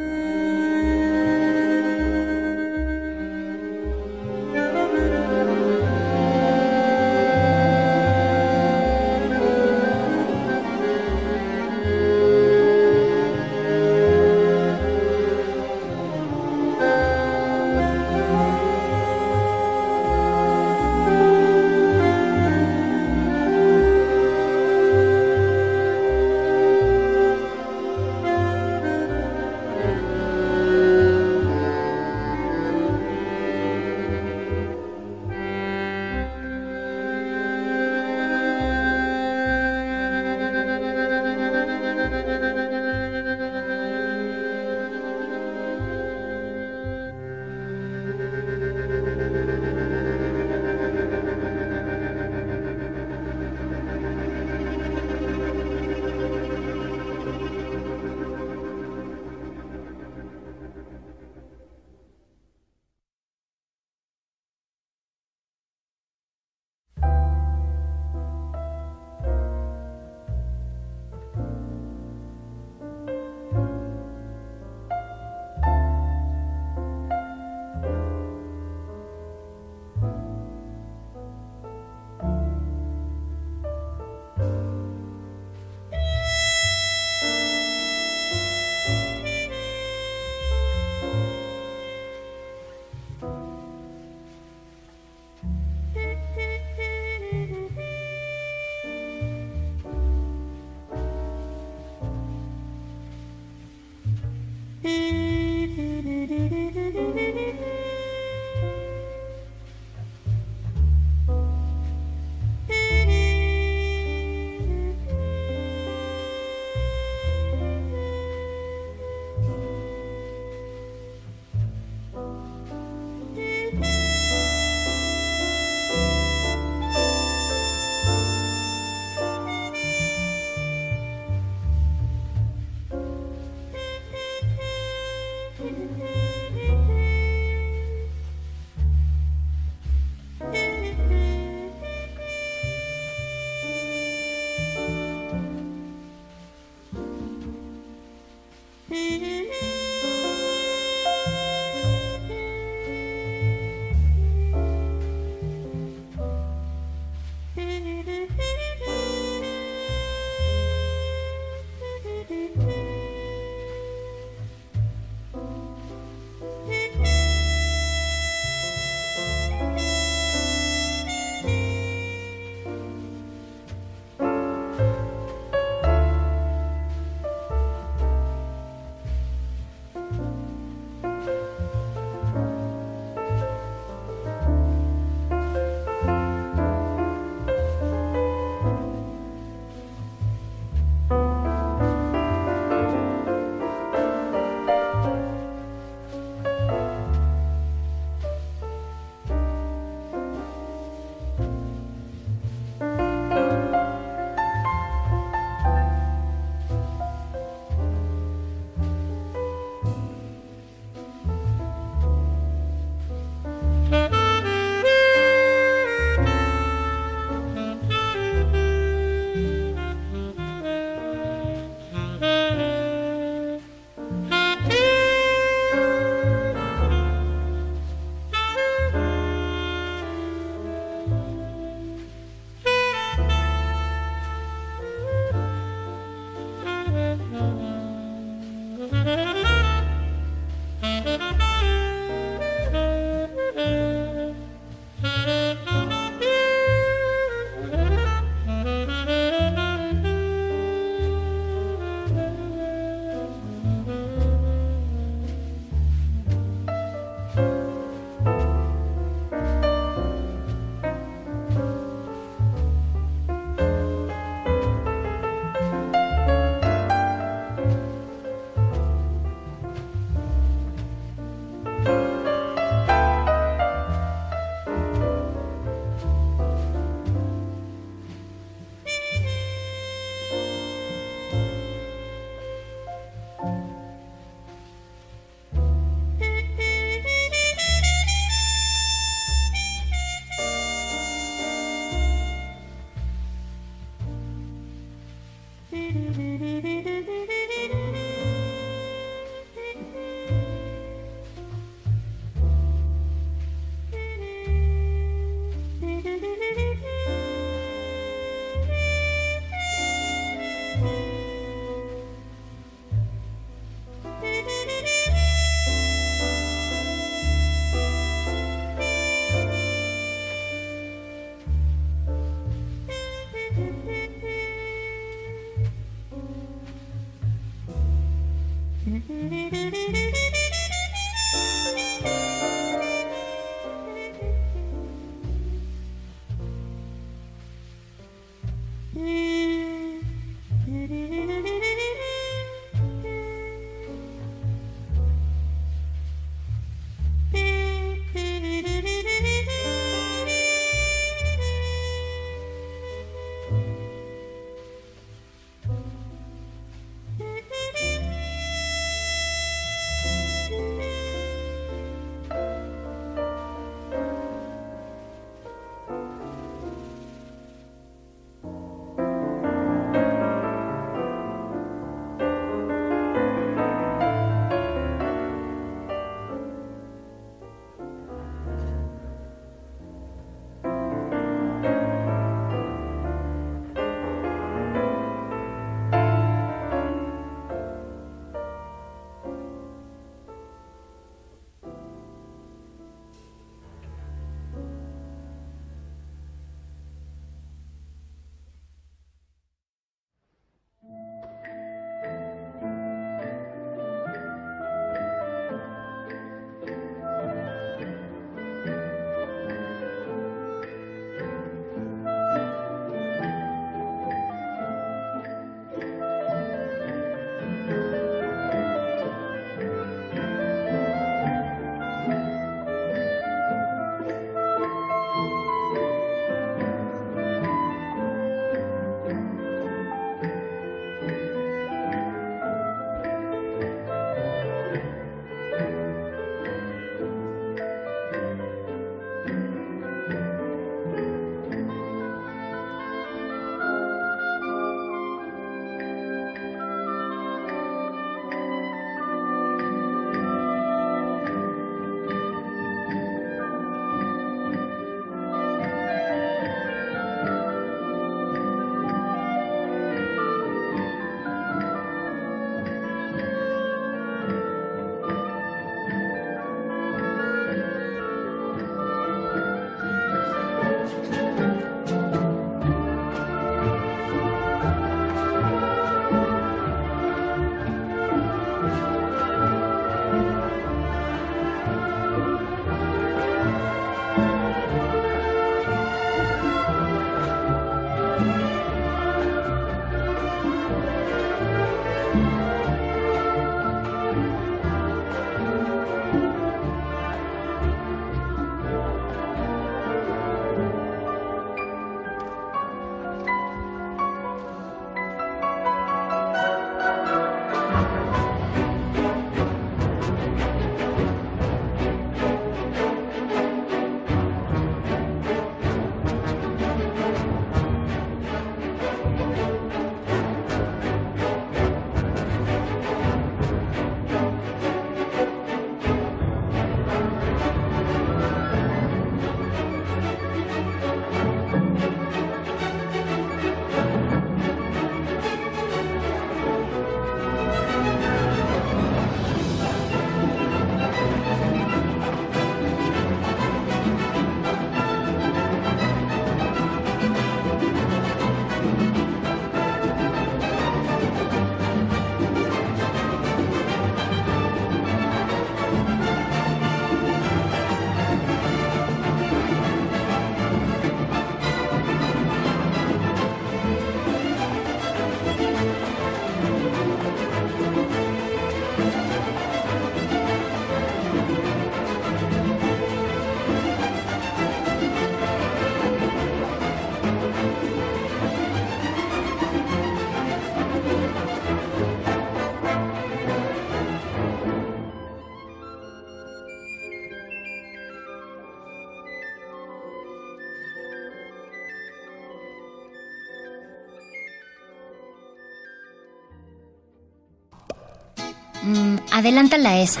Speaker 22: Adelántala esa.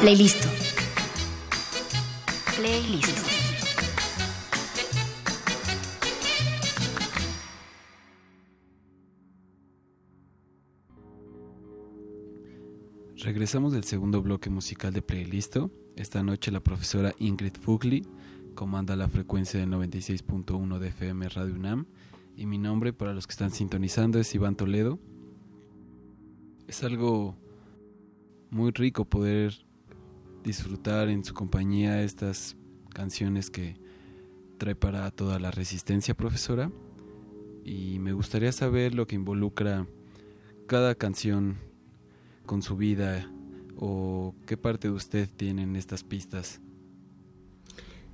Speaker 22: Playlist. Playlist.
Speaker 20: Regresamos del segundo bloque musical de Playlist. Esta noche la profesora Ingrid Fugli comanda la frecuencia del 96.1 de FM Radio UNAM y mi nombre para los que están sintonizando es Iván Toledo. Es algo muy rico poder disfrutar en su compañía estas canciones que trae para toda la resistencia, profesora. Y me gustaría saber lo que involucra cada canción con su vida o qué parte de usted tiene en estas pistas.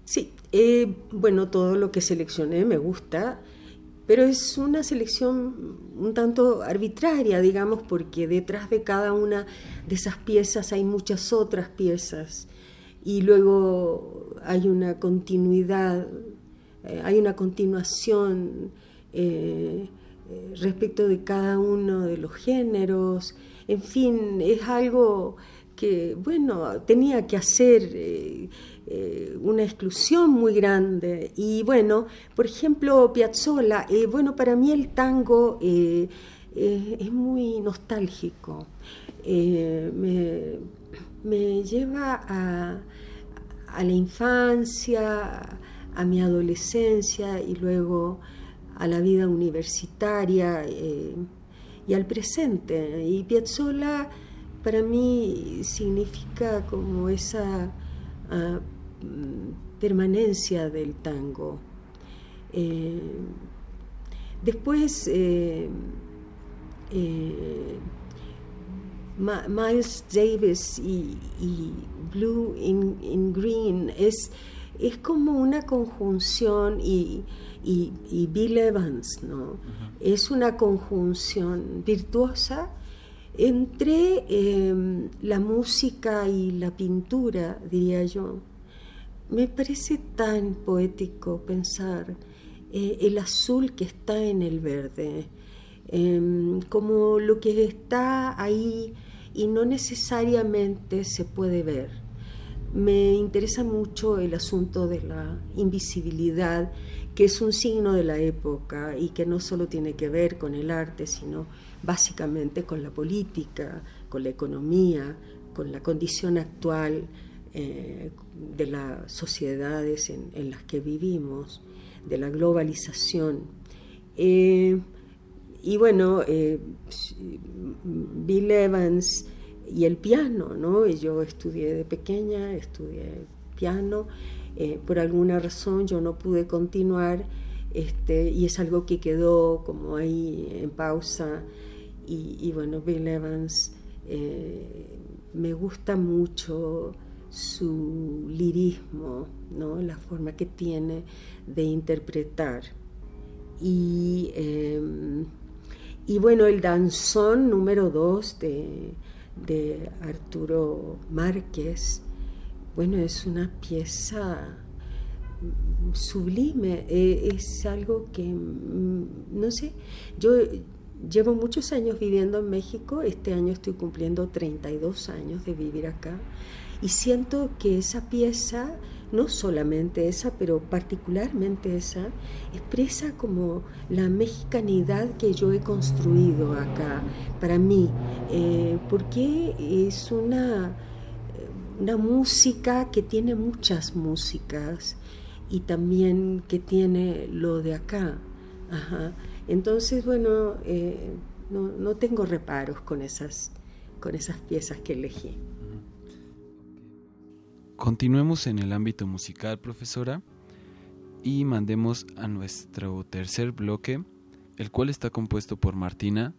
Speaker 21: Sí, eh, bueno, todo lo que seleccioné me gusta, pero es una selección un tanto arbitraria, digamos, porque detrás de cada una de esas piezas hay muchas otras piezas. Y luego hay una continuidad, eh, hay una continuación eh, respecto de cada uno de los géneros, en fin, es algo que, bueno, tenía que hacer eh, una exclusión muy grande. Y bueno, por ejemplo, Piazzolla, eh, bueno, para mí el tango eh, es muy nostálgico. Me, me, lleva a, a, la infancia, a mi adolescencia y luego a la vida universitaria y al presente. Y Piazzolla para mí significa como esa uh, permanencia del tango. Eh, después, eh, eh, Miles Davis y, Blue in, Green es, es, como una conjunción y, Bill Evans, ¿no? Es una conjunción virtuosa entre la música y la pintura, diría yo. Me parece tan poético pensar eh, el azul que está en el verde, em, como lo que está ahí y no necesariamente se puede ver. Me interesa mucho el asunto de la invisibilidad, que es un signo de la época y que no solo tiene que ver con el arte, sino básicamente con la política, con la economía, con la condición actual eh, de las sociedades en, las que vivimos, de la globalización. Eh, y bueno, eh, Bill Evans y el piano, ¿no? Yo estudié de pequeña, estudié piano, por alguna razón yo no pude continuar este, y es algo que quedó como ahí en pausa. Y, bueno, Bill Evans me gusta mucho su lirismo, ¿no? la forma que tiene de interpretar. Y, em, y bueno, el danzón número dos de, Arturo Márquez, bueno, es una pieza sublime, e, es algo que, mm, no sé, yo llevo muchos años viviendo en México, este año estoy cumpliendo 32 años de vivir acá. Y siento que esa pieza, no solamente esa, pero particularmente esa, expresa como la mexicanidad que yo he construido acá para mí, eh, porque es una, una música que tiene muchas músicas y también que tiene lo de acá. Entonces, bueno, eh, no, no, tengo reparos con esas, con esas piezas que elegí.
Speaker 20: Continuemos en el ámbito musical, profesora, y mandemos a nuestro tercer bloque, el cual está compuesto por Martina,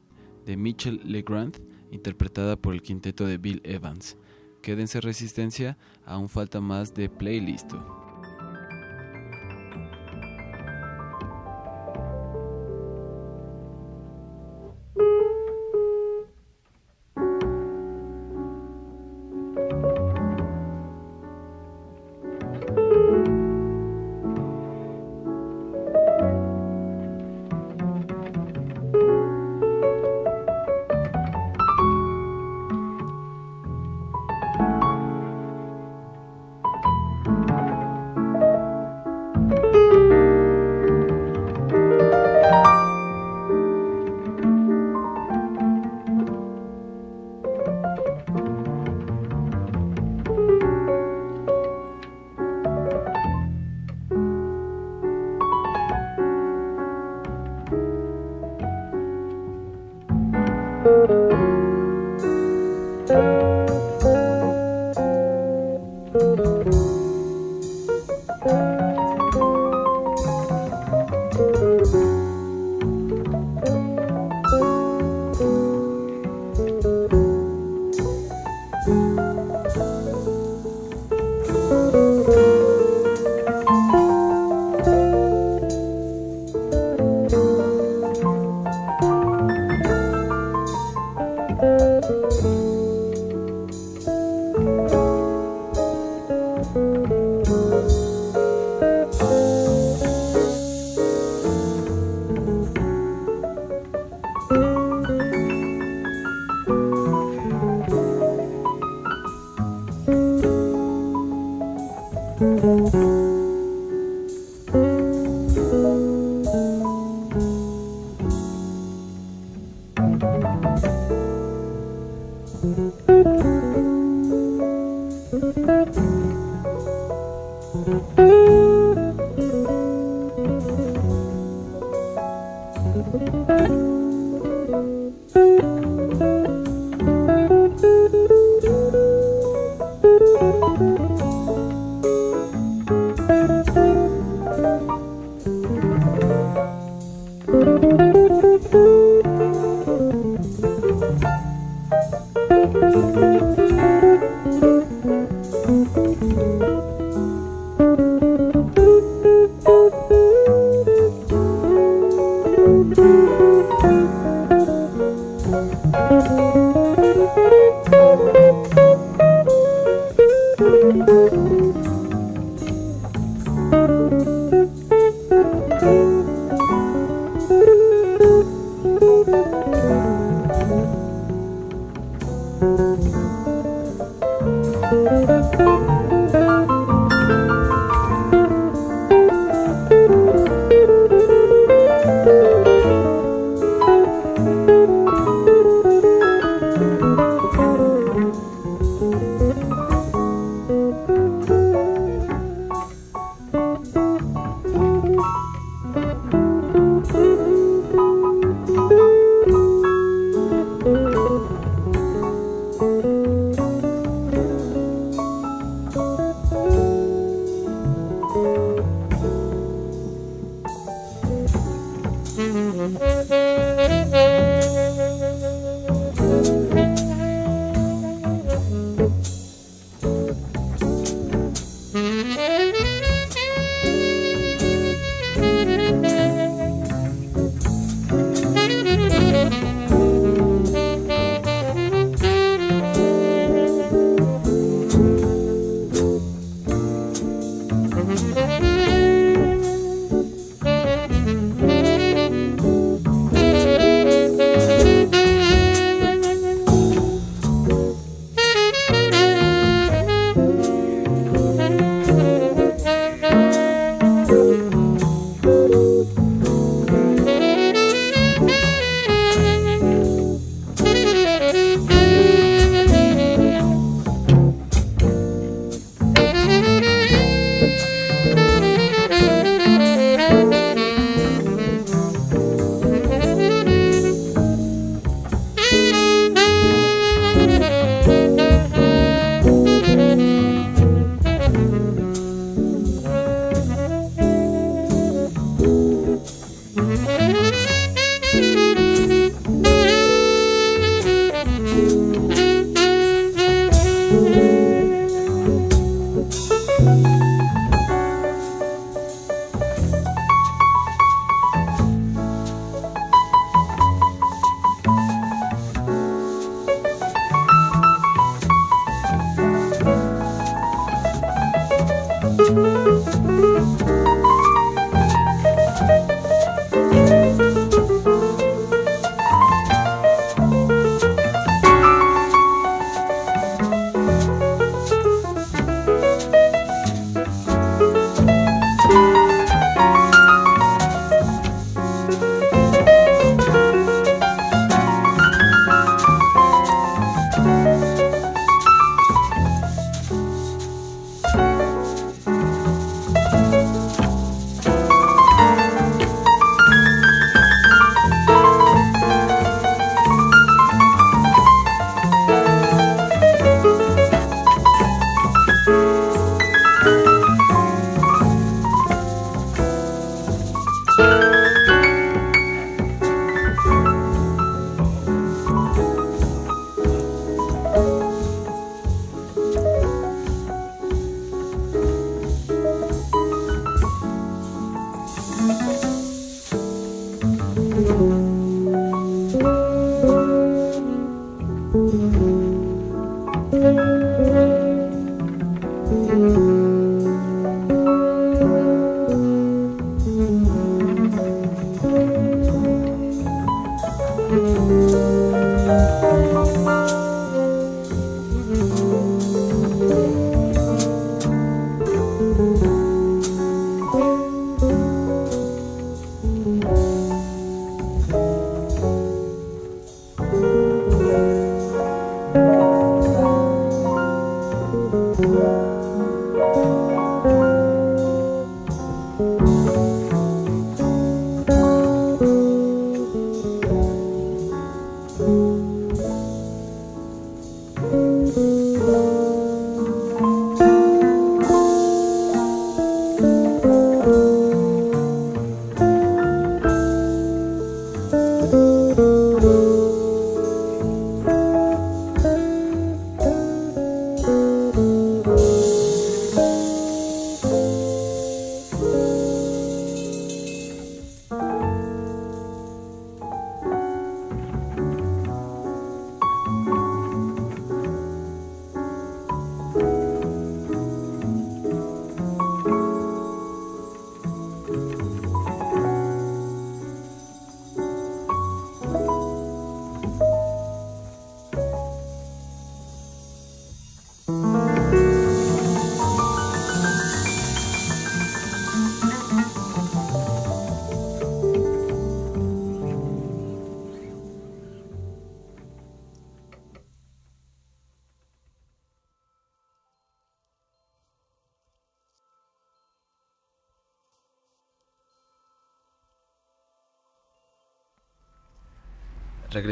Speaker 20: de Mitchell Legrand, interpretada por el quinteto de Bill Evans. Quédense resistencia, aún falta más de playlist.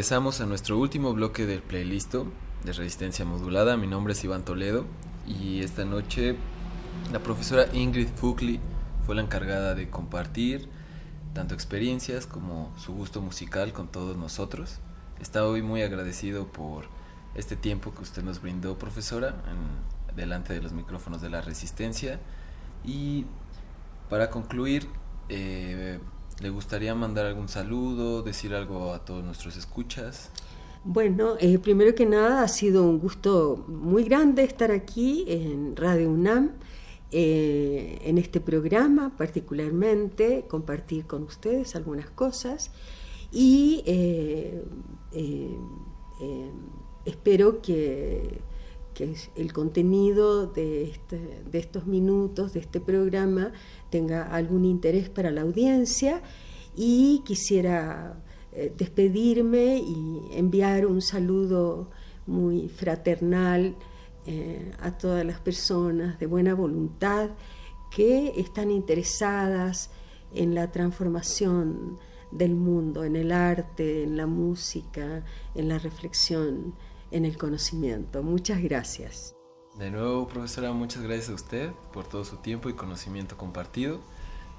Speaker 20: Regresamos a nuestro último bloque del playlist de Resistencia Modulada. Mi nombre es Iván Toledo y esta noche la profesora Ingrid Fukli fue la encargada de compartir tanto experiencias como su gusto musical con todos nosotros. Está hoy muy agradecido por este tiempo que usted nos brindó, profesora, en, delante de los micrófonos de la Resistencia. Y para concluir, eh, ¿le gustaría mandar algún saludo, decir algo a todos nuestros escuchas?
Speaker 21: Bueno, eh, primero que nada ha sido un gusto muy grande estar aquí en Radio UNAM, eh, en este programa particularmente, compartir con ustedes algunas cosas y espero que, el contenido de, este, de estos minutos, de este programa, tenga algún interés para la audiencia y quisiera eh, despedirme y enviar un saludo muy fraternal eh, a todas las personas de buena voluntad que están interesadas en la transformación del mundo, en el arte, en la música, en la reflexión, en el conocimiento. Muchas gracias.
Speaker 20: De nuevo, profesora, muchas gracias a usted por todo su tiempo y conocimiento compartido.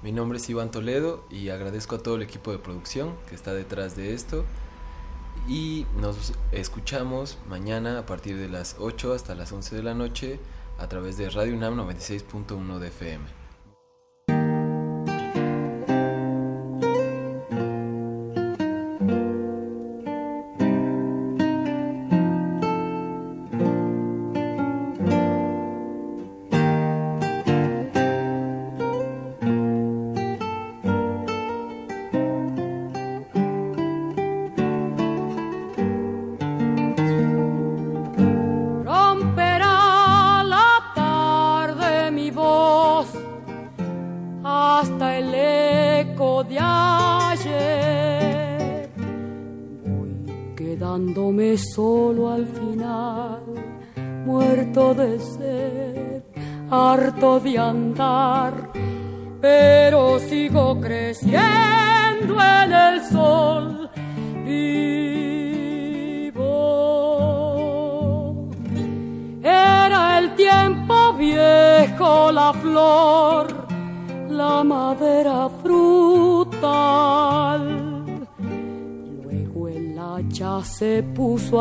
Speaker 20: Mi nombre es Iván Toledo y agradezco a todo el equipo de producción que está detrás de esto. Y nos escuchamos mañana a partir de las 8 hasta las 11 de la noche a través de Radio UNAM 96.1 de FM.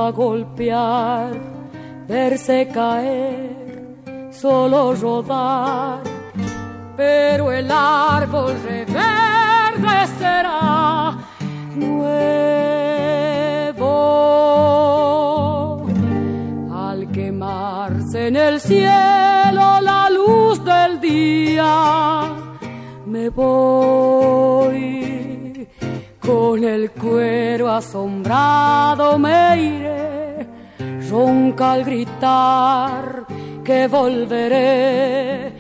Speaker 23: A golpear, verse caer, solo rodar, pero el árbol reverdecerá nuevo. Al quemarse en el cielo la luz del día, me voy con el cuero asombrado me iré, ronca al gritar que volveré,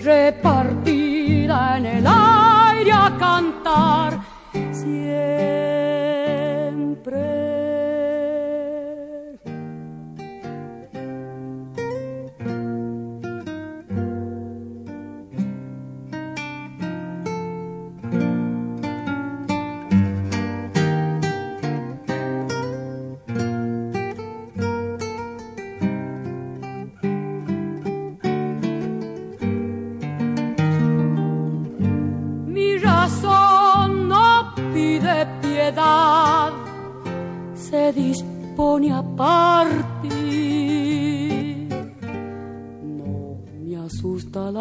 Speaker 23: repartida en el aire a cantar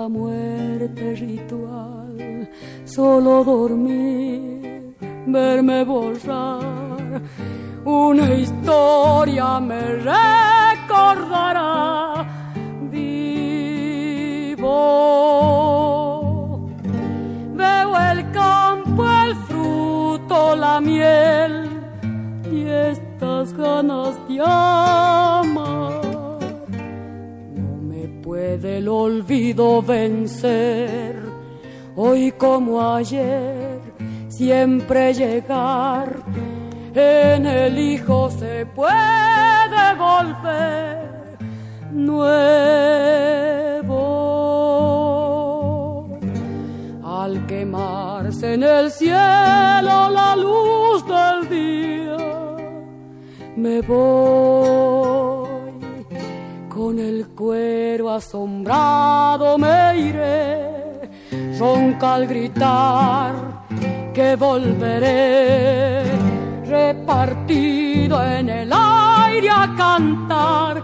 Speaker 23: la muerte ritual, solo dormir, verme borrar. Una historia me recordará vivo. Veo el campo, el fruto, la miel y estas ganas de amar. No me puede el olvido vencer, hoy como ayer, siempre llegar. En el hijo se puede volver nuevo. Al quemarse en el cielo la luz del día me voy. Con el cuero asombrado me iré, ronca al gritar que volveré, repartido en el aire a cantar.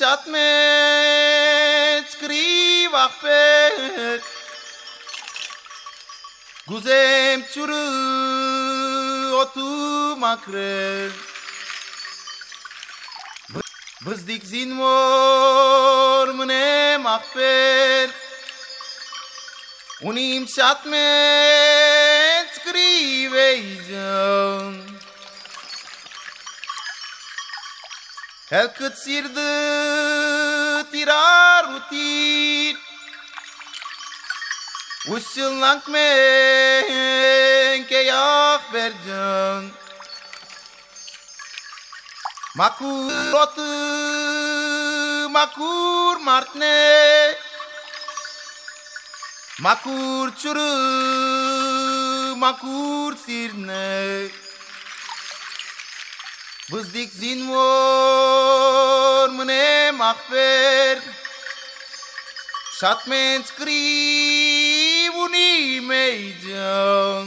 Speaker 24: Zat met skriwach pech Guzem tsuru otu makre Bizdik zin mor mne mahper Unim zat met skriwe izan skriveycan Helkıt sirdı tirar utir Uççıllank men keyak bercan Makur otu makur martne. Makur çürü makur sirne Bızdik zin vor mune mahver Şatmen skri buni meycan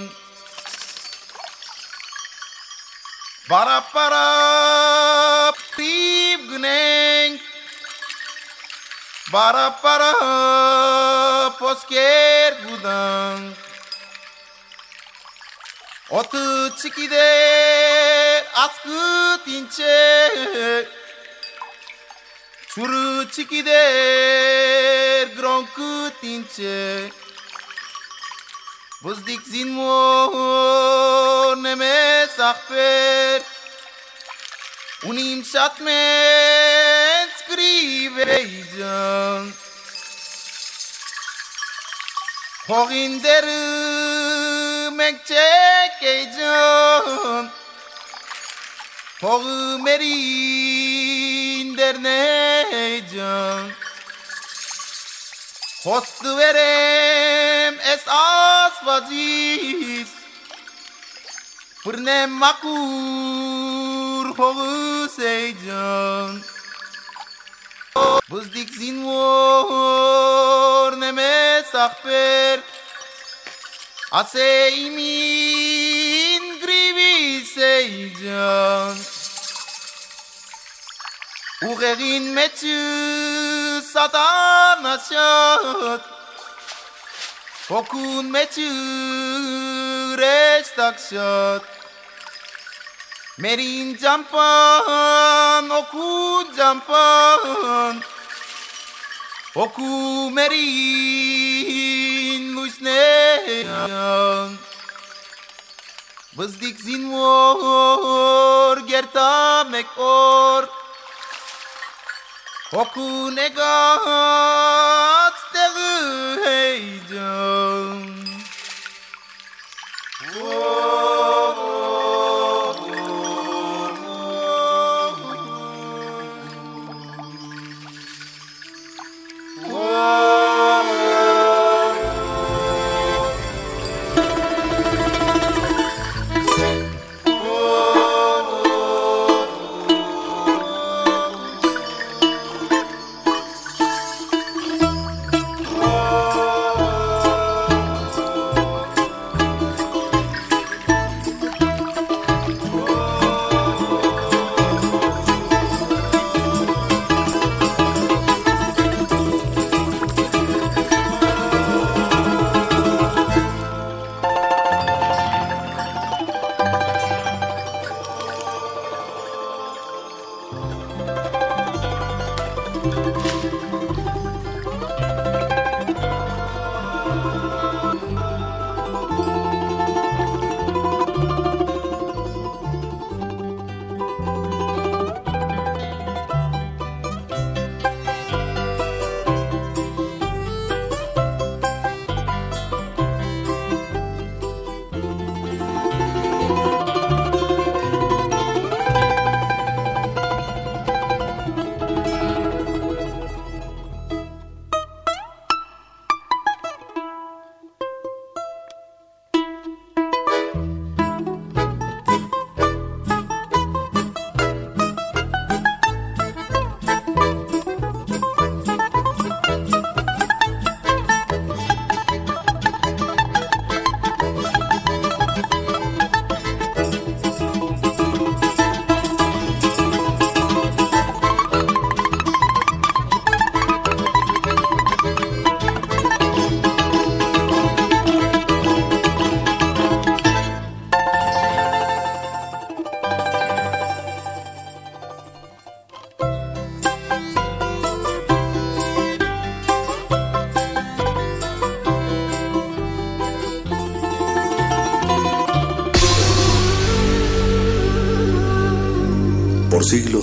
Speaker 24: Bara para tip gneng Bara para posker gudang Otu çikide askı tinçe. Çuru çikide gronkı tinçe. Buzdik zinmor neme sakper Unim şatmen skriveycan. Hogin deru Mekçekeycim Hoğu merin derneycim Hostu verem esas vaciz Pırne makur hoğu seycim Bızdik zinvor nemes akber A se mi ingrivi seycan. Uğerin metü sadan açar. Okun metü reç takşat Merin campan, okun campan. Oku merin Disney Vazdik zinvor gerta mekor Okunegat steru
Speaker 1: heidon